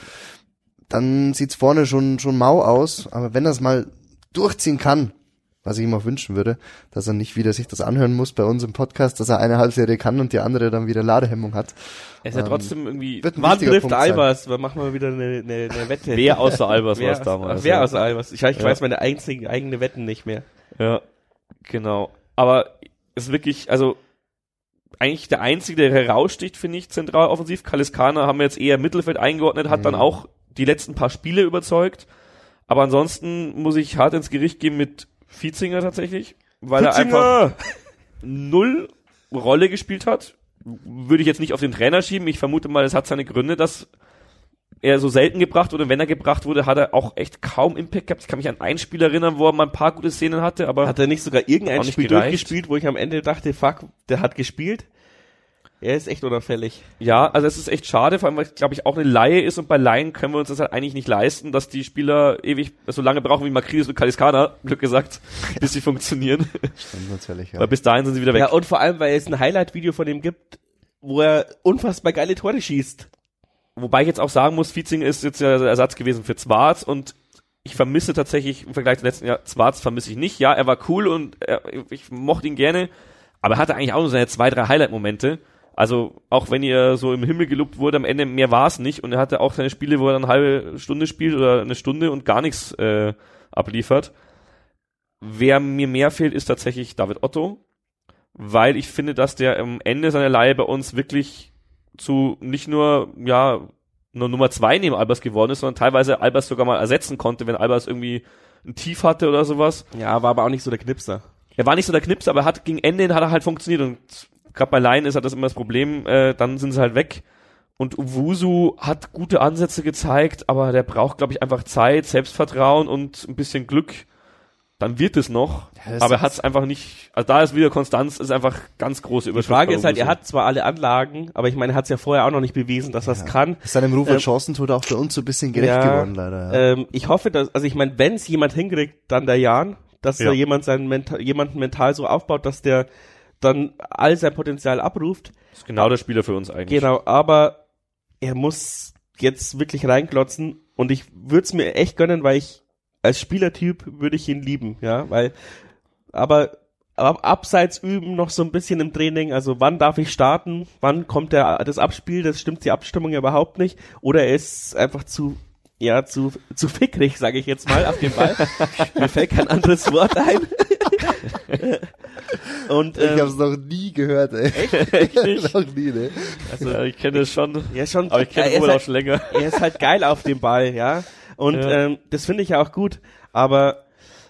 dann sieht's vorne schon, schon mau aus, aber wenn es mal durchziehen kann, was ich ihm auch wünschen würde, dass er nicht wieder sich das anhören muss bei uns im Podcast, dass er eine Halbserie kann und die andere dann wieder Ladehemmung hat. Er ist ja Ähm, trotzdem irgendwie, Wird ein Wann trifft. Albers? Wir machen mal wieder eine, eine, eine Wette. wer außer Albers war wer, es damals. wer ja. außer Albers? Ich, ich Ja. weiß meine einzigen eigene Wetten nicht mehr. Ja, genau. Aber es ist wirklich, also eigentlich der einzige, der heraussticht, finde ich, zentral offensiv. Kaliskana haben wir jetzt eher Mittelfeld eingeordnet, hat dann Mhm. auch die letzten paar Spiele überzeugt. Aber ansonsten muss ich hart ins Gericht gehen mit Vizinger tatsächlich, weil er einfach null Rolle gespielt hat. Würde ich jetzt nicht auf den Trainer schieben. Ich vermute mal, es hat seine Gründe, dass er so selten gebracht wurde. Wenn er gebracht wurde, hat er auch echt kaum Impact gehabt. Ich kann mich an ein Spiel erinnern, wo er mal ein paar gute Szenen hatte, aber Hat er nicht sogar irgendein Spiel gereicht. durchgespielt, wo ich am Ende dachte, fuck, der hat gespielt? Er ist echt unauffällig. Ja, also es ist echt schade, vor allem, weil glaube ich auch eine Laie ist und bei Laien können wir uns das halt eigentlich nicht leisten, dass die Spieler ewig so lange brauchen wie Makridis und Kaliskana, Glück gesagt, bis sie funktionieren. Stimmt natürlich, ja. Weil bis dahin sind sie wieder weg. Ja, und vor allem, weil es ein Highlight-Video von ihm gibt, wo er unfassbar geile Tore schießt. Wobei ich jetzt auch sagen muss, Vietzing ist jetzt ja der Ersatz gewesen für Zwarz und ich vermisse tatsächlich im Vergleich zum letzten Jahr, Zwarz vermisse ich nicht. Ja, er war cool und er, ich mochte ihn gerne, aber er hatte eigentlich auch nur seine zwei, drei Highlight-Momente. Also auch wenn ihr so im Himmel gelobt wurde, am Ende mehr war es nicht und er hatte auch seine Spiele, wo er dann eine halbe Stunde spielt oder eine Stunde und gar nichts äh, abliefert. Wer mir mehr fehlt, ist tatsächlich David Otto, weil ich finde, dass der am Ende seiner Leihe bei uns wirklich zu nicht nur, ja, nur Nummer zwei neben Albers geworden ist, sondern teilweise Albers sogar mal ersetzen konnte, wenn Albers irgendwie ein Tief hatte oder sowas. Ja, war aber auch nicht so der Knipser. Er war nicht so der Knips, aber er hat gegen Ende hat er halt funktioniert und gerade bei Laien ist halt das immer das Problem, äh, dann sind sie halt weg. Und Uwusu hat gute Ansätze gezeigt, aber der braucht, glaube ich, einfach Zeit, Selbstvertrauen und ein bisschen Glück. Dann wird es noch, Ja, das aber er hat es einfach nicht. Also da ist wieder Konstanz, ist einfach ganz große Die Überschrift. Frage bei ist halt, er hat zwar alle Anlagen, aber ich meine, er hat es ja vorher auch noch nicht bewiesen, dass er es kann. Seinem Ruf Ähm, als Chancentod auch bei uns so ein bisschen gerecht Ja, geworden, leider. Ja. Ähm, ich hoffe, dass, also ich meine, wenn es jemand hinkriegt, dann der Jan, dass Ja. da jemand seinen mental, jemanden mental so aufbaut, dass der dann all sein Potenzial abruft. ist genau der Spieler für uns eigentlich. Genau, aber er muss jetzt wirklich reinklotzen und ich würde es mir echt gönnen, weil ich als Spielertyp würde ich ihn lieben, ja, weil aber ab, abseits üben noch so ein bisschen im Training, also wann darf ich starten, wann kommt der das Abspiel, das stimmt die Abstimmung ja überhaupt nicht oder er ist einfach zu ja, zu, zu fickrig, sage ich jetzt mal, auf dem Ball. Mir fällt kein anderes Wort ein. Und ich ähm, habe es noch nie gehört, ey. Echt nicht? noch nie, ne? Also, ja, ich kenne das schon, ja, schon, aber ich kenne er ist Robert halt- auch schon länger. er ist halt geil auf dem Ball, ja. Und Ja. ähm, das finde ich ja auch gut. Aber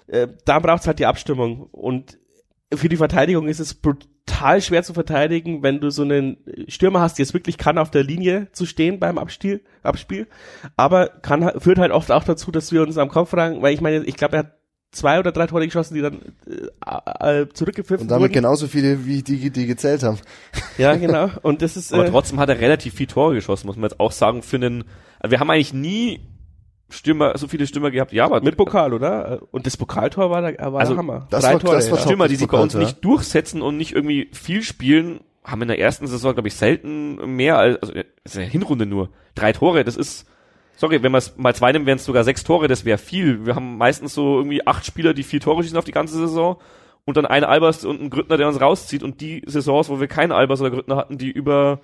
äh, da braucht's halt die Abstimmung. Und für die Verteidigung ist es brutal schwer zu verteidigen, wenn du so einen Stürmer hast, der es wirklich kann, auf der Linie zu stehen beim Abspiel. Abspiel. Aber kann, führt halt oft auch dazu, dass wir uns am Kopf fragen, weil ich meine, ich glaube, er hat zwei oder drei Tore geschossen, die dann äh, äh, zurückgepfiffen Und damit wurden. genauso viele, wie die, die gezählt haben. Ja, genau. Und das ist Aber äh, trotzdem hat er relativ viel Tore geschossen, muss man jetzt auch sagen, für einen, wir haben eigentlich nie Stürmer, so viele Stürmer gehabt, ja, aber mit Pokal, oder? Und das Pokaltor war, da, war Also, der Hammer. das Drei war- Tore, das war ja. Stürmer, die sich bei uns ja. nicht durchsetzen und nicht irgendwie viel spielen, haben in der ersten Saison, glaube ich, selten mehr als, also, ist eine Hinrunde nur. Drei Tore, das ist, sorry, wenn man es mal zwei nimmt, wären es sogar sechs Tore, das wäre viel. Wir haben meistens so irgendwie acht Spieler, die vier Tore schießen auf die ganze Saison und dann ein Albers und ein Grüttner, der uns rauszieht und die Saisons, wo wir keinen Albers oder Grüttner hatten, die über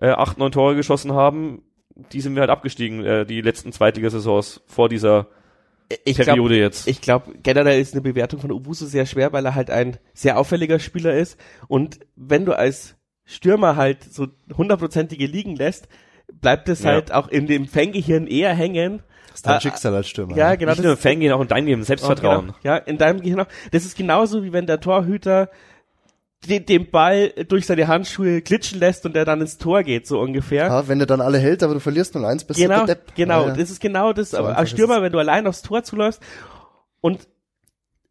äh, acht, neun Tore geschossen haben, die sind wir halt abgestiegen, äh, die letzten Zweitligasaisons vor dieser ich Periode glaub, jetzt. Ich glaube, generell ist eine Bewertung von Ubuso sehr schwer, weil er halt ein sehr auffälliger Spieler ist. Und wenn du als Stürmer halt so hundertprozentige liegen lässt, bleibt es Ja. halt auch in dem Fangehirn eher hängen. Das ist dein Ah, Schicksal als Stürmer. Ja, ne? genau. Nicht nur im Fan gehen, auch in dein Leben, Selbstvertrauen. Genau. Ja, in deinem Gehirn auch. Das ist genauso wie wenn der Torhüter den, den Ball durch seine Handschuhe glitschen lässt und der dann ins Tor geht, so ungefähr. Ja, wenn du dann alle hält, aber du verlierst 0-1, bist Genau, du der Depp. genau. Ja, ja. Das ist genau das. aber einfach als Stürmer, wenn du allein aufs Tor zuläufst und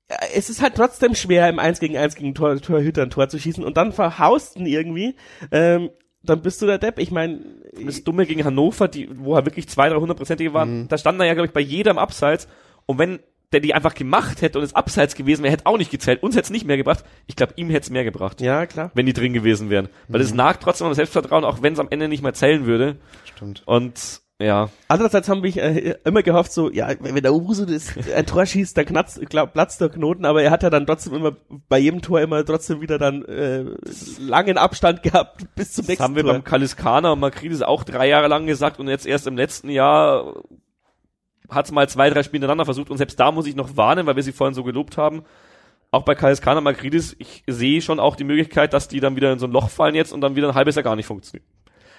äh, es ist halt trotzdem schwer, im 1 gegen 1 gegen Tor, Torhüter ein Tor zu schießen und dann verhaust ihn irgendwie, ähm, dann bist du der Depp. Ich meine, Das Dumme gegen Hannover, die, wo er wirklich zwei, drei hundertprozentige waren, da stand er ja, glaube ich, bei jedem Abseits. Und wenn der die einfach gemacht hätte und es Abseits gewesen wäre, hätte auch nicht gezählt. Uns hätte es nicht mehr gebracht. Ich glaube, ihm hätte es mehr gebracht, ja, klar. wenn die drin gewesen wären. Weil es nagt trotzdem am Selbstvertrauen, auch wenn es am Ende nicht mehr zählen würde. Stimmt. Und ja, Andererseits haben wir äh, immer gehofft, so, ja, wenn der Uso das, ein Tor schießt, dann knatzt, glaub, platzt der Knoten, aber er hat ja dann trotzdem immer, bei jedem Tor immer trotzdem wieder dann äh, langen Abstand gehabt bis zum das nächsten haben wir Tor. beim Kaliskaner und Makridis auch drei Jahre lang gesagt und jetzt erst im letzten Jahr hat es mal zwei, drei Spiele hintereinander versucht und selbst da muss ich noch warnen, weil wir sie vorhin so gelobt haben. Auch bei Kaliskaner Makridis, ich sehe schon auch die Möglichkeit, dass die dann wieder in so ein Loch fallen jetzt und dann wieder ein halbes Jahr gar nicht funktionieren.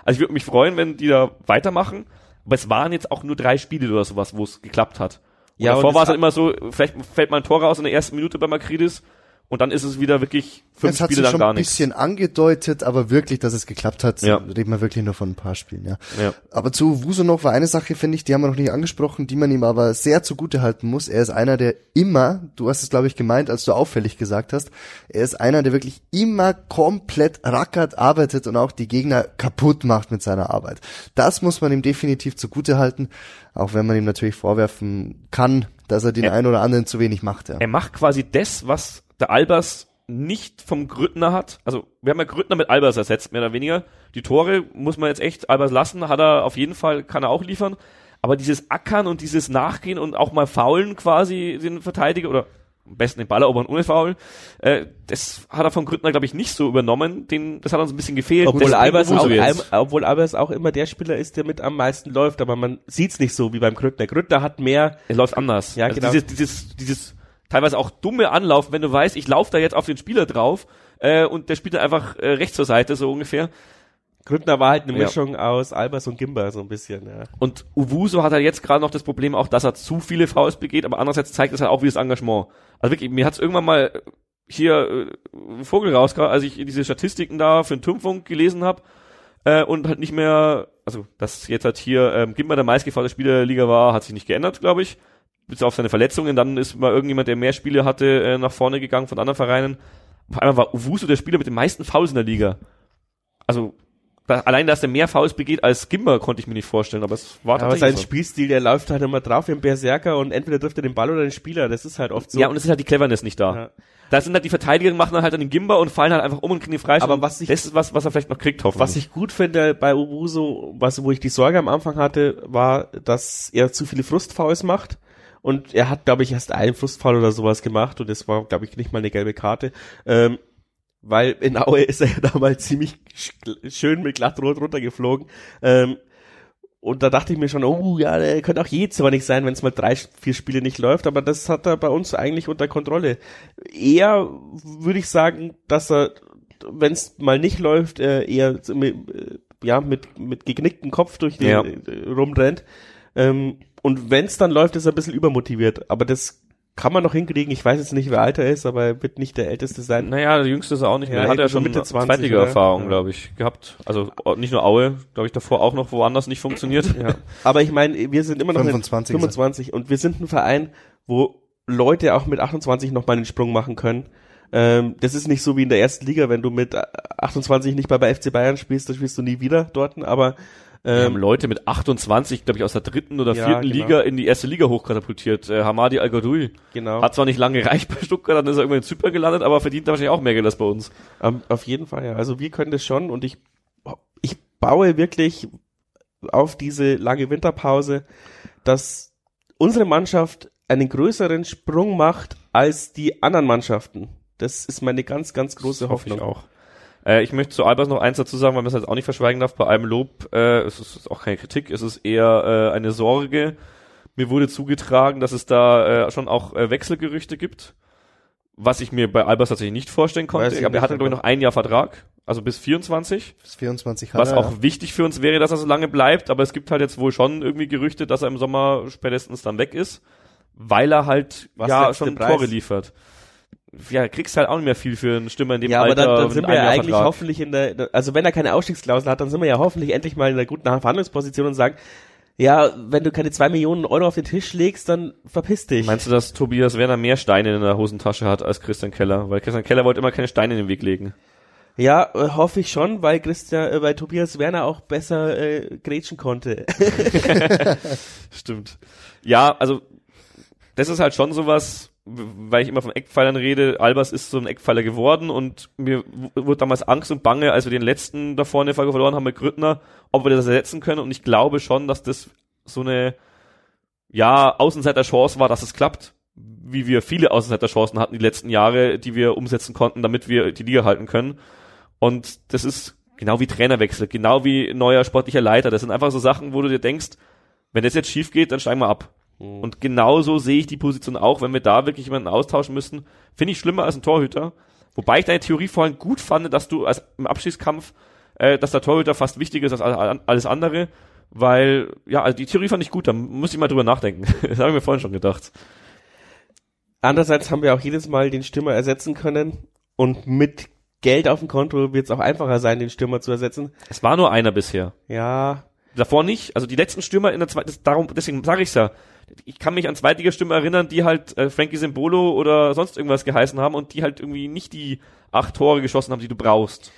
Also ich würde mich freuen, wenn die da weitermachen, aber es waren jetzt auch nur drei Spiele oder sowas, wo es geklappt hat. Und Ja, davor war es halt immer so, vielleicht fällt mal ein Tor raus in der ersten Minute bei Makridis Und dann ist es wieder wirklich fünf Es hat Spiele sich lang schon gar ein nichts. bisschen angedeutet, aber wirklich, dass es geklappt hat, Ja. reden wir wirklich nur von ein paar Spielen, ja. Ja. Aber zu Wuso noch war eine Sache, finde ich, die haben wir noch nicht angesprochen, die man ihm aber sehr zugute halten muss. Er ist einer, der immer, du hast es glaube ich gemeint, als du auffällig gesagt hast, er ist einer, der wirklich immer komplett rackert, arbeitet und auch die Gegner kaputt macht mit seiner Arbeit. Das muss man ihm definitiv zugute halten, auch wenn man ihm natürlich vorwerfen kann, dass er den Ja. einen oder anderen zu wenig macht. Ja. Er macht quasi das, was der Albers nicht vom Grüttner hat. Also wir haben ja Grüttner mit Albers ersetzt, mehr oder weniger. Die Tore muss man jetzt echt Albers lassen, hat er auf jeden Fall, kann er auch liefern. Aber dieses Ackern und dieses Nachgehen und auch mal faulen quasi den Verteidiger oder am besten den Ball erobern ohne Foul, äh, das hat er vom Grüttner, glaube ich, nicht so übernommen. Den, das hat uns ein bisschen gefehlt. Obwohl Albers, auch, obwohl Albers auch immer der Spieler ist, der mit am meisten läuft, aber man sieht's nicht so wie beim Grüttner. Grüttner hat mehr, Er läuft anders. Ja, also genau. Dieses, dieses, dieses teilweise auch dumme Anlaufen, wenn du weißt, ich laufe da jetzt auf den Spieler drauf äh, und der spielt dann einfach äh, rechts zur Seite, so ungefähr. Grüttner war halt eine Ja. Mischung aus Albers und Gimba, so ein bisschen, ja. Und Uwuso hat halt jetzt gerade noch das Problem auch, dass er zu viele Fouls begeht, aber andererseits zeigt es halt auch wie das Engagement. Also wirklich, mir hat's irgendwann mal äh, hier äh, Vogel rausgehauen, als ich diese Statistiken da für den Turmfunk gelesen habe äh, und halt nicht mehr, also dass jetzt halt hier ähm, Gimba der meistgefahrdete Spieler der Liga war, hat sich nicht geändert, glaube ich. Bis auf seine Verletzungen, dann ist mal irgendjemand, der mehr Spiele hatte, äh, nach vorne gegangen von anderen Vereinen. Auf einmal war Uwuso der Spieler mit den meisten Fouls in der Liga. Also da, allein, dass er mehr Fouls begeht als Gimba, konnte ich mir nicht vorstellen, aber es war Aber tatsächlich sein so. Spielstil, der läuft halt immer drauf wie ein Berserker und entweder trifft er den Ball oder den Spieler. Das ist halt oft so. Ja, und es ist halt die Cleverness nicht da. Ja. Da sind halt die Verteidiger, machen dann halt an den Gimba und fallen halt einfach um und kriegen die Freistoß. Aber was ich- das ist was, was er vielleicht noch kriegt, hoffentlich. Was ich gut finde bei Ubuso, was, wo ich die Sorge am Anfang hatte, war, dass er zu viele Frustfouls macht. Und er hat, glaube ich, erst einen Frustfoul oder sowas gemacht und das war, glaube ich, nicht mal eine gelbe Karte. Ähm, weil in Aue ist er ja damals ziemlich sch- schön mit glattrot runtergeflogen. Ähm, und da dachte ich mir schon, oh ja, der könnte auch je zornig sein, wenn es mal drei, vier Spiele nicht läuft, aber das hat er bei uns eigentlich unter Kontrolle. Eher würde ich sagen, dass er, wenn es mal nicht läuft, äh, eher mit, äh, ja, mit, mit geknicktem Kopf durch den Ja. äh, rumrennt. Ähm, und wenn es dann läuft, ist er ein bisschen übermotiviert. Aber das kann man noch hinkriegen. Ich weiß jetzt nicht, wer alter ist, aber er wird nicht der Älteste sein. naja, der Jüngste ist er auch nicht mehr. Ja, Er hat ja schon Mitte 20, Zweitliga-Erfahrung, oder? glaube ich, gehabt. Also oh, nicht nur Aue, glaube ich, davor auch noch woanders nicht funktioniert. Ja. Aber ich meine, wir sind immer noch 25 in 25 und wir sind ein Verein, wo Leute auch mit 28 noch mal einen Sprung machen können. Ähm, das ist nicht so wie in der ersten Liga, wenn du mit 28 nicht bei, bei FC Bayern spielst, dann spielst du nie wieder dort, aber Wir haben ähm, Leute mit 28, glaube ich, aus der dritten oder Ja, vierten genau. Liga in die erste Liga hochkatapultiert. Äh, Hamadi Al-Gadoui genau, hat zwar nicht lange gereicht bei Stuttgart, dann ist er irgendwann in Zypern gelandet, aber verdient da wahrscheinlich auch mehr Geld als bei uns. ähm, auf jeden Fall, ja. Also wir können das schon und ich, ich baue wirklich auf diese lange Winterpause, dass unsere Mannschaft einen größeren Sprung macht als die anderen Mannschaften. Das ist meine ganz, ganz große Das hoffe Hoffnung. Ich auch. Äh, ich möchte zu Albers noch eins dazu sagen, weil man es jetzt auch nicht verschweigen darf. Bei allem Lob, äh, es ist auch keine Kritik, es ist eher äh, eine Sorge. Mir wurde zugetragen, dass es da äh, schon auch äh, Wechselgerüchte gibt, was ich mir bei Albers tatsächlich nicht vorstellen konnte. ich Aber er hatte, glaube ich, noch ein Jahr Vertrag, also bis 24, Bis 24 hat was er, auch wichtig für uns wäre, dass er so lange bleibt. Aber es gibt halt jetzt wohl schon irgendwie Gerüchte, dass er im Sommer spätestens dann weg ist, weil er halt Was ja schon Preis? Tore liefert. Ja, kriegst halt auch nicht mehr viel für einen Stürmer in dem Ja, aber Alter. dann, dann sind wir ja eigentlich Vertrag. hoffentlich in der, also wenn er keine Ausstiegsklausel hat, dann sind wir ja hoffentlich endlich mal in einer guten Verhandlungsposition und sagen, ja, wenn du keine zwei Millionen Euro auf den Tisch legst, dann verpiss dich. Meinst du, dass Tobias Werner mehr Steine in der Hosentasche hat als Christian Keller? Weil Christian Keller wollte immer keine Steine in den Weg legen. ja, äh, hoffe ich schon, weil Christian, äh, weil Tobias Werner auch besser äh, grätschen konnte. Stimmt. Ja, also das ist halt schon sowas, weil ich immer von Eckpfeilern rede. Albers ist so ein Eckpfeiler geworden und mir wurde damals Angst und Bange, als wir den letzten da vorne verloren haben mit Grüttner, ob wir das ersetzen können. Und ich glaube schon, dass das so eine ja Außenseiter-Chance war, dass es klappt. Wie wir viele Außenseiter-Chancen hatten die letzten Jahre, die wir umsetzen konnten, damit wir die Liga halten können. Und das ist genau wie Trainerwechsel, genau wie neuer sportlicher Leiter. Das sind einfach so Sachen, wo du dir denkst, wenn das jetzt schief geht, dann steigen wir ab. Und genauso sehe ich die Position auch, wenn wir da wirklich jemanden austauschen müssen. Finde ich schlimmer als ein Torhüter. Wobei ich deine Theorie vorhin gut fand, dass du als im Abschießkampf, äh, dass der Torhüter fast wichtiger ist als all- alles andere. Weil, ja, also die Theorie fand ich gut, da muss ich mal drüber nachdenken. das habe ich mir vorhin schon gedacht. Andererseits haben wir auch jedes Mal den Stürmer ersetzen können und mit Geld auf dem Konto wird es auch einfacher sein, den Stürmer zu ersetzen. Es war nur einer bisher. Ja, Davor nicht. Also die letzten Stürmer in der zweiten, darum, deswegen sage ich's ja. Ich kann mich an Zweitligastürmer erinnern, die halt äh, Frankie Simbolo oder sonst irgendwas geheißen haben und die halt irgendwie nicht die acht Tore geschossen haben, die du brauchst.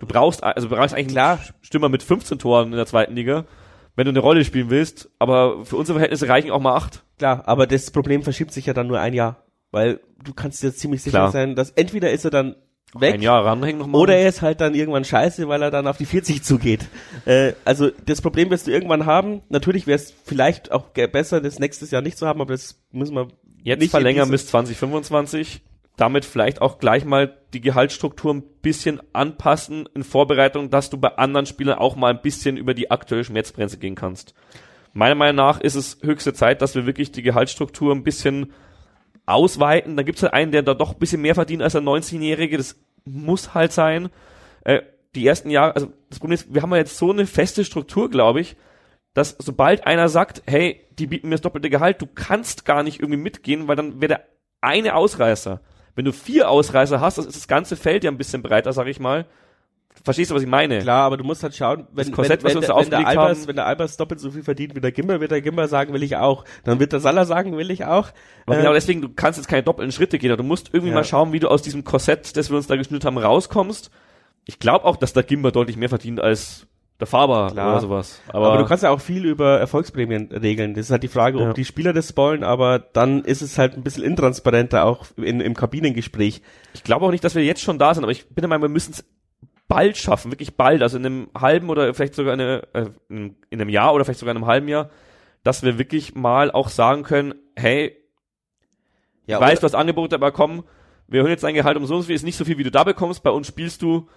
Du brauchst, also du brauchst eigentlich klar Stürmer mit 15 Toren in der zweiten Liga, wenn du eine Rolle spielen willst, aber für unsere Verhältnisse reichen auch mal acht. klar, aber das Problem verschiebt sich ja dann nur ein Jahr. Weil du kannst dir ziemlich sicher Klar. sein, dass entweder ist er dann weg Ein Jahr ranhängen nochmal. Oder er ist halt dann irgendwann scheiße, weil er dann auf die 40 zugeht. Äh, also das Problem wirst du irgendwann haben. Natürlich wäre es vielleicht auch besser, das nächstes Jahr nicht zu haben, aber das müssen wir jetzt nicht verlängern bis 2025. Damit vielleicht auch gleich mal die Gehaltsstruktur ein bisschen anpassen in Vorbereitung, dass du bei anderen Spielern auch mal ein bisschen über die aktuelle Schmerzgrenze gehen kannst. Meiner Meinung nach ist es höchste Zeit, dass wir wirklich die Gehaltsstruktur ein bisschen ausweiten. Da gibt's halt einen, der da doch ein bisschen mehr verdient als der 19-Jährige. Das muss halt sein. Äh, die ersten Jahre, also das Problem ist, wir haben ja jetzt so eine feste Struktur, glaube ich, dass sobald einer sagt, hey, die bieten mir das doppelte Gehalt, du kannst gar nicht irgendwie mitgehen, weil dann wäre der eine Ausreißer. Wenn du vier Ausreißer hast, das ist das ganze Feld ja ein bisschen breiter, sag ich mal. Verstehst du, was ich meine? Klar, aber du musst halt schauen, wenn, Das Korsett, was wenn, wir wenn, da wenn, der Albers, haben. wenn der Albers doppelt so viel verdient wie der Gimmer, wird der Gimmer sagen, will ich auch. Dann wird der Salah sagen, will ich auch. Aber Äh, genau deswegen, du kannst jetzt keine doppelten Schritte gehen, du musst irgendwie Ja. mal schauen, wie du aus diesem Korsett, das wir uns da geschnürt haben, rauskommst. Ich glaube auch, dass der Gimba deutlich mehr verdient als der Faber Klar. oder sowas. Aber, aber, du kannst ja auch viel über Erfolgsprämien regeln. Das ist halt die Frage, ob Ja. die Spieler das wollen, aber dann ist es halt ein bisschen intransparenter auch in, im Kabinengespräch. ich glaube auch nicht, dass wir jetzt schon da sind, aber ich bin der Meinung, wir müssen es bald schaffen, wirklich bald, also in einem halben oder vielleicht sogar eine, äh, in, in einem Jahr oder vielleicht sogar in einem halben Jahr, dass wir wirklich mal auch sagen können, hey, Ja, ich weiß, oder- du hast Angebote, aber komm, wir hören jetzt dein Gehalt um so und so viel, ist nicht so viel, wie du da bekommst, bei uns spielst du,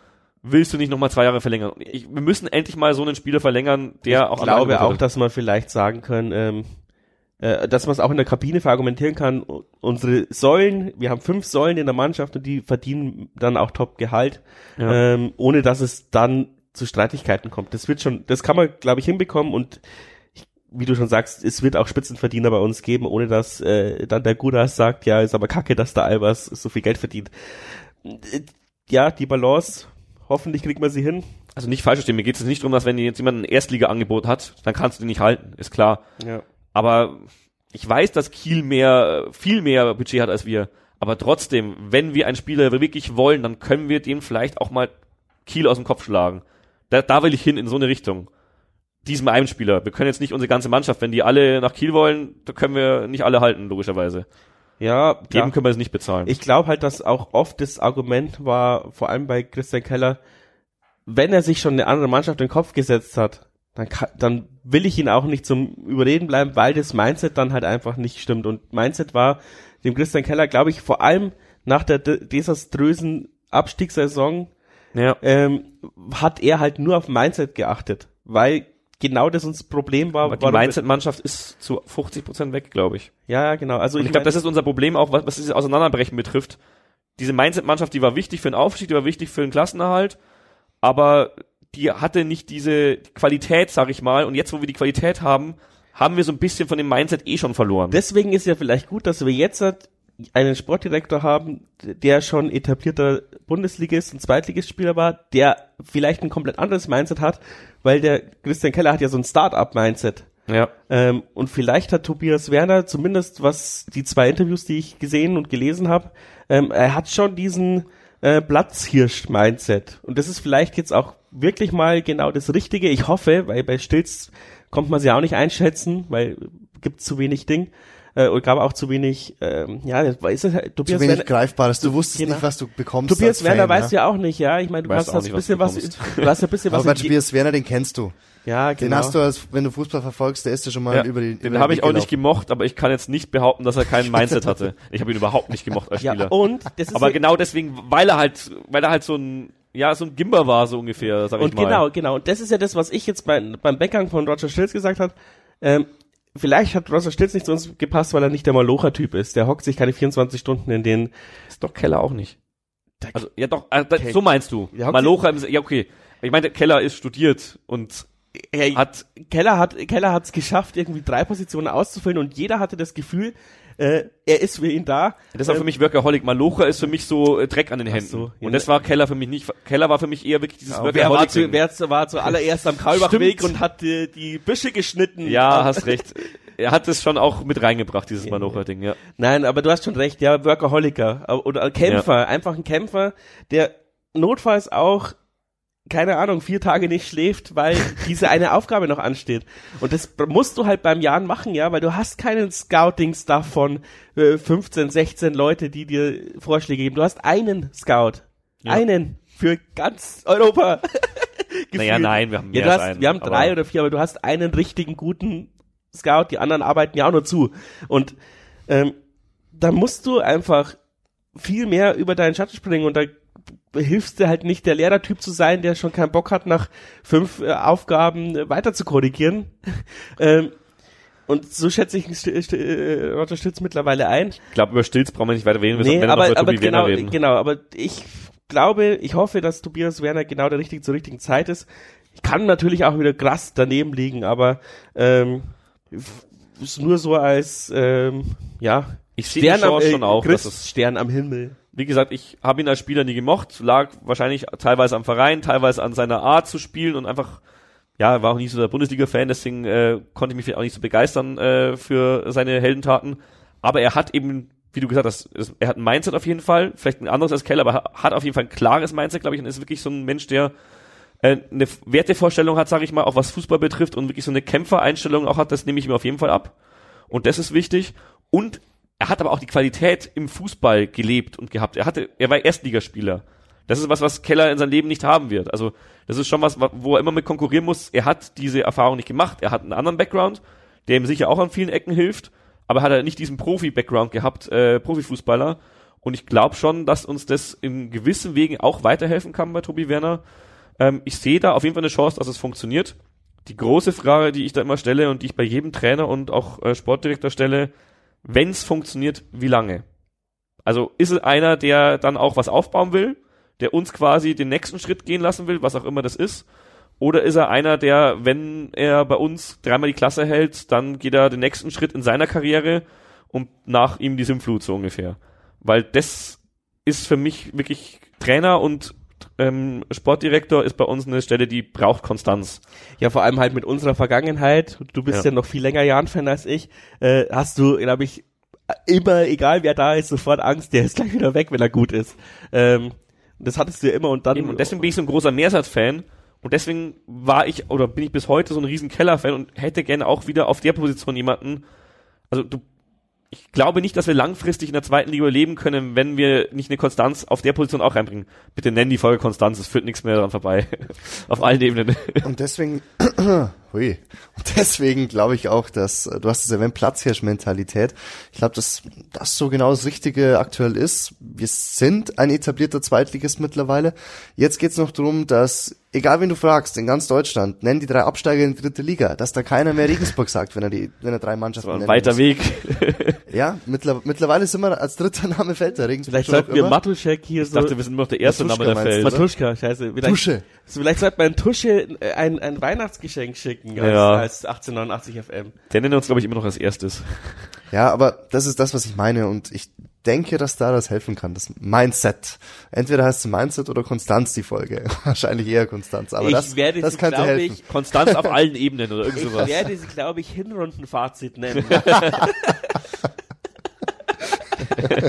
willst du nicht nochmal zwei Jahre verlängern? Ich, wir müssen endlich mal so einen Spieler verlängern, der auch ich glaube Angebot auch, dass man vielleicht sagen können, ähm, äh, dass man es auch in der Kabine verargumentieren kann. Unsere Säulen, wir haben fünf Säulen in der Mannschaft und die verdienen dann auch Top-Gehalt, Ja. ähm, ohne dass es dann zu Streitigkeiten kommt. Das wird schon, das kann man, glaube ich, hinbekommen und ich, wie du schon sagst, es wird auch Spitzenverdiener bei uns geben, ohne dass äh, dann der Gudas sagt, ja, ist aber kacke, dass der Albers so viel Geld verdient. Äh, Ja, die Balance, hoffentlich kriegt man sie hin. Also nicht falsch verstehen, mir geht es nicht darum, dass wenn dir jetzt jemand ein Erstliga-Angebot hat, dann kannst du den nicht halten, ist klar. Ja. Aber ich weiß, dass Kiel mehr, viel mehr Budget hat als wir. Aber trotzdem, wenn wir einen Spieler wirklich wollen, dann können wir dem vielleicht auch mal Kiel aus dem Kopf schlagen. Da, da will ich hin in so eine Richtung. Diesem einen Spieler. Wir können jetzt nicht unsere ganze Mannschaft, wenn die alle nach Kiel wollen, da können wir nicht alle halten, logischerweise. Ja, Dem klar. können wir es nicht bezahlen. Ich glaube halt, dass auch oft das Argument war, vor allem bei Christian Keller, wenn er sich schon eine andere Mannschaft in den Kopf gesetzt hat, dann, kann, dann will ich ihn auch nicht zum Überreden bleiben, weil das Mindset dann halt einfach nicht stimmt. Und Mindset war dem Christian Keller, glaube ich, vor allem nach der de desaströsen Abstiegssaison ja. ähm, hat er halt nur auf Mindset geachtet, weil genau das uns Problem war. Aber die Mindset-Mannschaft ist zu 50 Prozent weg, glaube ich. Ja, genau. Also Und ich glaube, das ist unser Problem auch, was, was dieses Auseinanderbrechen betrifft. Diese Mindset-Mannschaft, die war wichtig für den Aufstieg, die war wichtig für den Klassenerhalt, aber die hatte nicht diese Qualität, sag ich mal. Und jetzt, wo wir die Qualität haben, haben wir so ein bisschen von dem Mindset eh schon verloren. Deswegen ist ja vielleicht gut, dass wir jetzt halt einen Sportdirektor haben, der schon etablierter Bundesligist und Zweitligistspieler war, der vielleicht ein komplett anderes Mindset hat, weil der Christian Keller hat ja so ein Start-up-Mindset. ja. Ähm, und vielleicht hat Tobias Werner, zumindest was die zwei Interviews, die ich gesehen und gelesen habe, ähm, er hat schon diesen äh, Platzhirsch-Mindset. Und das ist vielleicht jetzt auch wirklich mal genau das Richtige. Ich hoffe, weil bei Stilz kommt man sie auch nicht einschätzen, weil gibt zu wenig Ding. Äh, und gab auch zu wenig, ähm, ja, ist es halt, Zu Tobias wenig Werner, Greifbares. Du wusstest Genau. nicht, was du bekommst. Tobias als Werner Fan, weißt ja. ja auch nicht, ja. Ich meine, du Weißt hast, ein was bisschen du was, bekommst. du hast ein bisschen was Aber bei Tobias Werner, den kennst du. ja, Den genau. hast du, als, wenn du Fußball verfolgst, der ist ja schon mal ja. über die. Den habe den ich auch nicht gemocht, aber ich kann jetzt nicht behaupten, dass er kein Mindset hatte. Ich habe ihn überhaupt nicht gemocht als ja, Spieler. und das ist aber ja- genau deswegen, weil er halt, weil er halt so ein, ja, so ein Gimber war, so ungefähr, sag ich Und mal. genau, genau. Und das ist ja das, was ich jetzt bei, beim Weggang von Roger Stilz gesagt habe. Ähm, vielleicht hat Roger Stilz nicht zu uns gepasst, weil er nicht der Malocher-Typ ist. Der hockt sich keine 24 Stunden in den. Ist doch Keller auch nicht. Also, ja doch, äh, da, Okay. so meinst du. Ja, okay. Malocha, im- ja okay. Ich meine, Keller ist studiert und Er hat, Keller hat Keller hat es geschafft, irgendwie drei Positionen auszufüllen und jeder hatte das Gefühl, Äh, er ist für ihn da. Das war für mich Workaholic. Malocha ist für mich so äh, Dreck an den Händen. so, ja. und das war Keller für mich nicht. Keller war für mich eher wirklich dieses Ja, wer war, Workaholic. zu, wer war zuallererst am Kaulbachweg Stimmt. und hat die, die Büsche geschnitten? ja, hast recht. Er hat es schon auch mit reingebracht, dieses Malocha-Ding, ja. Nein, aber du hast schon recht, ja, Workaholiker äh, oder Kämpfer, einfach ein Kämpfer, der notfalls auch keine Ahnung, vier Tage nicht schläft, weil diese eine Aufgabe noch ansteht. Und das musst du halt beim Jahren machen, ja, weil du hast keinen Scouting-Stuff von äh, 15, 16 Leute, die dir Vorschläge geben. Du hast einen Scout. Einen für ganz Europa. Naja, nein, wir haben ja, mehr als hast, einen, Wir haben drei oder vier, aber du hast einen richtigen guten Scout, die anderen arbeiten ja auch nur zu. Und ähm, da musst du einfach viel mehr über deinen Schatten springen und da hilfst du halt nicht der Lehrertyp zu sein, der schon keinen Bock hat, nach fünf äh, Aufgaben äh, weiter zu korrigieren. ähm, und so schätze ich St St äh, Roger Stütz mittlerweile ein. Ich glaube, über Stilz brauchen wir nicht weiter reden, wir Nee, aber, wir noch über aber genau, reden. genau, aber ich glaube, ich hoffe, dass Tobias Werner genau der richtige zur richtigen Zeit ist. Ich kann natürlich auch wieder krass daneben liegen, aber ähm, ist nur so als ähm, ja Ich sehe die Chance schon auch, Christ Stern am Himmel. Wie gesagt, ich habe ihn als Spieler nie gemocht, lag wahrscheinlich teilweise am Verein, teilweise an seiner Art zu spielen und einfach, ja, war auch nicht so der Bundesliga-Fan, deswegen äh, konnte ich mich vielleicht auch nicht so begeistern äh, für seine Heldentaten. Aber er hat eben, wie du gesagt hast, er hat ein Mindset auf jeden Fall, vielleicht ein anderes als Keller, aber ha- hat auf jeden Fall ein klares Mindset, glaube ich, und ist wirklich so ein Mensch, der äh, eine Wertevorstellung hat, sage ich mal, auch was Fußball betrifft und wirklich so eine Kämpfereinstellung auch hat, das nehme ich ihm auf jeden Fall ab. Und das ist wichtig. Und er hat aber auch die Qualität im Fußball gelebt und gehabt. Er hatte, er war Erstligaspieler. Das ist was, was Keller in seinem Leben nicht haben wird. Also, das ist schon was, wo er immer mit konkurrieren muss. Er hat diese Erfahrung nicht gemacht. Er hat einen anderen Background, der ihm sicher auch an vielen Ecken hilft. Aber hat er nicht diesen Profi-Background gehabt, äh, Profifußballer. Und ich glaube schon, dass uns das in gewissen Wegen auch weiterhelfen kann bei Tobi Werner. Ähm, ich sehe da auf jeden Fall eine Chance, dass es funktioniert. Die große Frage, die ich da immer stelle und die ich bei jedem Trainer und auch äh, Sportdirektor stelle, wenn es funktioniert, wie lange? Also ist es einer, der dann auch was aufbauen will, der uns quasi den nächsten Schritt gehen lassen will, was auch immer das ist? Oder ist er einer, der, wenn er bei uns dreimal die Klasse hält, dann geht er den nächsten Schritt in seiner Karriere und nach ihm die Sinnflut so ungefähr? Weil das ist für mich wirklich Trainer und ähm, Sportdirektor ist bei uns eine Stelle, die braucht Konstanz. Ja, vor allem halt mit unserer Vergangenheit. Du bist ja, Ja. noch viel länger Jahren-Fan als ich. Äh, hast du, glaube ich, immer, egal wer da ist, sofort Angst, der ist gleich wieder weg, wenn er gut ist. Ähm, das hattest du ja immer und dann. Eben, und deswegen bin ich so ein großer Meersatz-Fan. Und deswegen war ich oder bin ich bis heute so ein riesen Keller-Fan und hätte gerne auch wieder auf der Position jemanden. Also du, ich glaube nicht, dass wir langfristig in der zweiten Liga leben können, wenn wir nicht eine Konstanz auf der Position auch reinbringen. Bitte nenn die Folge Konstanz, es führt nichts mehr daran vorbei. auf allen Ebenen. Und deswegen, hui, und deswegen glaube ich auch, dass, äh, du hast es erwähnt, Platzhirsch-Mentalität. Ich glaube, dass das so genau das Richtige aktuell ist. Wir sind ein etablierter Zweitligist mittlerweile. Jetzt geht's noch darum, dass, egal wen du fragst, in ganz Deutschland, nenn die drei Absteiger in die dritte Liga, dass da keiner mehr Regensburg sagt, wenn er die, wenn er drei Mannschaften War ein nennen weiter muss. Weg. Ja, mittler, mittlerweile sind wir als dritter Name fällt der Regensburg. Vielleicht sollten wir. Matuschek hier Ich so. dachte, wir sind nur noch der erste Matuschka Name der Feld. Matuschka, scheiße. Vielleicht, Tusche. So, vielleicht sollte man Tusche äh, ein, ein Weihnachtsgeschenk schicken als, Ja. als 1889 FM. Der nennt uns, glaube ich, immer noch als erstes. Ja, aber das ist das, was ich meine und ich denke, dass da das helfen kann, das Mindset. Entweder heißt es Mindset oder Konstanz die Folge. Wahrscheinlich eher Konstanz, aber Ich das, werde das sie, könnte helfen. ich, Konstanz auf allen Ebenen oder irgend Ich sowas. werde sie, glaube ich, Hinrundenfazit nennen.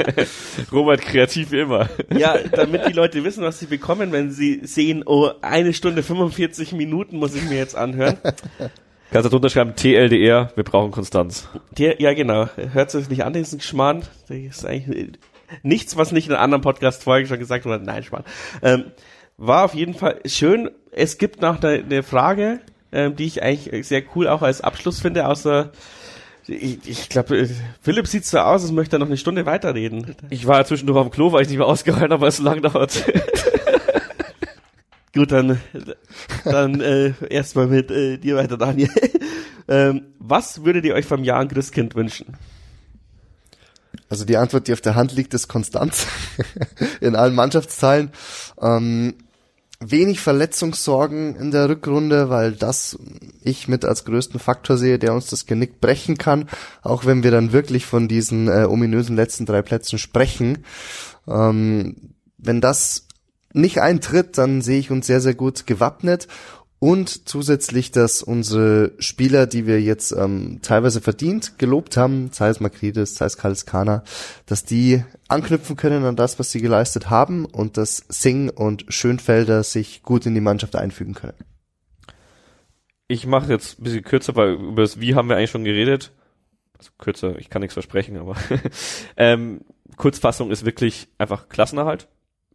Robert kreativ wie immer. ja, damit die Leute wissen, was sie bekommen, wenn sie sehen, oh, eine Stunde 45 Minuten muss ich mir jetzt anhören. Kannst du drunter schreiben, TLDR, wir brauchen Konstanz. Ja, genau. Hört sich nicht an, diesen Geschmarrn. Das ist eigentlich nichts, was nicht in anderen Podcast-Folge schon gesagt wurde. Nein, Schmarrn. Ähm, war auf jeden Fall schön. Es gibt noch eine, eine Frage, ähm, die ich eigentlich sehr cool auch als Abschluss finde, außer ich, ich glaube, äh, Philipp sieht so aus, als möchte er noch eine Stunde weiterreden. Ich war ja zwischendurch auf dem Klo, weil ich nicht mehr ausgehalten habe, weil es so lange dauert. Gut, dann, dann äh, erstmal mit äh, dir weiter, Daniel. ähm, was würdet ihr euch vom Jahr ein Christkind wünschen? Also die Antwort, die auf der Hand liegt, ist Konstanz in allen Mannschaftsteilen. Ähm, wenig Verletzungssorgen in der Rückrunde, weil das ich mit als größten Faktor sehe, der uns das Genick brechen kann, auch wenn wir dann wirklich von diesen äh, ominösen letzten drei Plätzen sprechen. Ähm, wenn das nicht eintritt, dann sehe ich uns sehr, sehr gut gewappnet und zusätzlich, dass unsere Spieler, die wir jetzt ähm, teilweise verdient gelobt haben, sei es Makridis, sei es Kaliskana, dass die anknüpfen können an das, was sie geleistet haben und dass Singh und Schönfelder sich gut in die Mannschaft einfügen können. Ich mache jetzt ein bisschen kürzer, weil über das Wie haben wir eigentlich schon geredet. Also kürzer, ich kann nichts versprechen, aber ähm, Kurzfassung ist wirklich einfach Klassenerhalt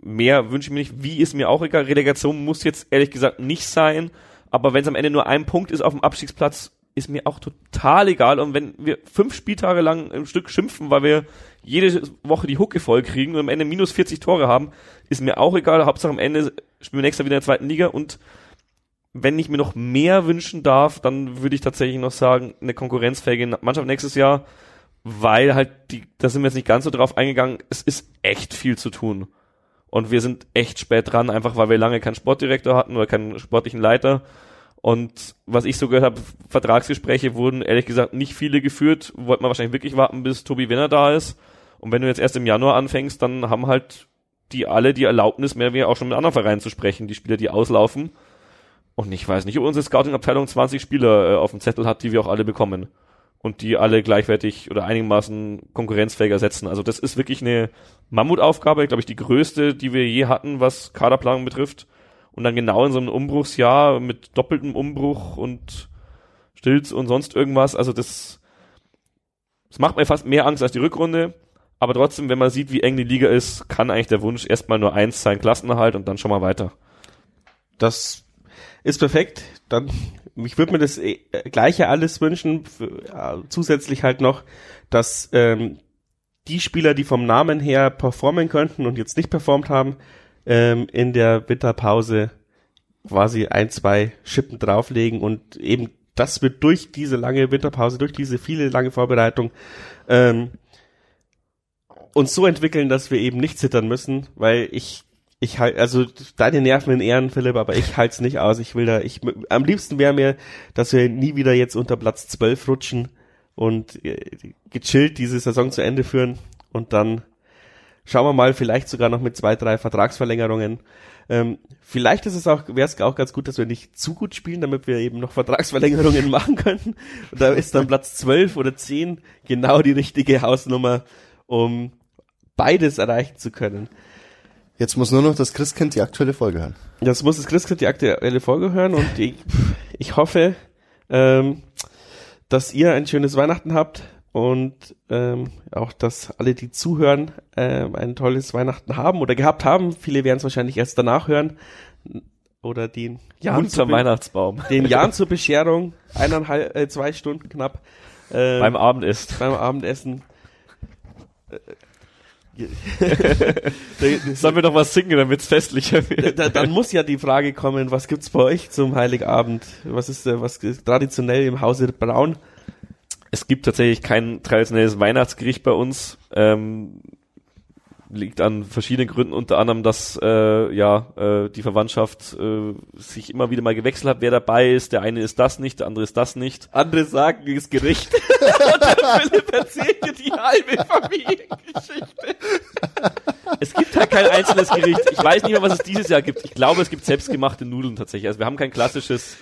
mehr wünsche ich mir nicht. Wie ist mir auch egal. Relegation muss jetzt ehrlich gesagt nicht sein. Aber wenn es am Ende nur ein Punkt ist auf dem Abstiegsplatz, ist mir auch total egal. Und wenn wir fünf Spieltage lang im Stück schimpfen, weil wir jede Woche die Hucke voll kriegen und am Ende minus 40 Tore haben, ist mir auch egal. Hauptsache am Ende spielen wir nächstes Jahr wieder in der zweiten Liga und wenn ich mir noch mehr wünschen darf, dann würde ich tatsächlich noch sagen, eine konkurrenzfähige Mannschaft nächstes Jahr, weil halt die, da sind wir jetzt nicht ganz so drauf eingegangen, es ist echt viel zu tun. Und wir sind echt spät dran, einfach weil wir lange keinen Sportdirektor hatten oder keinen sportlichen Leiter. Und was ich so gehört habe, Vertragsgespräche wurden ehrlich gesagt nicht viele geführt. Wollte man wahrscheinlich wirklich warten, bis Tobi Winner da ist. Und wenn du jetzt erst im Januar anfängst, dann haben halt die alle die Erlaubnis, mehr wie auch schon mit anderen Vereinen zu sprechen, die Spieler, die auslaufen. Und ich weiß nicht, ob unsere Scouting-Abteilung 20 Spieler äh, auf dem Zettel hat, die wir auch alle bekommen und die alle gleichwertig oder einigermaßen konkurrenzfähiger setzen. Also das ist wirklich eine Mammutaufgabe, glaube ich, die größte, die wir je hatten, was Kaderplanung betrifft. Und dann genau in so einem Umbruchsjahr mit doppeltem Umbruch und Stilz und sonst irgendwas. Also das, das macht mir fast mehr Angst als die Rückrunde. Aber trotzdem, wenn man sieht, wie eng die Liga ist, kann eigentlich der Wunsch erstmal nur eins sein, Klassenerhalt und dann schon mal weiter. Das ist perfekt. Dann ich würde mir das äh, gleiche alles wünschen, äh, zusätzlich halt noch, dass ähm, die Spieler, die vom Namen her performen könnten und jetzt nicht performt haben, ähm, in der Winterpause quasi ein, zwei Schippen drauflegen und eben das wird durch diese lange Winterpause, durch diese viele lange Vorbereitung ähm, uns so entwickeln, dass wir eben nicht zittern müssen, weil ich ich halt, also deine Nerven in Ehren, Philipp, aber ich halte es nicht aus. Ich will da, ich, am liebsten wäre mir, dass wir nie wieder jetzt unter Platz 12 rutschen und äh, gechillt diese Saison zu Ende führen und dann schauen wir mal, vielleicht sogar noch mit zwei, drei Vertragsverlängerungen. Ähm, vielleicht ist es auch, wäre es auch ganz gut, dass wir nicht zu gut spielen, damit wir eben noch Vertragsverlängerungen machen könnten. Und da ist dann Platz 12 oder 10 genau die richtige Hausnummer, um beides erreichen zu können. Jetzt muss nur noch das Christkind die aktuelle Folge hören. Jetzt muss das Christkind die aktuelle Folge hören und ich, ich hoffe, ähm, dass ihr ein schönes Weihnachten habt und ähm, auch, dass alle, die zuhören, ähm, ein tolles Weihnachten haben oder gehabt haben. Viele werden es wahrscheinlich erst danach hören oder den Jahren zum Weihnachtsbaum. Den Jahren zur Bescherung, eineinhalb, äh, zwei Stunden knapp. Ähm, beim Abendessen. Beim Abendessen. Sollen wir noch was singen, damit es festlicher wird? Da, dann muss ja die Frage kommen, was gibt's bei euch zum Heiligabend? Was ist, äh, was ist traditionell im Hause Braun? Es gibt tatsächlich kein traditionelles Weihnachtsgericht bei uns. Ähm, liegt an verschiedenen Gründen, unter anderem, dass äh, ja äh, die Verwandtschaft äh, sich immer wieder mal gewechselt hat, wer dabei ist. Der eine ist das nicht, der andere ist das nicht. Andere sagen, ist Gericht. Und der Philipp erzählt dir die halbe Familiengeschichte. Es gibt halt kein einzelnes Gericht. Ich weiß nicht mehr, was es dieses Jahr gibt. Ich glaube, es gibt selbstgemachte Nudeln tatsächlich. Also wir haben kein klassisches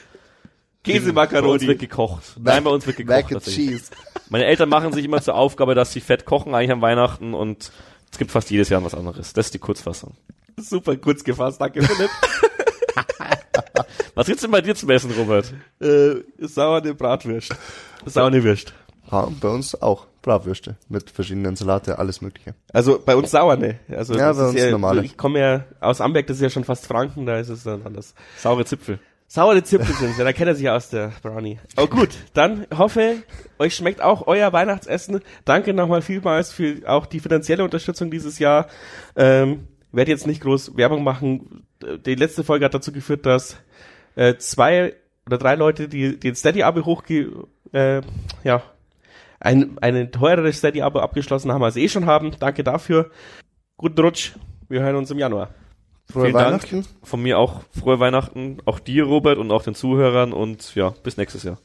Käsemakaroni. Bei uns wird gekocht. Nein, bei uns wird gekocht. Mac and cheese. Meine Eltern machen sich immer zur Aufgabe, dass sie fett kochen eigentlich an Weihnachten und es gibt fast jedes Jahr was anderes. Das ist die Kurzfassung. Super kurz gefasst, danke Philipp. was gibt's denn bei dir zum Essen, Robert? Äh, sauerne Bratwürst. Saune Würst. Ja, bei uns auch Bratwürste mit verschiedenen Salate, alles mögliche. Also bei uns sauerne. Also ja, bei uns ja, normale. Ich komme ja aus Amberg, das ist ja schon fast Franken, da ist es dann anders. Saure Zipfel. Saure Zipfel sind ja, da kennt er sich aus der Brownie. Oh gut, dann hoffe, euch schmeckt auch euer Weihnachtsessen. Danke nochmal vielmals für auch die finanzielle Unterstützung dieses Jahr. Ähm, werde jetzt nicht groß Werbung machen. Die letzte Folge hat dazu geführt, dass äh, zwei oder drei Leute, die den Steady-Abo hochge... Äh, ja, ein, ein teureres Steady-Abo abgeschlossen haben, als sie eh schon haben. Danke dafür. Guten Rutsch. Wir hören uns im Januar. Frohe Vielen Weihnachten. Dank. Von mir auch frohe Weihnachten. Auch dir, Robert, und auch den Zuhörern. Und ja, bis nächstes Jahr.